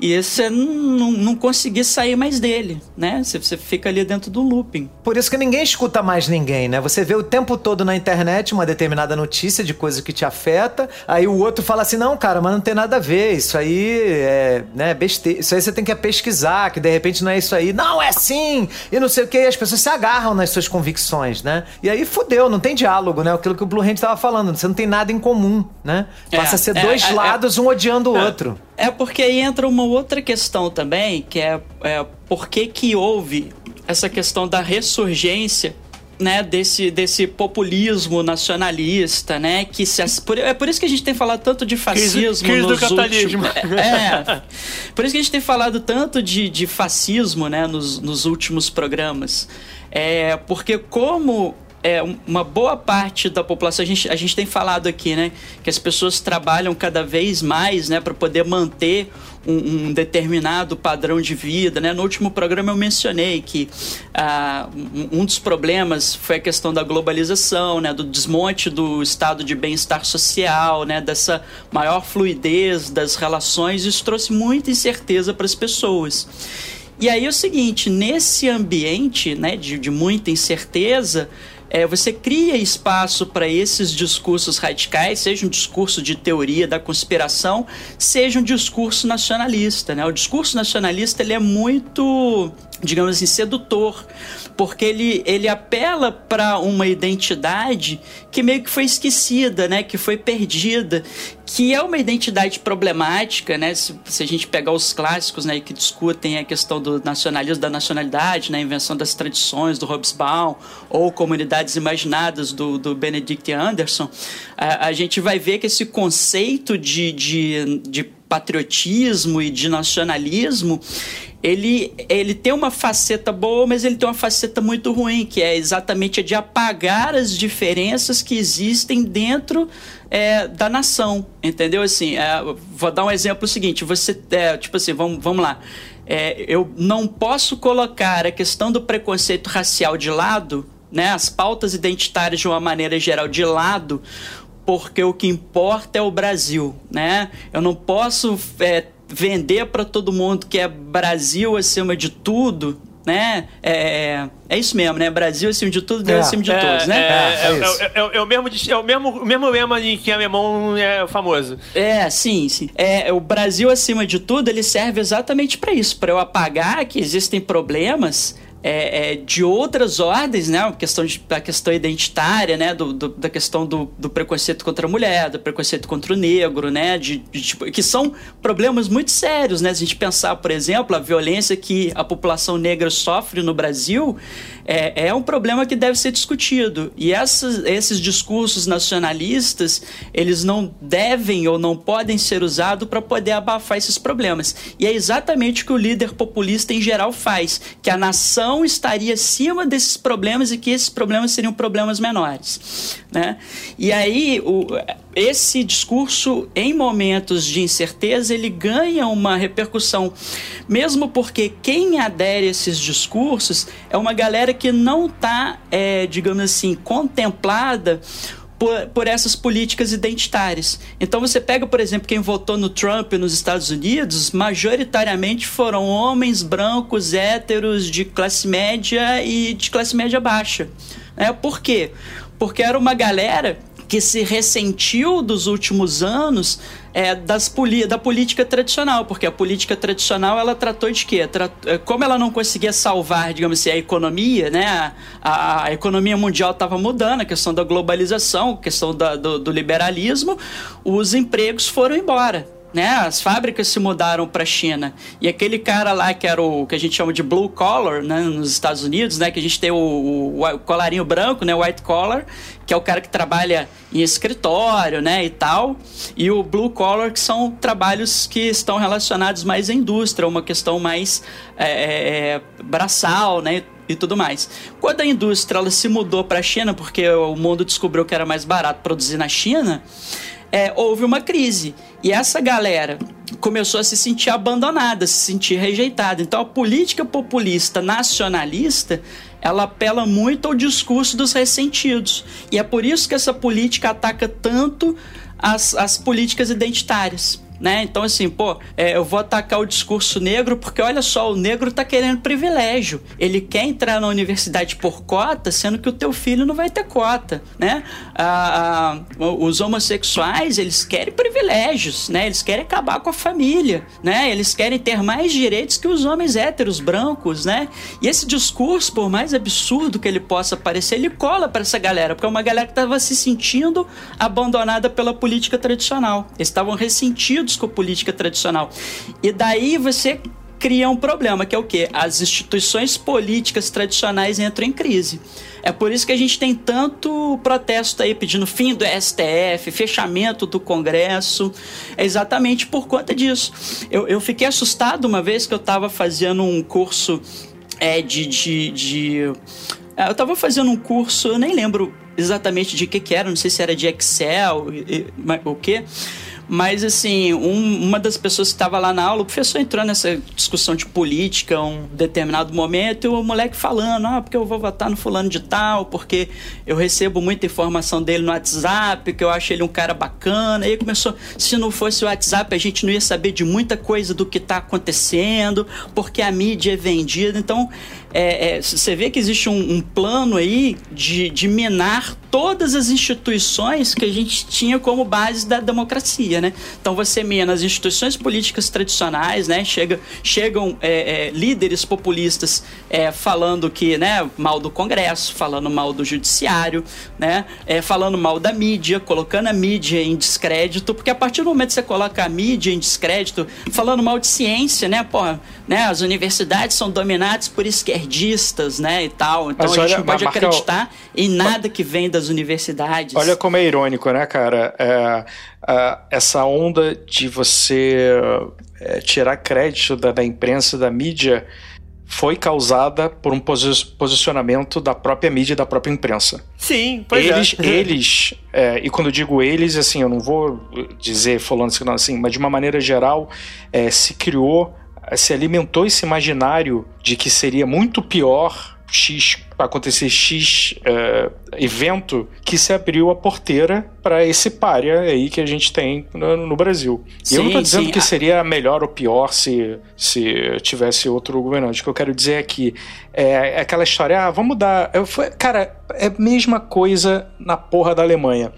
e você não, não, não conseguir sair mais dele, né? Você, você fica ali dentro do looping. Por isso que ninguém escuta mais ninguém, né? Você vê o tempo todo na internet uma determinada notícia de coisa que te afeta, aí o outro fala assim: não, cara, mas não tem nada a ver, isso aí é né, besteira, isso aí você tem que pesquisar, que de repente não é isso aí. Não, é sim! E não sei o que, e as pessoas se agarram nas suas convicções, né? E aí fudeu, não tem diálogo, né? Aquilo que o Blue Hand tava falando, você não tem nada em comum, né? É, Passa a ser é, dois é, é. lados, um odiando o outro. É porque aí entra uma outra questão também, que é, é por que que houve essa questão da ressurgência né, desse, desse populismo nacionalista, né, que se, por- é por isso que a gente tem falado tanto de Crise- fascismo crise do nos capitalismo. últimos, é, é. por isso que a gente tem falado tanto de, de fascismo, né, nos, nos últimos programas, é porque como é, um- uma boa parte da população, a gente, a gente tem falado aqui, né? Que as pessoas trabalham cada vez mais, né? Para poder manter um, um determinado padrão de vida, né? No último programa eu mencionei que ah, um, um dos problemas foi a questão da globalização, né? Do desmonte do estado de bem-estar social, né? Dessa maior fluidez das relações. Isso trouxe muita incerteza para as pessoas. E aí é o seguinte, nesse ambiente né, de, de muita incerteza, é, você cria espaço para esses discursos radicais, seja um discurso de teoria da conspiração, seja um discurso nacionalista. Né? O discurso nacionalista ele é muito digamos assim, sedutor, porque ele, ele apela para uma identidade que meio que foi esquecida, né, que foi perdida, que é uma identidade problemática, né, se, se, a gente pegar os clássicos, né, que discutem a questão do nacionalismo, da nacionalidade, né, a invenção das tradições do Hobsbawm, ou comunidades imaginadas do, do Benedict Anderson, a, a gente vai ver que esse conceito de, de, de patriotismo e de nacionalismo, ele, ele tem uma faceta boa, mas ele tem uma faceta muito ruim, que é exatamente a de apagar as diferenças que existem dentro é, da nação, entendeu? Assim, é, vou dar um exemplo seguinte, você, é, tipo assim, vamos, vamos lá, é, eu não posso colocar a questão do preconceito racial de lado, né, as pautas identitárias de uma maneira geral de lado, porque o que importa é o Brasil, né? Eu não posso é, vender para todo mundo que é Brasil acima de tudo, né? É, é isso mesmo, né? Brasil acima de tudo, Deus é. acima de é, todos, né? É, é, é, é, o mesmo, é o mesmo, o mesmo lema em que alemão é famoso. É, sim, sim. É, o Brasil acima de tudo, ele serve exatamente para isso, para eu apagar que existem problemas é, é, de outras ordens, né? A questão, de, a questão identitária, né? Do, do, da questão do, do, preconceito contra a mulher, do preconceito contra o negro, né? De, de, tipo, que são problemas muito sérios, né? Se a gente pensar, por exemplo, a violência que a população negra sofre no Brasil é, é um problema que deve ser discutido. E essas, esses discursos nacionalistas, eles não devem ou não podem ser usados para poder abafar esses problemas. E é exatamente o que o líder populista em geral faz, que a nação estaria acima desses problemas e que esses problemas seriam problemas menores. Né? E aí, o, esse discurso, em momentos de incerteza, ele ganha uma repercussão, mesmo porque quem adere a esses discursos é uma galera que não está, é, digamos assim, contemplada por, por, essas políticas identitárias. Então você pega, por exemplo, quem votou no Trump nos Estados Unidos, majoritariamente foram homens brancos, héteros, de classe média e de classe média baixa. É, por quê? Porque era uma galera que se ressentiu dos últimos anos é, das da política tradicional, porque a política tradicional ela tratou de quê? É, como ela não conseguia salvar, digamos assim, a economia, né? A, a economia mundial estava mudando, a questão da globalização, a questão da, do, do liberalismo, os empregos foram embora né? As fábricas se mudaram para a China. E aquele cara lá que era o que a gente chama de blue collar, né, nos Estados Unidos, né, que a gente tem o, o, o colarinho branco, né, white collar, que é o cara que trabalha em escritório, né, e tal, e o blue collar que são trabalhos que estão relacionados mais à indústria, uma questão mais é, é, é braçal, né, e tudo mais. Quando a indústria ela se mudou para a China, porque o mundo descobriu que era mais barato produzir na China, é, houve uma crise. E essa galera começou a se sentir abandonada, se sentir rejeitada. Então a política populista nacionalista ela apela muito ao discurso dos ressentidos. E é por isso que essa política ataca tanto as, as políticas identitárias né? Então, assim, pô, é, eu vou atacar o discurso negro porque, olha só, o negro tá querendo privilégio. Ele quer entrar na universidade por cota, sendo que o teu filho não vai ter cota, né? Ah, ah, os homossexuais, eles querem privilégios, né? Eles querem acabar com a família, né? Eles querem ter mais direitos que os homens héteros brancos, né? E esse discurso, por mais absurdo que ele possa parecer, ele cola para essa galera, porque é uma galera que estava se sentindo abandonada pela política tradicional. Eles estavam ressentidos política tradicional. E daí você cria um problema, que é o quê? As instituições políticas tradicionais entram em crise. É por isso que a gente tem tanto protesto aí pedindo fim do STF, fechamento do Congresso. É exatamente por conta disso. Eu, eu fiquei assustado uma vez que eu estava fazendo um curso é, de. de, de é, eu estava fazendo um curso, eu nem lembro exatamente de que, que era, não sei se era de Excel, o que Mas, assim, um, uma das pessoas que estava lá na aula, o professor entrou nessa discussão de política um determinado momento e o moleque falando: ah, porque eu vou votar no fulano de tal, porque eu recebo muita informação dele no WhatsApp, que eu acho ele um cara bacana. E aí começou: se não fosse o WhatsApp, a gente não ia saber de muita coisa do que está acontecendo, porque a mídia é vendida. Então, é, é, você vê que existe um, um plano aí de, de minar todas as instituições que a gente tinha como base da democracia, né? Então você mina as instituições políticas tradicionais, né? Chega, chegam é, é, líderes populistas é, falando que, né, mal do Congresso, falando mal do Judiciário, né? É, falando mal da mídia, colocando a mídia em descrédito, porque a partir do momento que você coloca a mídia em descrédito, falando mal de ciência, né? Porra, né? As universidades são dominadas por esquerdistas, né? E tal. Então Mas a olha, gente não pode acreditar em nada que vem das universidades. Olha como é irônico, né, cara? É, é, essa onda de você é, tirar crédito da, da imprensa, da mídia, foi causada por um posi- posicionamento da própria mídia e da própria imprensa. Sim, pois eles, é. eles é, e quando eu digo eles, assim, eu não vou dizer falando assim, não, assim, mas de uma maneira geral, é, se criou, se alimentou esse imaginário de que seria muito pior X acontecer X é, evento que se abriu a porteira para esse párea aí que a gente tem no, no Brasil. e eu não tô Sim, dizendo sim. que seria melhor ou pior se, se tivesse outro governante. O que eu quero dizer é que é, é aquela história, ah, vamos dar. Eu, cara, é a mesma coisa na porra da Alemanha.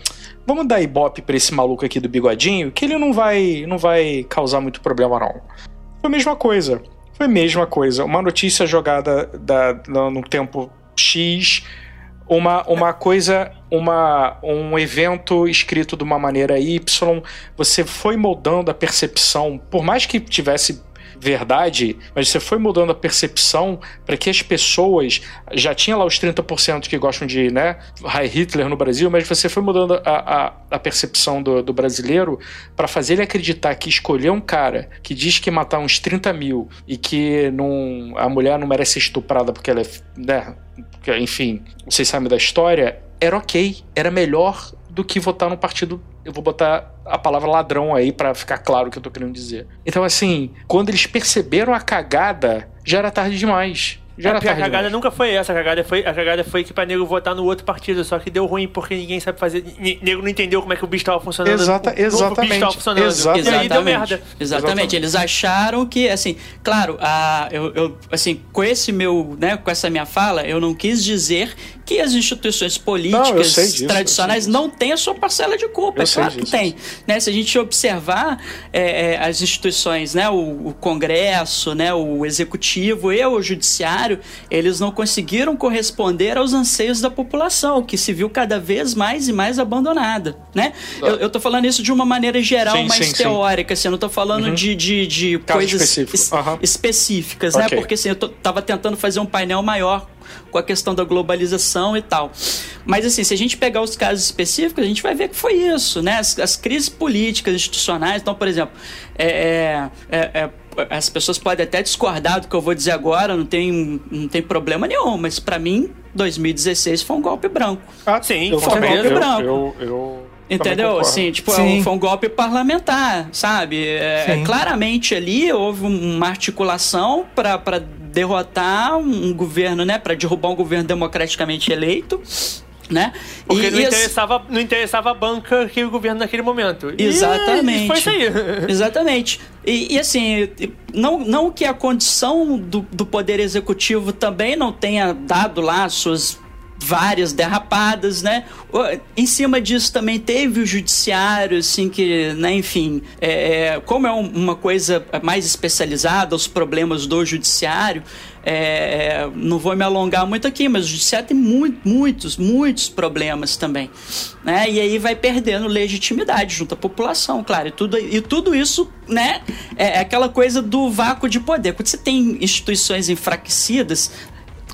Vamos dar ibope pra esse maluco aqui do bigodinho, que ele não vai, não vai causar muito problema, não. Foi a mesma coisa. Foi a mesma coisa. Uma notícia jogada da, no, no tempo X, uma, uma coisa, uma, um evento escrito de uma maneira Y, você foi moldando a percepção, por mais que tivesse verdade, mas você foi mudando a percepção para que as pessoas já tinha lá os 30% que gostam de né, High Hitler no Brasil, mas você foi mudando a, a, a percepção do, do brasileiro para fazer ele acreditar que escolher um cara que diz que matar uns 30 mil e que não, a mulher não merece ser estuprada porque ela é. Né, enfim, vocês sabem da história, era ok, era melhor do que votar num partido. Eu vou botar a palavra ladrão aí para ficar claro o que eu tô querendo dizer. Então, assim, quando eles perceberam a cagada, já era tarde demais. Já É, a cagada demais. nunca foi essa, a cagada foi, a cagada foi que pra nego votar no outro partido, só que deu ruim porque ninguém sabe fazer. Nego não entendeu como é que o bicho tava funcionando. Exata- exatamente, bicho tava funcionando. exatamente. E aí deu merda. Exatamente. Exatamente. Eles acharam que, assim, claro, a, eu, eu, assim, com esse meu, né, com essa minha fala, eu não quis dizer que as instituições políticas Não, disso, tradicionais não têm a sua parcela de culpa. Eu é claro que disso. tem. Né? Se a gente observar é, é, as instituições, né, o, o Congresso, né, o Executivo e o Judiciário, eles não conseguiram corresponder aos anseios da população, que se viu cada vez mais e mais abandonada. Né? Eu, eu tô falando isso de uma maneira geral, Sim, mais sim, sim. teórica, assim, eu não tô falando de, de, de Caso coisas es- Aham. específicas, né? Ok. Porque assim, eu tô, tava tentando fazer um painel maior com a questão da globalização e tal. Mas assim, se a gente pegar os casos específicos, a gente vai ver que foi isso, né? As, as crises políticas, institucionais. Então, por exemplo, é, é, é, é, as pessoas podem até discordar do que eu vou dizer agora, não tem, não tem problema nenhum, mas pra mim, 2016 foi um golpe branco. Ah, Sim, eu foi também, golpe eu, branco. eu, eu também Entendeu? Assim, tipo, Sim. foi um golpe parlamentar, sabe? É, Sim. claramente ali houve uma articulação para derrotar um governo, né? Para derrubar um governo democraticamente eleito, né? Porque E- não, interessava, não interessava a banca que o governo naquele momento. Exatamente. E foi isso aí. Exatamente. E, e, assim, não, não que a condição do, do Poder Executivo também não tenha dado lá suas várias derrapadas, né? Em cima disso também teve o judiciário, assim, que, né, enfim, é, é, como é um- uma coisa mais especializada, os problemas do judiciário, é, não vou me alongar muito aqui, mas o judiciário tem muito, muitos, muitos problemas também, né? E aí vai perdendo legitimidade junto à população, claro. E tudo, e tudo isso, né, é aquela coisa do vácuo de poder. Quando você tem instituições enfraquecidas,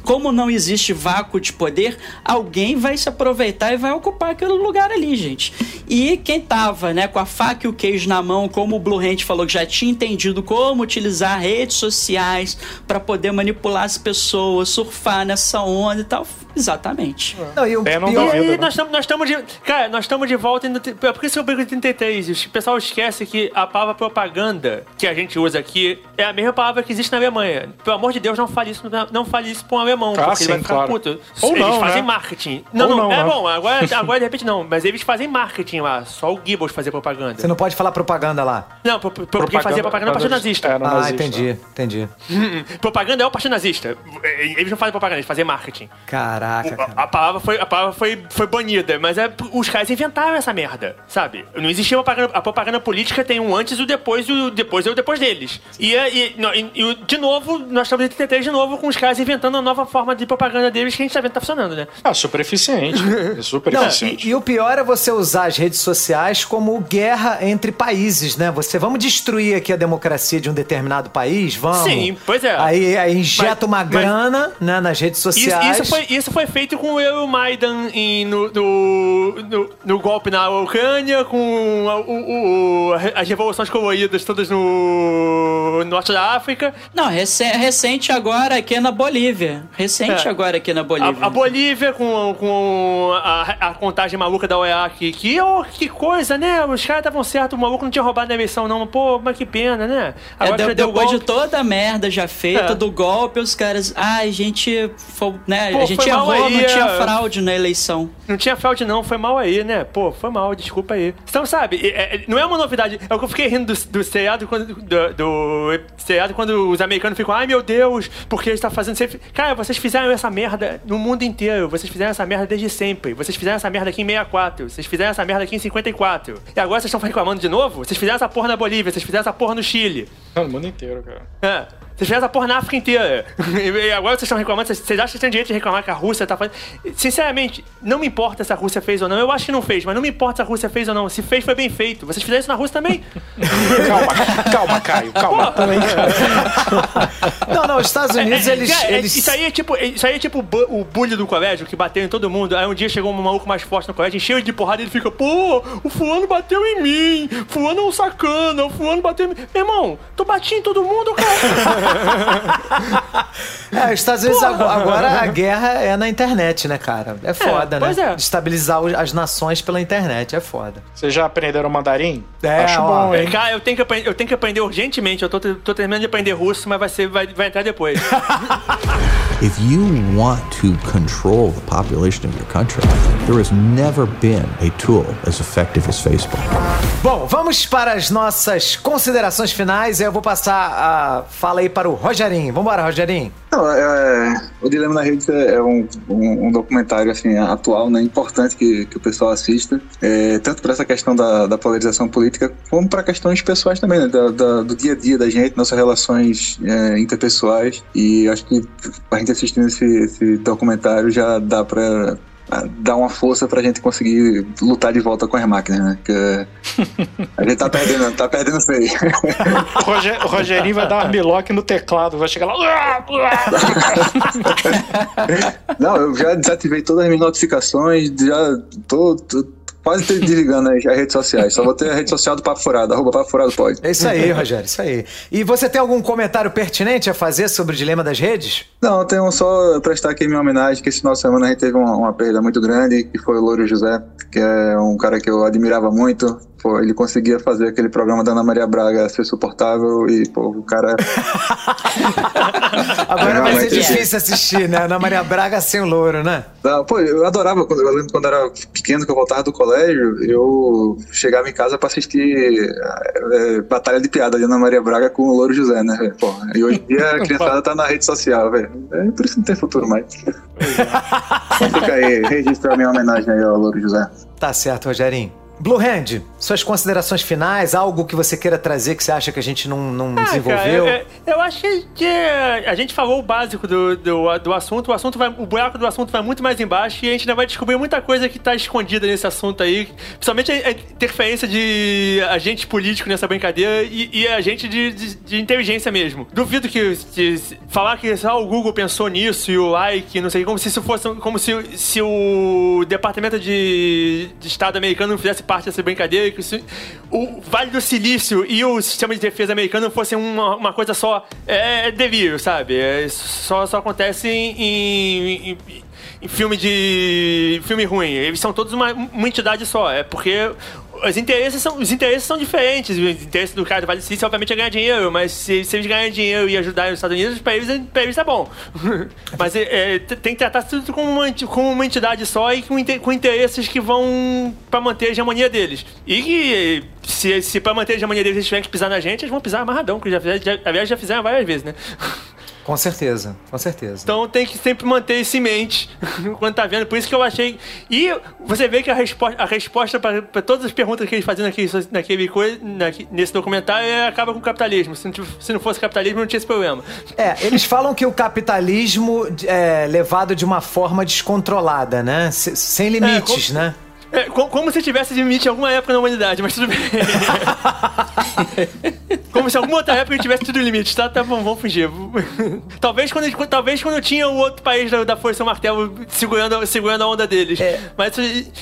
como não existe vácuo de poder, alguém vai se aproveitar e vai ocupar aquele lugar ali, gente. E quem tava, né, com a faca e o queijo na mão, como o Blue Hand falou que já tinha entendido como utilizar redes sociais para poder manipular as pessoas, surfar nessa onda e tal, Exatamente. Não, e o É, não pior- E duvido, aí, né? nós estamos nós estamos de. Cara, nós estamos de volta. Em, é por isso que eu brinco em 33. O pessoal esquece que a palavra propaganda que a gente usa aqui é a mesma palavra que existe na Alemanha. Pelo amor de Deus, não fale isso, não fale isso pra um alemão. Ah, porque ele vai sim, ficar claro. puto. Ou eles não, fazem né? marketing. Não, não, não, é né? bom, agora, agora de repente não. Mas eles fazem marketing lá. Só o Goebbels fazia propaganda. Você não pode falar propaganda lá. Não, pro, pro, quem fazia propaganda é o partido nazista. É, ah, nazista. entendi, entendi. Hum, propaganda é o partido nazista. Eles não fazem propaganda, eles fazem marketing. Caraca, cara. A, a palavra, foi, a palavra foi, foi banida, mas é, os caras inventaram essa merda, sabe? Não existia propaganda. A propaganda política tem um antes e o depois, e o depois e o depois deles. E, é- e, e- e o- de novo, nós estamos em 33 de novo com os caras inventando uma nova forma de propaganda deles que a gente tá vendo que tá funcionando, né? Ah, super eficiente. É super Não, eficiente. e, e o pior é você usar as redes sociais como guerra entre países, né? Você vamos destruir aqui a democracia de um determinado país, vamos. Sim, pois é. Aí, aí injeta Mas- uma mas- grana né, nas redes Isso, sociais. isso foi, isso foi feito com o Maidan em- no, no, no, no golpe na Ucrânia, com a- o- o- as revoluções coloridas todas no norte da África. Não, recente, recente agora aqui na Bolívia. Recente É. agora aqui na Bolívia. A, a Bolívia com, com a, a contagem maluca da OEA aqui. Que, oh, que coisa, né? Os caras estavam certos, o maluco não tinha roubado na eleição, não. Pô, mas que pena, né? É, já de- deu depois golpe. de toda a merda já feita É. do golpe, os caras. Ai, a gente. Foi, né, Pô, a gente errou, aí, não tinha é. fraude na eleição. Não tinha fraude, não. Foi mal aí, né? Pô, foi mal, desculpa aí. Então, sabe, é- é- não é uma novidade. É o que eu fiquei rindo do, do seriado quando. Do, do seriado quando os americanos ficam, ai meu Deus, porque eles estão fazendo. Cara, vocês fizeram essa merda no mundo inteiro. Vocês fizeram essa merda desde sempre. Vocês fizeram essa merda aqui em 64. Vocês fizeram essa merda aqui em 54. E agora vocês estão reclamando de novo? Vocês fizeram essa porra na Bolívia, vocês fizeram essa porra no Chile. No mundo inteiro, cara. É. Vocês fizeram essa porra na África inteira. E agora vocês estão reclamando. Vocês, vocês acham que têm direito de reclamar que a Rússia tá fazendo. Sinceramente, não me importa se a Rússia fez ou não. Eu acho que não fez, mas não me importa se a Rússia fez ou não. Se fez, foi bem feito. Vocês fizeram isso na Rússia também? Calma, calma, Caio, calma. Também, cara. Não, não, os Estados Unidos, É, é, eles. é, é, eles... Isso aí é tipo, isso aí é tipo o bu- o bully do colégio que bateu em todo mundo. Aí um dia chegou um maluco mais forte no colégio, encheu de porrada e ele fica, pô, o fulano bateu em mim, fulano é um sacana, o fulano bateu em mim. Meu irmão, tu batia em todo mundo, cara. É, os Estados Unidos agora, agora a guerra é na internet, né, cara? É foda, pois né? é. Estabilizar as nações pela internet, é foda. Vocês já aprenderam mandarim? É, Acho ó. bom, hein? Cara, eu tenho que, aprender, eu tenho que aprender urgentemente. Eu tô, tô terminando de aprender russo, mas vai, ser, vai, vai entrar depois. If you want to control the population of your country, there has never been a tool as effective as Facebook. Bom, vamos para as nossas considerações finais. Eu vou passar a fala aí para o Rogerinho. Vambora, Rogerinho. Não, é, o Dilema na Rede é um, um, um documentário assim, atual, né, importante que, que o pessoal assista, é, tanto para essa questão da, da polarização política, como para questões pessoais também, né, da- da- do dia a dia da gente, nossas relações é, interpessoais. E acho que a gente assistindo esse, esse documentário já dá para dar uma força pra gente conseguir lutar de volta com as máquinas, né? Que a gente tá perdendo, tá perdendo feio. O, Roger- o Rogerinho vai dar uma biloque no teclado, vai chegar lá. Não, eu já desativei todas as minhas notificações, já tô, tô quase te- desligando as, as redes sociais. Só vou ter a rede social do Papo Furado, arroba Papo Furado pode. É isso aí, Rogério, isso aí. E você tem algum comentário pertinente a fazer sobre o dilema das redes? Não, eu tenho só prestar aqui minha homenagem, que esse final de semana a gente teve uma, uma perda muito grande, que foi o Louro José, que é um cara que eu admirava muito. Pô, ele conseguia fazer aquele programa da Ana Maria Braga ser suportável e, pô, o cara... Agora vai ser difícil assistir, né? Ana Maria Braga sem o louro, né? Não, pô, eu adorava, quando, eu lembro quando eu era pequeno, que eu voltava do colégio, eu chegava em casa pra assistir é, Batalha de Piada de Ana Maria Braga com o Louro José, né? Pô, e hoje em dia a criançada tá na rede social, velho. É por isso que não tem futuro mais. Então fica aí, registra a minha homenagem aí ao Louro José. Tá certo, Rogerinho. Blue Hand, suas considerações finais, algo que você queira trazer que você acha que a gente não, não Ah, desenvolveu? cara, eu, eu acho que, a gente falou o básico do, do, do assunto. O assunto vai, o buraco do assunto vai muito mais embaixo e a gente ainda vai descobrir muita coisa que tá escondida nesse assunto aí. Principalmente a, interferência de agente político nessa brincadeira e, e agente de, de, de inteligência mesmo. Duvido que, que falar que só o Google pensou nisso e o like, não sei, como se isso fosse como se, se o Departamento de, de Estado americano não fizesse parte dessa brincadeira, que o Vale do Silício e o sistema de defesa americano fossem uma, uma coisa só. É, é delírio, sabe? É, só, só acontece em, em, em- filme de. filme ruim. Eles são todos uma, uma entidade só. É porque os interesses são, os interesses são diferentes. O interesse do cara do Vale Silício, obviamente, é ganhar dinheiro, mas se, se eles ganharem dinheiro e ajudar os Estados Unidos, pra eles, pra eles é bom. mas é, é, tem que tratar tudo como uma, como uma entidade só e com, com interesses que vão pra manter a hegemonia deles. E que, se, se pra manter a hegemonia deles eles tiverem que pisar na gente, eles vão pisar amarradão, que já, já, aliás, já fizeram várias vezes, né? Com certeza, com certeza. Então tem que sempre manter isso em mente quando tá vendo. Por isso que eu achei. E você vê que a resposta, a resposta para todas as perguntas que eles faziam naquele, naquele coisa, nesse documentário é, acaba com o capitalismo. Se não, se não fosse capitalismo, não tinha esse problema. É, eles falam que o capitalismo é levado de uma forma descontrolada, né? sem limites, é, com... né? É, como se tivesse limite em alguma época na humanidade, mas tudo bem. como se alguma outra época tivesse tudo limite, tá? Tá bom, vamos fugir. talvez, quando, talvez quando tinha o outro país da, da Força Martelo segurando, segurando a onda deles. É. Mas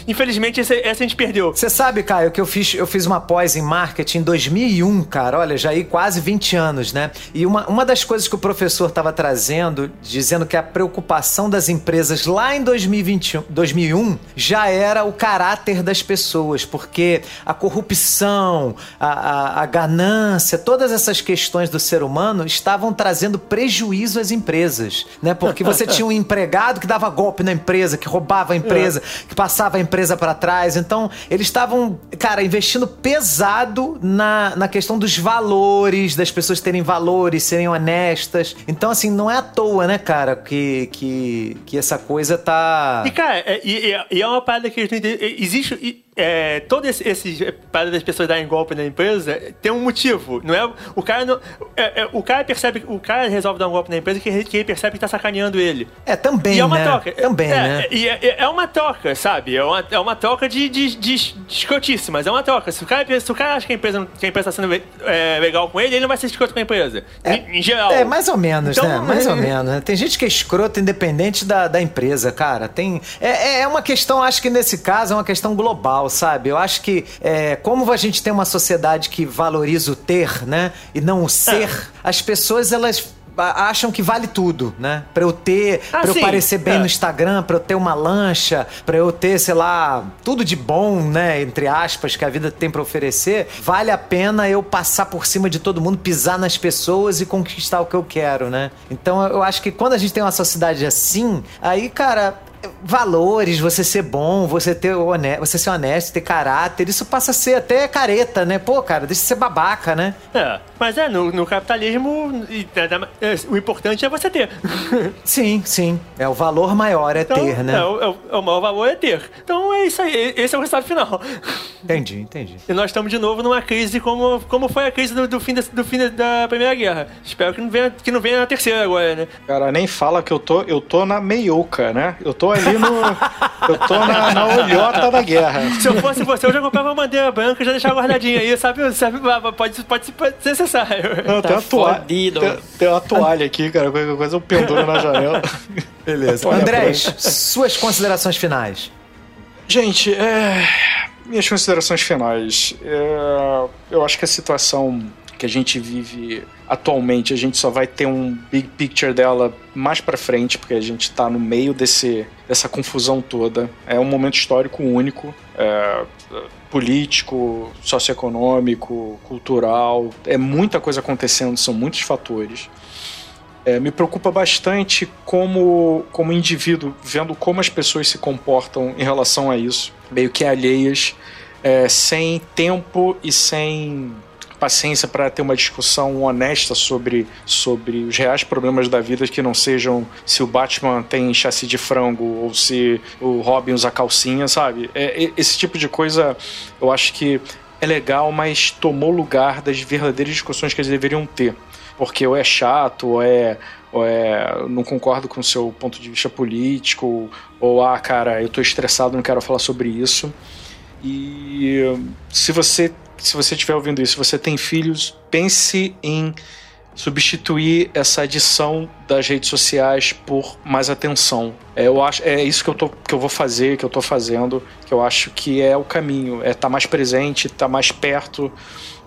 infelizmente essa, essa a gente perdeu. Você sabe, Caio, que eu fiz, eu fiz uma pós em marketing em 2001, cara. Olha, já aí quase 20 anos, né? E uma, uma das coisas que o professor estava trazendo, dizendo que a preocupação das empresas lá em 2021, 2001 já era o cara caráter das pessoas, porque a corrupção, a, a, a, ganância, todas essas questões do ser humano estavam trazendo prejuízo às empresas, né? Porque você tinha um empregado que dava golpe na empresa, que roubava a empresa, é. que passava a empresa para trás. Então, eles estavam, cara, investindo pesado na, na questão dos valores, das pessoas terem valores, serem honestas. Então, assim, não é à toa, né, cara, que, que, que essa coisa tá. E, cara, é, e, e é uma parada que a gente existe é, todo esse, esse para das pessoas darem golpe na empresa tem um motivo, não é? O cara não, é, é, o cara percebe, o cara resolve dar um golpe na empresa que, que ele percebe que tá sacaneando ele. É também, e é uma né? troca. Também, é, né? É, é, é, uma troca, sabe? É uma, é uma troca de, de, de, de escrotice, mas é uma troca. Se o cara, se o cara acha que a empresa, que a empresa tá sendo é, legal com ele, ele não vai ser escroto com a empresa. É, em, em, geral. É, mais ou menos, então, né? Mais ou menos. Né? Tem gente que é escroto independente da, da empresa, cara. Tem, é, é uma questão, acho que nesse caso é uma questão global, sabe? Eu acho que, é, como a gente tem uma sociedade que valoriza o ter, né? E não o ser, é. as pessoas, elas acham que vale tudo, né? Pra eu ter, ah, pra eu parecer bem é. no Instagram, pra eu ter uma lancha, pra eu ter, sei lá, tudo de bom, né? Entre aspas, que a vida tem pra oferecer, vale a pena eu passar por cima de todo mundo, pisar nas pessoas e conquistar o que eu quero, né? Então eu acho que quando a gente tem uma sociedade assim, aí, cara, valores, você ser bom, você ter honesto, você ser honesto, ter caráter, isso passa a ser até careta, né? Pô, cara, deixa de ser babaca, né? É, mas é, no, no capitalismo, é, o importante é você ter. Sim, sim. É o valor maior, é então, ter, né? É, o, é, é, o maior valor é ter. Então é isso aí, esse é o resultado final. Entendi, entendi. E nós estamos de novo numa crise como, como foi a crise do, do fim, da, do fim da Primeira Guerra. Espero que não, venha, que não venha na terceira agora, né? Cara, nem fala que eu tô, eu tô na meiuca, né? Eu tô ali no. eu tô na, na olhota da guerra. Se eu fosse você, eu já comprava uma bandeira branca e já deixava guardadinha aí, sabe? sabe pode, pode, pode ser necessário. Não, tá tem, uma toalha, tem, tem, uma toalha aqui, cara. Qualquer coisa eu penduro na janela. Beleza. Andrés, suas considerações finais. Gente, é... minhas considerações finais. É... Eu acho que a situação que a gente vive atualmente, a gente só vai ter um big picture dela mais para frente, porque a gente tá no meio desse, dessa confusão toda. É um momento histórico único. É, político, socioeconômico, cultural, é muita coisa acontecendo, são muitos fatores. É, me preocupa bastante como, como indivíduo, vendo como as pessoas se comportam em relação a isso, meio que alheias, é, sem tempo e sem paciência para ter uma discussão honesta sobre, sobre os reais problemas da vida que não sejam se o Batman tem chassi de frango ou se o Robin usa calcinha, sabe? É, esse tipo de coisa eu acho que é legal, mas tomou lugar das verdadeiras discussões que eles deveriam ter. Porque ou é chato, ou é, é não concordo com o seu ponto de vista político, ou ah, cara, eu tô estressado, não quero falar sobre isso. E se você se você estiver ouvindo isso, você tem filhos, pense em substituir essa adição das redes sociais por mais atenção. É, eu acho, é isso que eu, tô, que eu vou fazer, que eu estou fazendo, que eu acho que é o caminho. É estar tá mais presente, estar tá mais perto,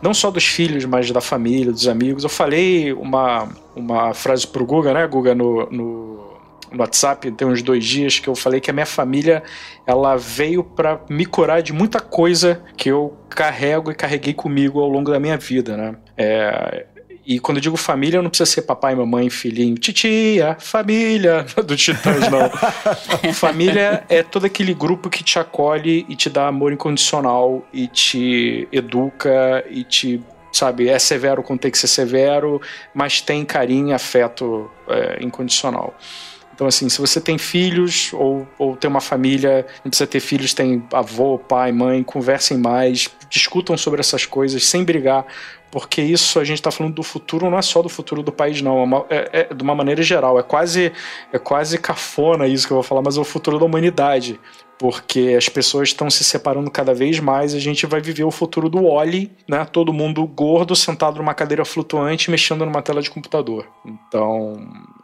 não só dos filhos, mas da família, dos amigos. Eu falei uma, uma frase pro Guga, né, Guga, no, no no WhatsApp tem uns dois dias que eu falei que a minha família ela veio para me curar de muita coisa que eu carrego e carreguei comigo ao longo da minha vida, né? É, e quando eu digo família, não precisa ser papai, mamãe, filhinho, titia, família do Titãs, não. família é todo aquele grupo que te acolhe e te dá amor incondicional e te educa e te sabe, é severo quando tem que ser severo, mas tem carinho e afeto é, incondicional. Então, assim, se você tem filhos ou, ou tem uma família, não precisa ter filhos, tem avô, pai, mãe, conversem mais, discutam sobre essas coisas sem brigar, porque isso a gente está falando do futuro, não é só do futuro do país, não, é, é, é, de uma maneira geral. É quase, é quase cafona isso que eu vou falar, mas é o futuro da humanidade porque as pessoas estão se separando cada vez mais. A gente vai viver o futuro do Oli, né? Todo mundo gordo, sentado numa cadeira flutuante, mexendo numa tela de computador. Então,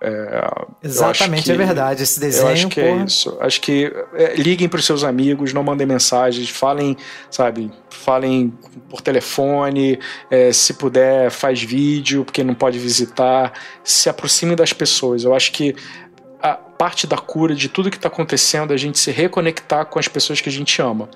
é, exatamente é que, é verdade esse desenho. Eu acho que é porra. é isso. Acho que é, liguem para os seus amigos, não mandem mensagens, falem, sabe? Falem por telefone, é, se puder faz vídeo, porque não pode visitar. Se aproxime das pessoas. Eu acho que a parte da cura de tudo que está acontecendo é a gente se reconectar com as pessoas que a gente ama.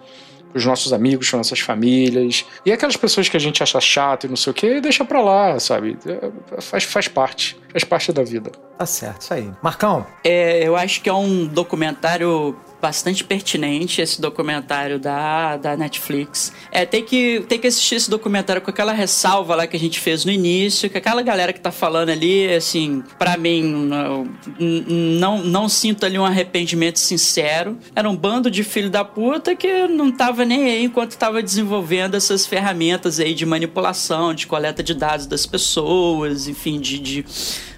Com os nossos amigos, com nossas famílias. E aquelas pessoas que a gente acha chato e não sei o que, deixa pra lá, sabe? É, faz, faz parte. Faz parte da vida. Tá certo, isso aí. Marcão? É, eu acho que é um documentário bastante pertinente esse documentário da, da Netflix. É, tem que, tem que assistir esse documentário com aquela ressalva lá que a gente fez no início, que aquela galera que tá falando ali, assim, para mim, não, não, não sinto ali um arrependimento sincero. Era um bando de filho da puta que não tava nem aí enquanto tava desenvolvendo essas ferramentas aí de manipulação, de coleta de dados das pessoas, enfim, de, de,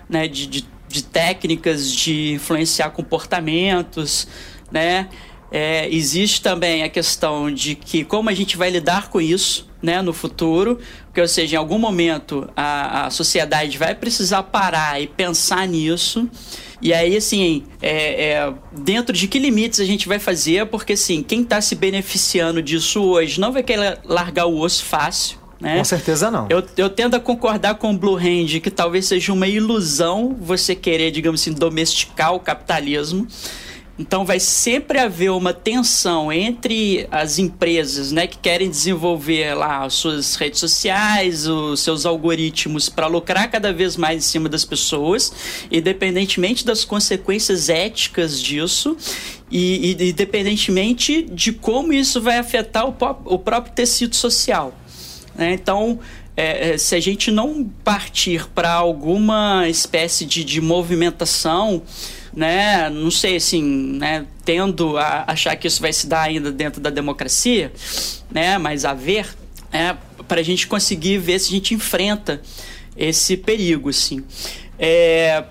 né, de, de, de técnicas de influenciar comportamentos né? É, existe também a questão de que como a gente vai lidar com isso né, no futuro, porque, ou seja, em algum momento a, a sociedade vai precisar parar e pensar nisso. E aí, assim, é, é, dentro de que limites a gente vai fazer, porque, assim, quem está se beneficiando disso hoje não vai querer largar o osso fácil. Né? Com certeza não. Eu, eu tendo a concordar com o Blue Hand que talvez seja uma ilusão você querer, digamos assim, domesticar o capitalismo. Então vai sempre haver uma tensão entre as empresas, né, que querem desenvolver lá as suas redes sociais, os seus algoritmos para lucrar cada vez mais em cima das pessoas, independentemente das consequências éticas disso e, e independentemente de como isso vai afetar o, o próprio tecido social. Né? Então é, é se a gente não partir para alguma espécie de, de movimentação né? Não sei, assim, né? Tendo a achar que isso vai se dar ainda dentro da democracia, né? Mas a ver, é, para a gente conseguir ver se a gente enfrenta esse perigo, assim. É,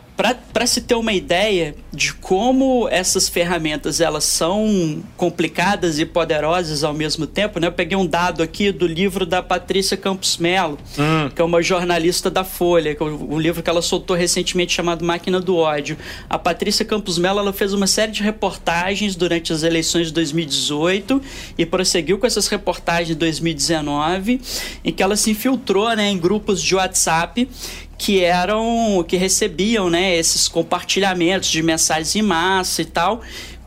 para se ter uma ideia de como essas ferramentas elas são complicadas e poderosas ao mesmo tempo, né? Eu peguei um dado aqui do livro da Patrícia Campos Melo, hum. que é uma jornalista da Folha, que é um livro que ela soltou recentemente chamado Máquina do Ódio. A Patrícia Campos Melo ela fez uma série de reportagens durante as eleições de 2018 e prosseguiu com essas reportagens de 2019, em que ela se infiltrou né, em grupos de WhatsApp que eram que recebiam né, esses compartilhamentos de mensagens em massa e tal,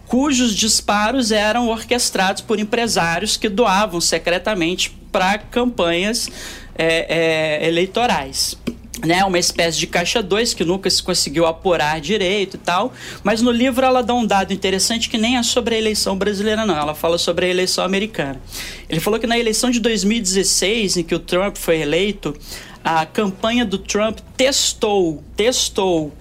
cujos disparos eram orquestrados por empresários que doavam secretamente para campanhas é, é, eleitorais né, uma espécie de caixa 2 que nunca se conseguiu apurar direito e tal, mas no livro ela dá um dado interessante que nem é sobre a eleição brasileira não, ela fala sobre a eleição americana. Ele falou que na eleição de 2016, em que o Trump foi eleito, a campanha do Trump testou, testou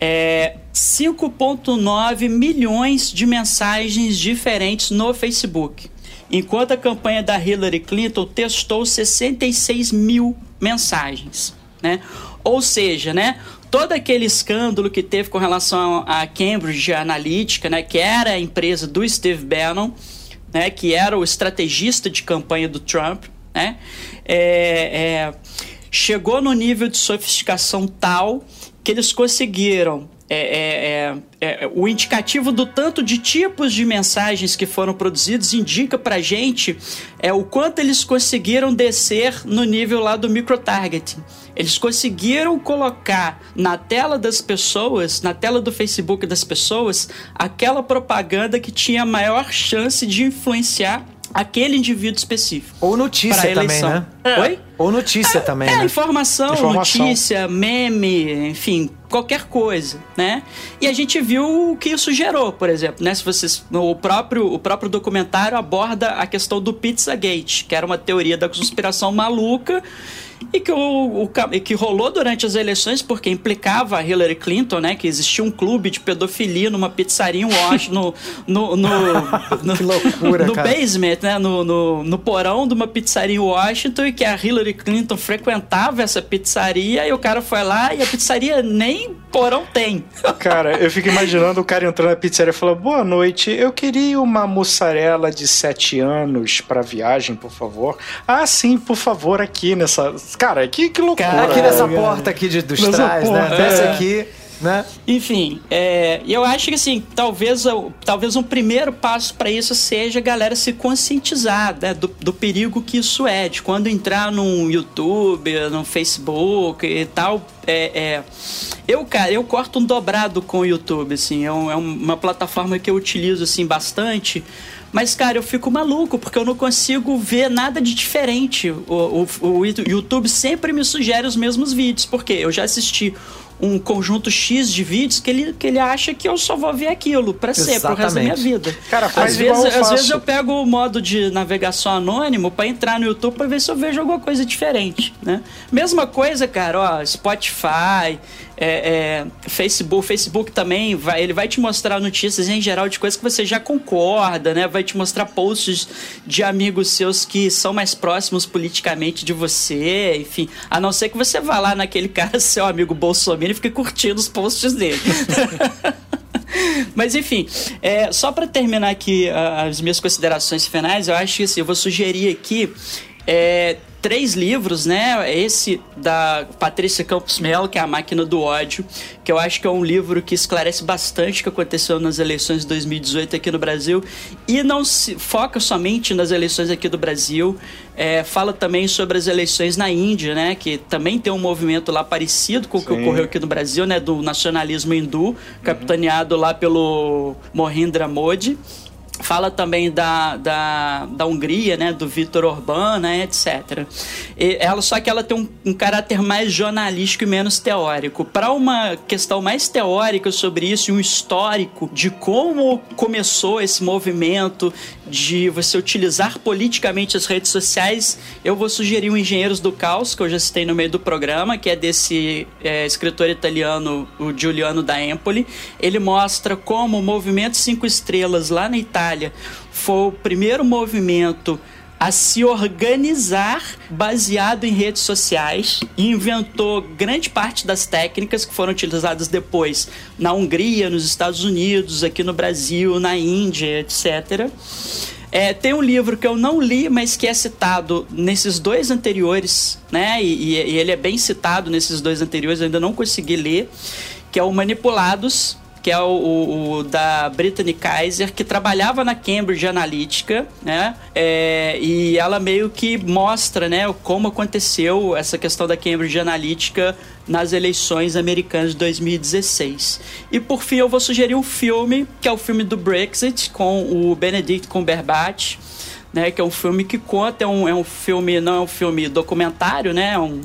é, 5,9 milhões de mensagens diferentes no Facebook. Enquanto a campanha da Hillary Clinton testou 66 mil mensagens, né? Ou seja, né? Todo aquele escândalo que teve com relação a Cambridge Analytica, né? Que era a empresa do Steve Bannon, né? Que era o estrategista de campanha do Trump, né? É, é, chegou no nível de sofisticação tal que eles conseguiram é, é, é, o indicativo do tanto de tipos de mensagens que foram produzidos indica pra gente é, o quanto eles conseguiram descer no nível lá do microtargeting. Eles conseguiram colocar na tela das pessoas, na tela do Facebook das pessoas, aquela propaganda que tinha maior chance de influenciar aquele indivíduo específico. Ou notícia também, né? Oi? Ou notícia também, É, né? informação, Informação. notícia, meme, enfim, qualquer coisa, né? E a gente viu o que isso gerou, por exemplo, né? Se vocês, o próprio, o próprio documentário aborda a questão do Pizzagate, que era uma teoria da conspiração maluca e que, o, o e que rolou durante as eleições porque implicava a Hillary Clinton, né? Que existia um clube de pedofilia numa pizzaria em Washington, no, no, no, no, Que loucura, no cara. basement, né? No, no, no porão de uma pizzaria em Washington e que a Hillary Clinton frequentava essa pizzaria e o cara foi lá e a pizzaria nem porão tem. Cara, eu fico imaginando o cara entrando na pizzaria e falando: Boa noite, eu queria uma mussarela de 7 anos pra viagem, por favor. Ah, sim, por favor, aqui nessa. Cara, que, que loucura. Cara, Aqui nessa cara. porta aqui de, dos Nessa trás, né? porta, Desce é. aqui, né? Enfim, é, eu acho que assim, talvez, talvez um primeiro passo para isso seja a galera se conscientizar né, do, do perigo que isso é, de quando entrar no YouTube, no Facebook e tal. É, é, eu, cara, eu corto um dobrado com o YouTube, assim, é, um- é uma plataforma que eu utilizo assim bastante. Mas, cara, eu fico maluco porque eu não consigo ver nada de diferente. O, o, o YouTube sempre me sugere os mesmos vídeos, porque eu já assisti um conjunto X de vídeos que ele, que ele acha que eu só vou ver aquilo pra sempre, pro resto da minha vida. Cara, faz às vezes, eu às vezes eu pego o modo de navegação anônimo pra entrar no YouTube pra ver se eu vejo alguma coisa diferente, né? Mesma coisa, cara, ó, Spotify, é, é, Facebook, Facebook também vai, ele vai te mostrar notícias em geral de coisas que você já concorda, né? Vai te mostrar posts de amigos seus que são mais próximos politicamente de você, enfim. A não ser que você vá lá naquele cara, seu amigo Bolsonaro, e fique curtindo os posts dele. Mas enfim, é, só para terminar aqui ah, as minhas considerações finais, eu acho que assim, eu vou sugerir aqui é, três livros, né? Esse da Patrícia Campos Melo, que é A Máquina do Ódio, que eu acho que é um livro que esclarece bastante o que aconteceu nas eleições de 2018 aqui no Brasil e não se foca somente nas eleições aqui do Brasil, é, fala também sobre as eleições na Índia, né? Que também tem um movimento lá parecido com o que Sim. ocorreu aqui no Brasil, né? Do nacionalismo hindu, capitaneado lá pelo Mohindra Modi. Fala também da, da, da Hungria, né? Do Vítor Orbán, né? Etc. E ela, só que ela tem um, um caráter mais jornalístico e menos teórico. Para uma questão mais teórica sobre isso, um histórico de como começou esse movimento de você utilizar politicamente as redes sociais, eu vou sugerir o Engenheiros do Caos, que eu já citei no meio do programa, que é desse é, escritor italiano, o Giuliano da Empoli. Ele mostra como o movimento Cinco Estrelas lá na Itália foi o primeiro movimento a se organizar baseado em redes sociais e inventou grande parte das técnicas que foram utilizadas depois na Hungria, nos Estados Unidos, aqui no Brasil, na Índia, etc. É, tem um livro que eu não li, mas que é citado nesses dois anteriores, né? E, e- e ele é bem citado nesses dois anteriores, eu ainda não consegui ler, que é o Manipulados, que é o, o- o da Brittany Kaiser, que trabalhava na Cambridge Analytica, né? É, e ela meio que mostra, né, como aconteceu essa questão da Cambridge Analytica nas eleições americanas de 2016. E por fim, eu vou sugerir um filme, que é o filme do Brexit, com o Benedict Cumberbatch, né, que é um filme que conta, é um, é um filme, não é um filme documentário, né, é um,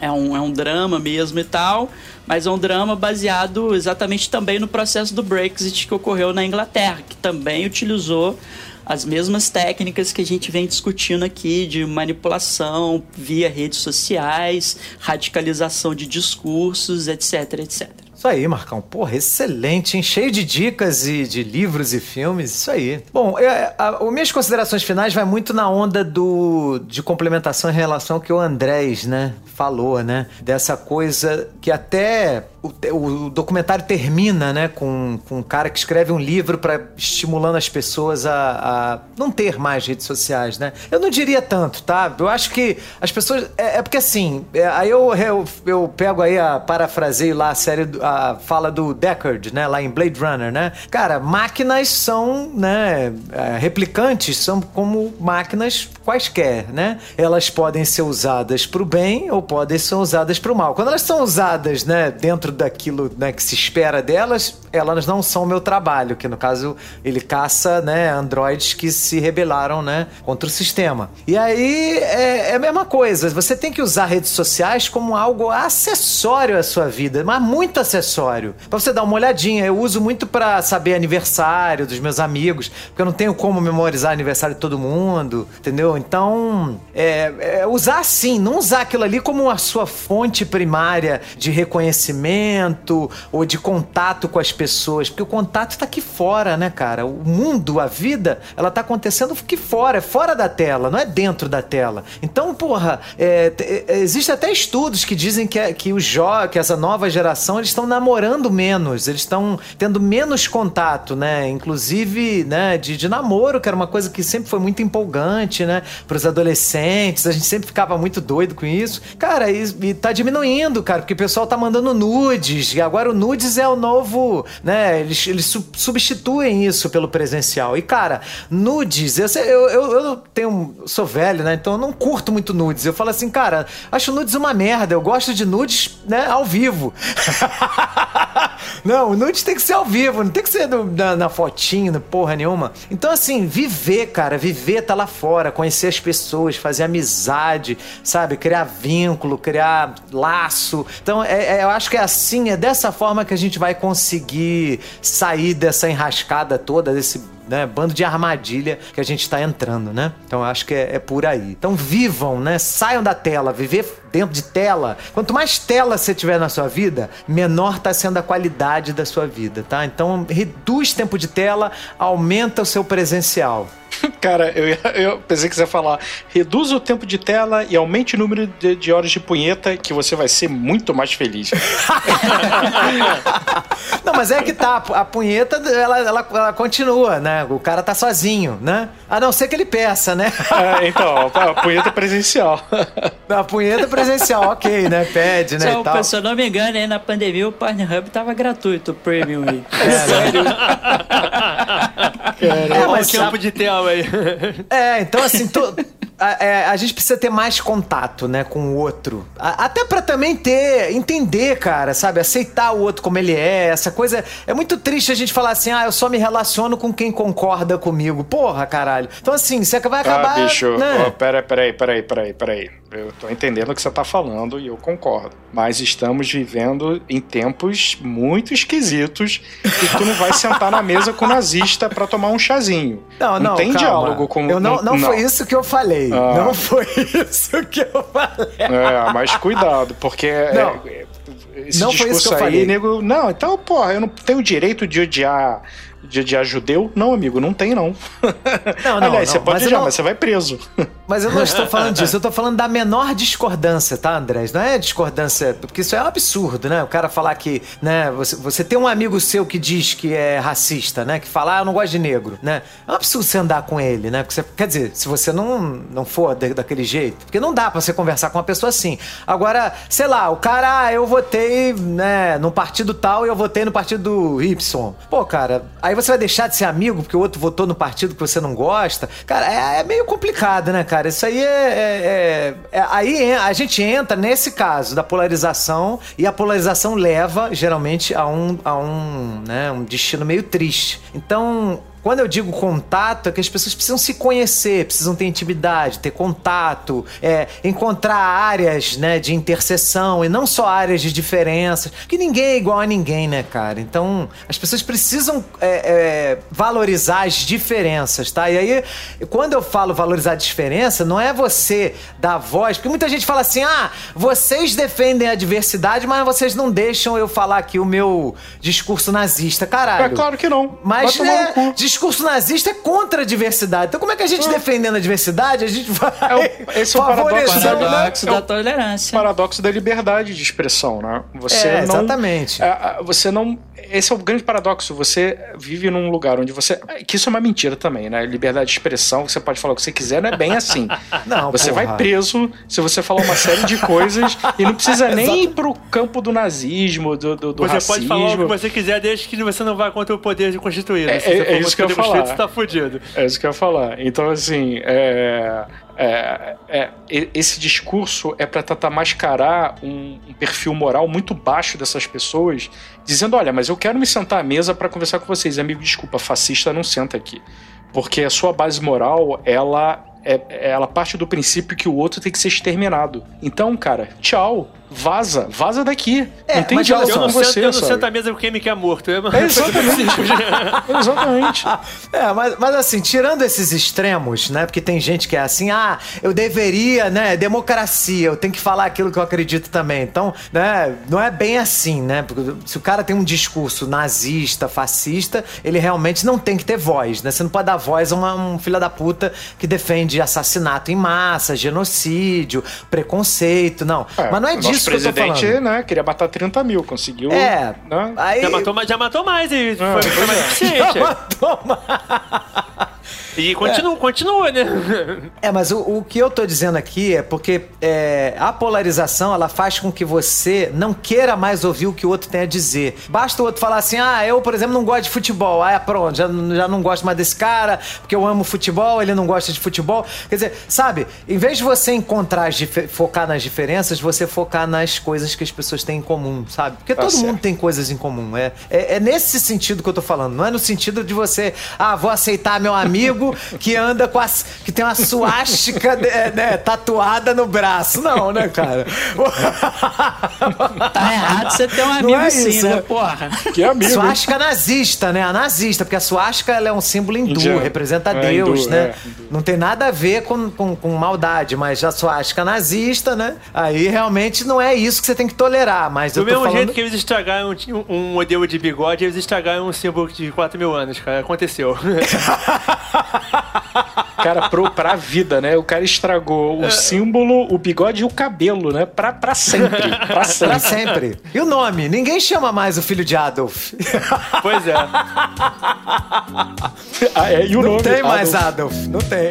é um, é um drama mesmo e tal, mas é um drama baseado exatamente também no processo do Brexit que ocorreu na Inglaterra, que também utilizou as mesmas técnicas que a gente vem discutindo aqui de manipulação via redes sociais, radicalização de discursos, etc, etc. Isso aí, Marcão. Porra, excelente, hein? Cheio de dicas e de livros e filmes, isso aí. Bom, é, a, as minhas considerações finais vai muito na onda do de complementação em relação ao que o Andrés, né, falou, né? Dessa coisa que até o, o documentário termina, né, com, com um cara que escreve um livro para estimulando as pessoas a, a, não ter mais redes sociais, né? Eu não diria tanto, tá? Eu acho que as pessoas é, é porque assim, é, aí eu, eu, eu pego aí a parafraseio lá a série a fala do Deckard, né, lá em Blade Runner, né? Cara, máquinas são, né, é, replicantes são como máquinas quaisquer, né? Elas podem ser usadas para o bem ou podem ser usadas para o mal. Quando elas são usadas, né, dentro daquilo né, que se espera delas, elas não são o meu trabalho, que no caso ele caça, né, androides que se rebelaram, né, contra o sistema. E aí é, é a mesma coisa. Você tem que usar redes sociais como algo acessório à sua vida, mas muito acessório. Para você dar uma olhadinha, eu uso muito para saber aniversário dos meus amigos, porque eu não tenho como memorizar aniversário de todo mundo, entendeu? Então, é, é usar assim, não usar aquilo ali como a sua fonte primária de reconhecimento ou de contato com as pessoas, porque o contato tá aqui fora, né, cara? O mundo, a vida, ela tá acontecendo aqui fora, é fora da tela, não é dentro da tela. Então, porra, é, é, existe até estudos que dizem que, que os jovens, que essa nova geração, eles estão namorando menos, eles estão tendo menos contato, né? Inclusive, né, de, de namoro, que era uma coisa que sempre foi muito empolgante, né? Para os adolescentes, a gente sempre ficava muito doido com isso. Cara, e, e tá diminuindo, cara, porque o pessoal tá mandando nudes, e agora o nudes é o novo, né? Eles, eles su substituem isso pelo presencial. E, cara, nudes, eu, eu, eu, eu tenho. Sou velho, né? Então eu não curto muito nudes. Eu falo assim, cara, acho nudes uma merda. Eu gosto de nudes, né, ao vivo. não, o nudes tem que ser ao vivo, não tem que ser no, na, na fotinho, porra nenhuma. Então, assim, viver, cara, viver tá lá fora, conhecer as pessoas, fazer amizade, sabe? Criar vínculo, criar laço. Então, é, é, eu acho que é assim, é dessa forma que a gente vai conseguir sair dessa enrascada toda, desse né, bando de armadilha que a gente está entrando, né? Então eu acho que é, é, por aí. Então vivam, né? Saiam da tela, viver dentro de tela. Quanto mais tela você tiver na sua vida, menor está sendo a qualidade da sua vida, tá? Então reduz tempo de tela, aumenta o seu presencial. Cara, eu, eu pensei que você ia falar: reduz o tempo de tela e aumente o número de, de horas de punheta, que você vai ser muito mais feliz. Não, mas é que tá, a punheta, ela, ela, ela, continua, né? O cara tá sozinho, né? A não ser que ele peça, né? É, então, a punheta presencial. A punheta presencial, ok, né? Pede, né? Só, se eu não me engano, aí na pandemia o Pornhub tava gratuito, o Premium aí. É, Sério? É, mas o campo de tela aí. É, então assim, to, a, é, a, gente precisa ter mais contato, né, com o outro. A, até para também ter, entender, cara, sabe? Aceitar o outro como ele é. Essa coisa. É muito triste a gente falar assim, ah, eu só me relaciono com quem concorda comigo. Porra, caralho. Então, assim, você vai acabar. Ah, bicho, né? oh, pera, peraí, peraí, peraí, peraí. Eu tô entendendo o que você tá falando e eu concordo. Mas estamos vivendo em tempos muito esquisitos e tu não vai sentar na mesa com o nazista para tomar um chazinho. Não, não, não tem calma. diálogo com eu não, não, não foi isso que eu falei. Ah. Não foi isso que eu falei. É, mas cuidado, porque não. É, esse não foi isso que eu aí, falei. nego, não, então, porra, eu não tenho o direito de odiar de odiar judeu? Não, amigo, não tem, não. Não, não. Aliás, não, você pode odiar, não... mas você vai preso. Mas eu não estou falando disso, eu estou falando da menor discordância, tá, Andrés? Não é discordância, porque isso é um absurdo, né? O cara falar que, né, você, você tem um amigo seu que diz que é racista, né? Que fala, ah, eu não gosto de negro, né? É um absurdo você andar com ele, né? Porque você, quer dizer, se você não, não for daquele jeito, porque não dá para você conversar com uma pessoa assim. Agora, sei lá, o cara, ah, eu votei, né, no partido tal e eu votei no partido Y. Pô, cara, aí você vai deixar de ser amigo porque o outro votou no partido que você não gosta? Cara, é, é meio complicado, né, cara? Isso aí é, é, é, é Aí a gente entra nesse caso da polarização e a polarização leva, geralmente, a um, a um, né, um destino meio triste. Então, quando eu digo contato, é que as pessoas precisam se conhecer, precisam ter intimidade, ter contato, é, encontrar áreas né, de interseção e não só áreas de diferenças. Porque ninguém é igual a ninguém, né, cara? Então, as pessoas precisam é, é, valorizar as diferenças, tá? E aí, quando eu falo valorizar a diferença, não é você dar voz, porque muita gente fala assim: ah, vocês defendem a diversidade, mas vocês não deixam eu falar aqui o meu discurso nazista. Caralho. É claro que não. Mas é, discurso nazista é contra a diversidade. Então como é que a gente defendendo a diversidade, a gente vai É o- esse é o paradoxo da- né? Paradoxo É o da tolerância. paradoxo da liberdade de expressão, né? Você É, não, exatamente. É, é, Você não. Esse é o grande paradoxo. Você vive num lugar onde você. Que isso é uma mentira também, né? Liberdade de expressão, você pode falar o que você quiser, não é bem assim. Não, Você porra. vai preso se você falar uma série de coisas e não precisa nem ir pro campo do nazismo, do, do, do Você racismo. pode falar o que você quiser, desde que você não vá contra o poder constituído. É- é- é isso que eu ia falar. você tá fudido. É isso que eu ia falar. Então, assim, é, é- é- esse discurso é para tentar mascarar um, um perfil moral muito baixo dessas pessoas, dizendo: olha, mas eu quero me sentar à mesa para conversar com vocês. Amigo, desculpa, fascista não senta aqui. Porque a sua base moral, ela. É, ela parte do princípio que o outro tem que ser exterminado. Então, cara, tchau. Vaza. Vaza daqui. É, não tem mas diálogo Eu não, com sento, você, eu não sabe? sento à mesa com quem me quer morto. É, É, exatamente. exatamente. É, mas, mas assim, tirando esses extremos, né? Porque tem gente que é assim, ah, eu deveria, né? Democracia, eu tenho que falar aquilo que eu acredito também. Então, né? Não é bem assim, né? Porque se o cara tem um discurso nazista, fascista, ele realmente não tem que ter voz, né? Você não pode dar voz a uma, um filho da puta que defende assassinato em massa, genocídio, preconceito, não. mas não é o nosso disso que eu tô presidente, falando. né, queria matar 30 mil, conseguiu. É, Né? aí... Já matou, mais- já matou mais e foi, pois foi mais é. eficiente. Toma. E continua, continua, né? É, mas o, o que eu tô dizendo aqui é porque é, a polarização ela faz com que você não queira mais ouvir o que o outro tem a dizer. Basta o outro falar assim: ah, eu, por exemplo, não gosto de futebol. Ah, pronto, já, já não gosto mais desse cara, porque eu amo futebol, ele não gosta de futebol. Quer dizer, sabe, em vez de você encontrar, focar nas diferenças, você focar nas coisas que as pessoas têm em comum, sabe? Porque Tá todo certo. mundo tem coisas em comum. É, é, é nesse sentido que eu tô falando. Não é no sentido de você, ah, vou aceitar meu amigo que anda com a. que tem uma suástica né, né, tatuada no braço. Não, né, cara? Tá errado você ter um amigo é assim, isso, né, é. porra? Que amigo. hein? Suástica nazista, né? A nazista, porque a suástica ela é um símbolo hindu, representa É, Deus, hindu, né? é. Não tem nada a ver com, com, com maldade, mas a suástica nazista, né? Aí realmente não é isso que você tem que tolerar, mas Do eu tô mesmo falando... jeito que eles estragaram um, um modelo de bigode, eles estragaram um símbolo de 4 mil anos, cara. Aconteceu. Cara, pro, pra vida, né? O cara estragou É. o símbolo, o bigode e o cabelo, né? Pra, pra sempre. Pra Pra sempre. sempre. E o nome? Ninguém chama mais o filho de Adolf. pois é. Ah, é, e o Não nome? tem mais Adolf. Adolf. Não tem.